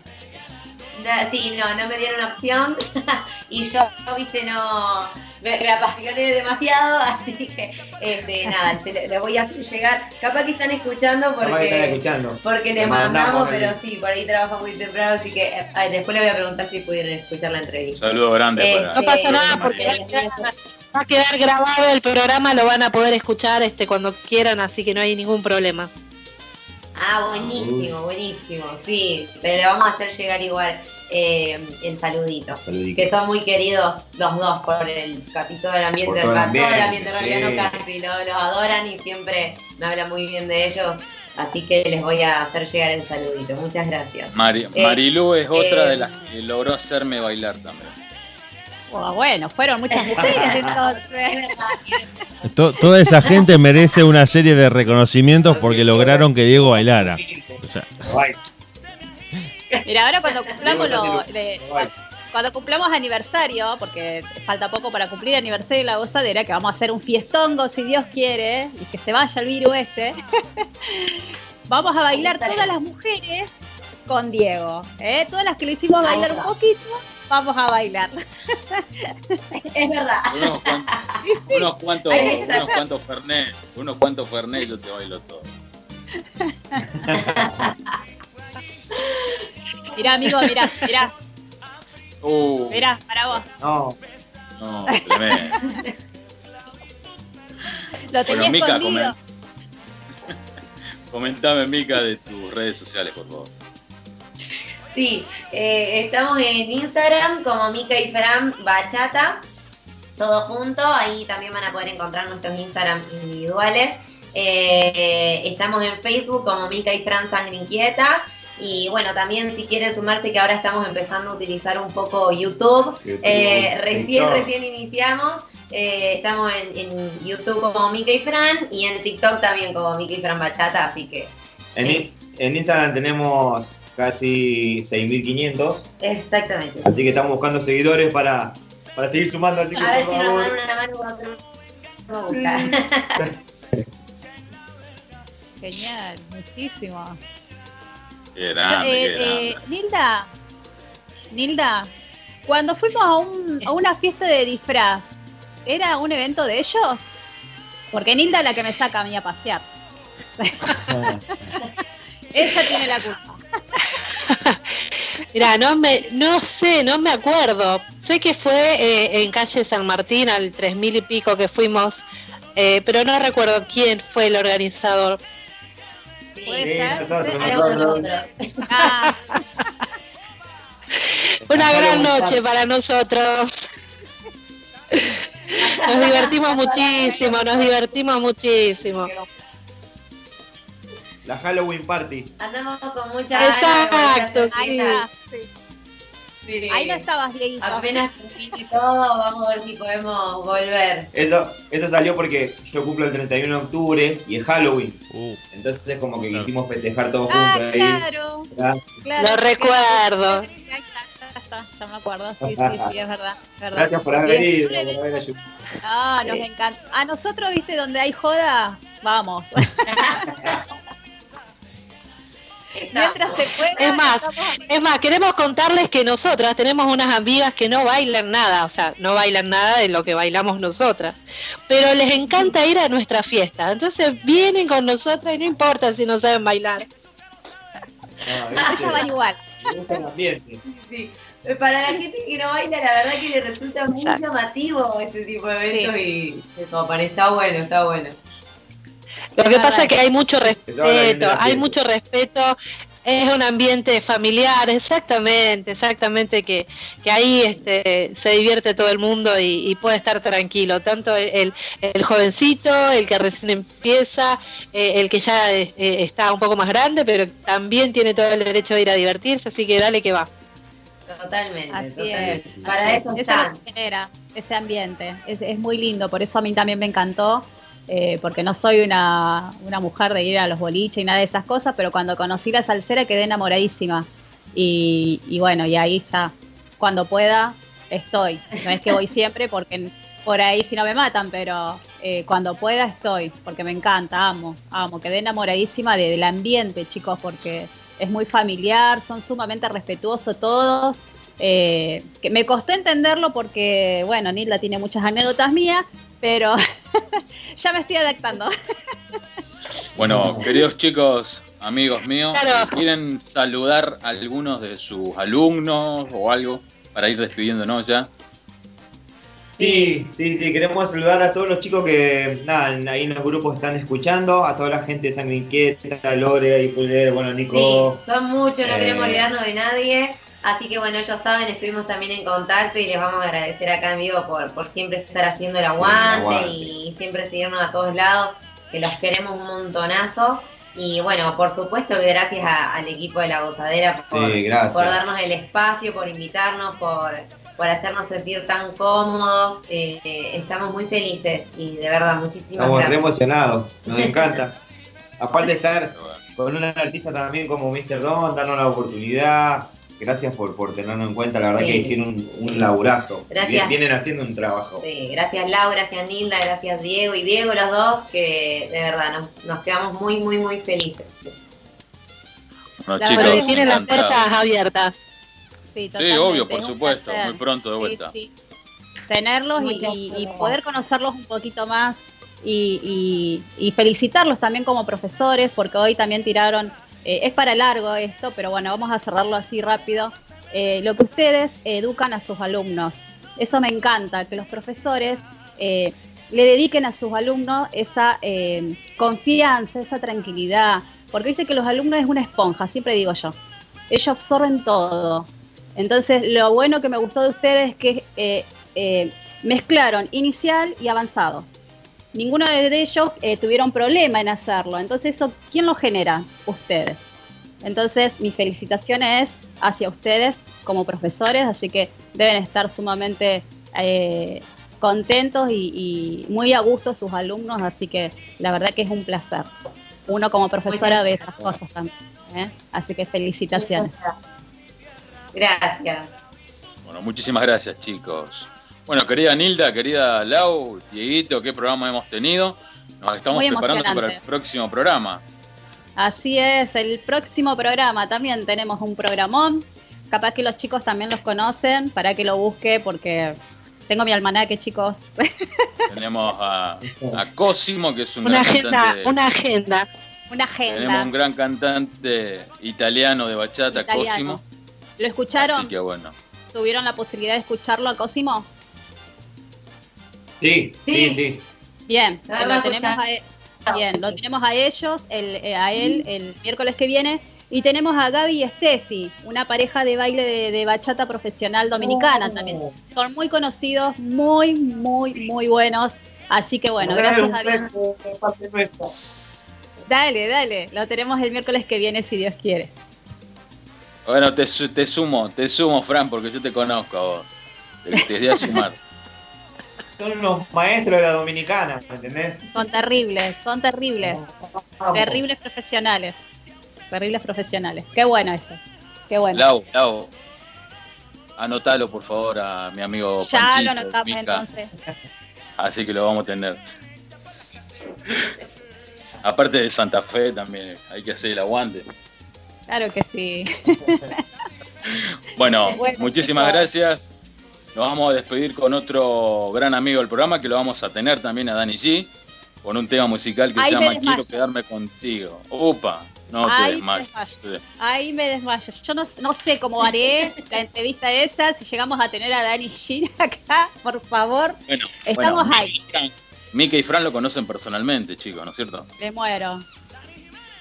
No, sí, no, no me dieron opción. y yo, viste, no. Me, me apasioné demasiado, así que, este, nada, les voy a llegar. Capaz que están escuchando están porque. escuchando. Porque Le les mandamos, mandamos pero el- sí, por ahí trabaja muy temprano, así que eh, ay, después le voy a preguntar si pudieron escuchar la entrevista. Saludo grande para. No pasa nada porque va a quedar grabado el programa, lo van a poder escuchar este cuando quieran, así que no hay ningún problema. Ah, buenísimo, buenísimo, sí. Pero le vamos a hacer llegar igual eh, el saludito. Saludito. Que son muy queridos los dos por el casi todo el ambiente, Por todo el va, todo el ambiente, sí. no casi, lo- los adoran y siempre me hablan muy bien de ellos. Así que les voy a hacer llegar el saludito. Muchas gracias. Mari- Eh, Marilú es otra eh, de las que logró hacerme bailar también. Oh, bueno, fueron muchas mujeres entonces. To- toda esa gente merece una serie de reconocimientos porque lograron que Diego bailara. O sea, Mira, ahora cuando cumplamos lo, de- cuando cumplamos aniversario, porque falta poco para cumplir aniversario de la gozadera, que vamos a hacer un fiestongo si Dios quiere, y que se vaya el virus este, vamos a bailar todas las mujeres con Diego. ¿eh? Todas las que le hicimos bailar un poquito, vamos a bailar. Es verdad. Unos cuantos, unos cuantos, unos cuantos Fernet, unos cuantos Fernet yo te bailo todo. Mirá, amigo, mirá, mirá, Uh, mirá, para vos. No, no, tremendo. Lo tenía Bueno, Mica, escondido. comen- comentame, Mica, de tus redes sociales, por favor. Sí, eh, estamos en Instagram como Mica y Fran Bachata, todo junto, ahí también van a poder encontrar nuestros Instagram individuales. Eh, estamos en Facebook como Mica y Fran Sangre Inquieta. Y bueno, también si quieren sumarse que ahora estamos empezando a utilizar un poco YouTube. YouTube, Eh, recién, recién iniciamos. Eh, estamos en, en YouTube como Mica y Fran y en TikTok también como Mica y Fran Bachata, así que en Instagram tenemos casi 6.500, exactamente. así que estamos buscando seguidores para, para seguir sumando, así que A ver nos dan una mano con otro me gusta. Genial, muchísimo. Qué grande, Eh, qué grande. eh, Nilda, Nilda, Cuando fuimos a, un- a una fiesta de disfraz, ¿era un evento de ellos? Porque Nilda es la que me saca a mí a pasear. Ella tiene la culpa. Mira, no me, no sé, no me acuerdo. Sé que fue eh, en calle San Martín al 3000 y pico que fuimos, eh, pero no recuerdo quién fue el organizador. Ah, Una gran noche para nosotros. Nos divertimos muchísimo, nos divertimos muchísimo. La Halloween Party. Andamos con mucha ganas de Exacto, ahí, sí. fiesta. ahí no estabas, Dieguito. Apenas y todo, vamos a ver si podemos volver. Eso, eso salió porque yo cumplo el 31 de octubre y es Halloween. Uh, Entonces es como que Claro. quisimos festejar todos Ah, juntos ahí. claro. Ah, claro. Lo recuerdo. Ya me acuerdo. Sí, sí, sí, es verdad. es verdad. Gracias por haber Y es ido. un por evento- haber ayudado. Ah, nos encanta. A nosotros, viste, donde hay joda, vamos. Mientras se pueda. Es más, Es más, queremos contarles que nosotras tenemos unas amigas que no bailan nada, o sea, no bailan nada de lo que bailamos nosotras, pero les encanta ir a nuestra fiesta, entonces vienen con nosotras y no importa si no saben bailar. Ah, van igual. Sí. Para la gente que no baila, la verdad que le resulta muy Exacto. llamativo este tipo de eventos y copan. Está bueno, está bueno. Lo que pasa es que hay mucho respeto, hay mucho respeto, es un ambiente familiar, exactamente, exactamente, que, que ahí este, se divierte todo el mundo y, y puede estar tranquilo, tanto el, el- jovencito, el que recién empieza, eh, el que ya eh, está un poco más grande, pero también tiene todo el derecho de ir a divertirse, así que dale que va. Totalmente, Así totalmente. es. Para eso es. están. es lo que genera ese ambiente. Es, es muy lindo, por eso a mí también me encantó. Eh, porque no soy una, una mujer de ir a los boliches y nada de esas cosas, pero cuando conocí la salsera quedé enamoradísima. Y, y bueno, y ahí ya, cuando pueda, estoy. No es que voy siempre porque por ahí si no me matan, pero eh, cuando pueda estoy, porque me encanta, amo, amo. Quedé enamoradísima de- del ambiente, chicos, porque es muy familiar, son sumamente respetuosos todos. Eh, que me costó entenderlo porque, bueno, Nilda tiene muchas anécdotas mías, pero ya me estoy adaptando. Bueno, queridos chicos, amigos míos, Claro. ¿quieren saludar a algunos de sus alumnos o algo para ir despidiéndonos ya? Sí, sí, sí, queremos saludar a todos los chicos que, nada, ahí en los grupos están escuchando, a toda la gente de Sangre Inquieta, Lore, Ipuler, bueno, Sí, Nico. son muchos, no Eh. queremos olvidarnos de nadie. Así que bueno, ellos saben, estuvimos también en contacto y les vamos a agradecer acá en vivo por, por siempre estar haciendo el aguante, aguante. y siempre seguirnos a todos lados, que los queremos un montonazo. Y bueno, por supuesto que gracias a- al equipo de la gozadera por, Sí, gracias. por darnos el espacio, por invitarnos, por, por hacernos sentir tan cómodos. Eh, eh, estamos muy felices y de verdad, muchísimas Estamos gracias. emocionados, nos encanta. Aparte de estar con un artista también como Mr. Don, darnos la oportunidad. Gracias por, por tenernos en cuenta, la verdad Sí. que hicieron un, un laburazo. Gracias. Vienen haciendo un trabajo. Sí, gracias Lau, gracias Nilda, gracias Diego y Diego los dos, que de verdad nos, nos quedamos muy, muy, muy felices. Bueno, La chicos, que tienen las puertas abiertas. Sí, Sí, obvio, por supuesto, muy pronto de vuelta. sí. Tenerlos y, poder conocerlos un poquito más y, y- y felicitarlos también como profesores, porque hoy también tiraron, eh, es para largo esto, pero bueno, vamos a cerrarlo así rápido. Eh, lo que ustedes educan a sus alumnos. Eso me encanta, que los profesores eh, le dediquen a sus alumnos esa eh, confianza, esa tranquilidad, porque viste que los alumnos es una esponja, siempre digo yo. Ellos absorben todo. Entonces, lo bueno que me gustó de ustedes es que mezclaron inicial y avanzados. Ninguno de ellos eh, tuvieron problema en hacerlo. Entonces, eso, ¿quién lo genera? Ustedes. Entonces, mi felicitación es hacia ustedes como profesores, así que deben estar sumamente eh, contentos y, y muy a gusto sus alumnos, así que la verdad que es un placer. Uno como profesora ve esas cosas también. ¿eh? Así que felicitaciones. Gracias. Bueno, muchísimas gracias, chicos. Bueno, querida Nilda, querida Lau, Dieguito, qué programa hemos tenido. Nos estamos preparando para el próximo programa. Así es, el próximo programa también tenemos un programón capaz que los chicos también los conocen, para que lo busque, porque tengo mi almanaque, chicos. Tenemos a, a Cosimo, que es un Una gran agenda, cantante. una agenda. Una Tenemos agenda. un gran cantante italiano de bachata, Italiano. Cosimo. ¿Lo escucharon? Así que bueno. ¿Tuvieron la posibilidad de escucharlo a Cosimo? Sí, sí, sí. Bien, Ah, lo tenemos a, e- bien, lo tenemos a ellos, el, eh, a él el miércoles que viene. Y tenemos a Gaby y Steffi, una pareja de baile de, de bachata profesional dominicana Oh. también. Son muy conocidos, muy, muy, muy buenos. Así que bueno, Dale gracias un a Dios. beso. Dale, dale, lo tenemos el miércoles que viene si Dios quiere. Bueno, te, su- te sumo, te sumo, Fran, porque yo te conozco a vos. Te, te voy a sumar. Son los maestros de la dominicana, ¿me entendés? Son terribles, son terribles. Vamos. Terribles profesionales. Terribles profesionales. Qué bueno esto. Qué bueno. Lau, Lau. Anotalo, por favor, a mi amigo ya Panchito, lo anotamos Mica. entonces. Así que lo vamos a tener. Aparte de Santa Fe también, hay que hacer el aguante. Claro que sí. Bueno, Bueno, muchísimas chicos. gracias. Nos vamos a despedir con otro gran amigo del programa que lo vamos a tener también a Dani G. Con un tema musical que Ahí se llama. Quiero quedarme contigo. Upa, no te Ahí me desmayes. desmayo. Ahí me desmayo. Yo no, no sé cómo haré la entrevista esa si llegamos a tener a Dani Gin acá, por favor. Bueno, Estamos bueno, ahí. Mika y Fran lo conocen personalmente, chicos, ¿no es cierto? Me muero.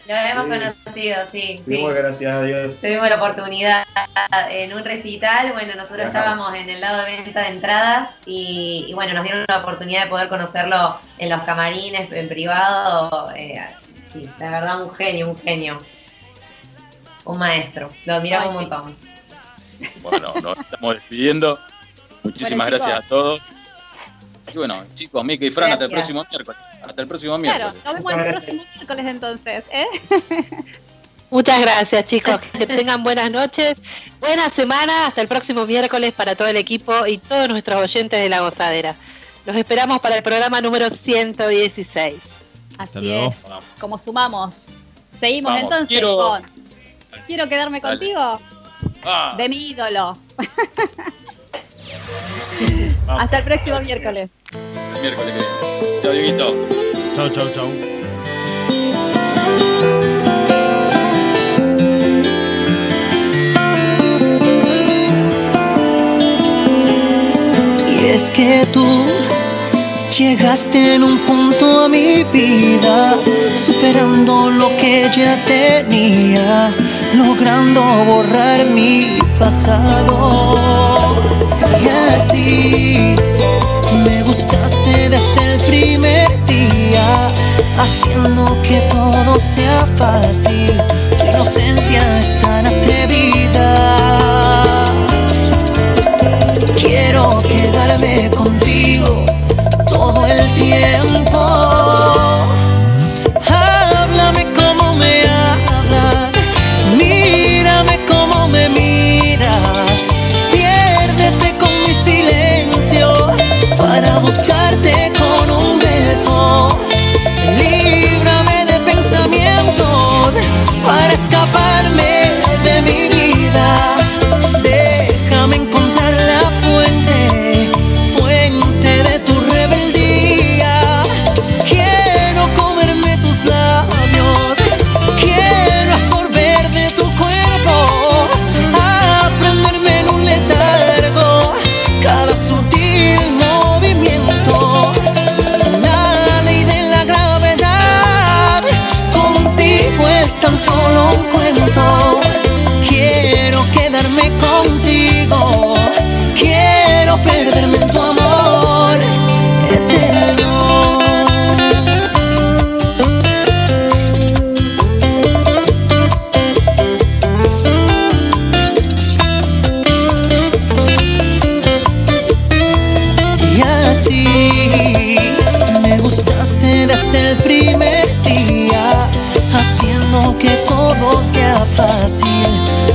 Lo hemos Sí. conocido, sí. Muy gracias a Dios. Tuvimos la oportunidad en un recital, bueno, nosotros Ajá. estábamos en el lado de venta de entradas y, y, bueno, nos dieron la oportunidad de poder conocerlo en los camarines, en privado. eh, sí, la verdad, un genio, un genio. Un maestro, lo admiramos un montón. Bueno, nos estamos despidiendo. Muchísimas Bueno, chicos. gracias a todos. Y bueno, chicos, Mika y Fran, hasta el próximo miércoles. Hasta el próximo Claro, miércoles. nos vemos el próximo miércoles entonces. ¿eh? Muchas gracias, chicos. Que tengan buenas noches, buena semana. Hasta el próximo miércoles para todo el equipo y todos nuestros oyentes de La Gozadera. Los esperamos para el programa número 116. Así luego. es. Como sumamos. Seguimos Vamos, entonces quiero- con Quiero quedarme Dale. contigo. Ah, De mi ídolo. vamos. Hasta el próximo miércoles. El miércoles que viene. Chao, Dieguito. Chau, chau. Y es que tú llegaste en un punto a mi vida, superando lo que ya tenía, logrando borrar mi pasado. Y así me gustaste desde el primer día, haciendo que todo sea fácil. Tu inocencia es tan atrevida.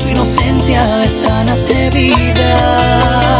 Tu inocencia es tan atrevida.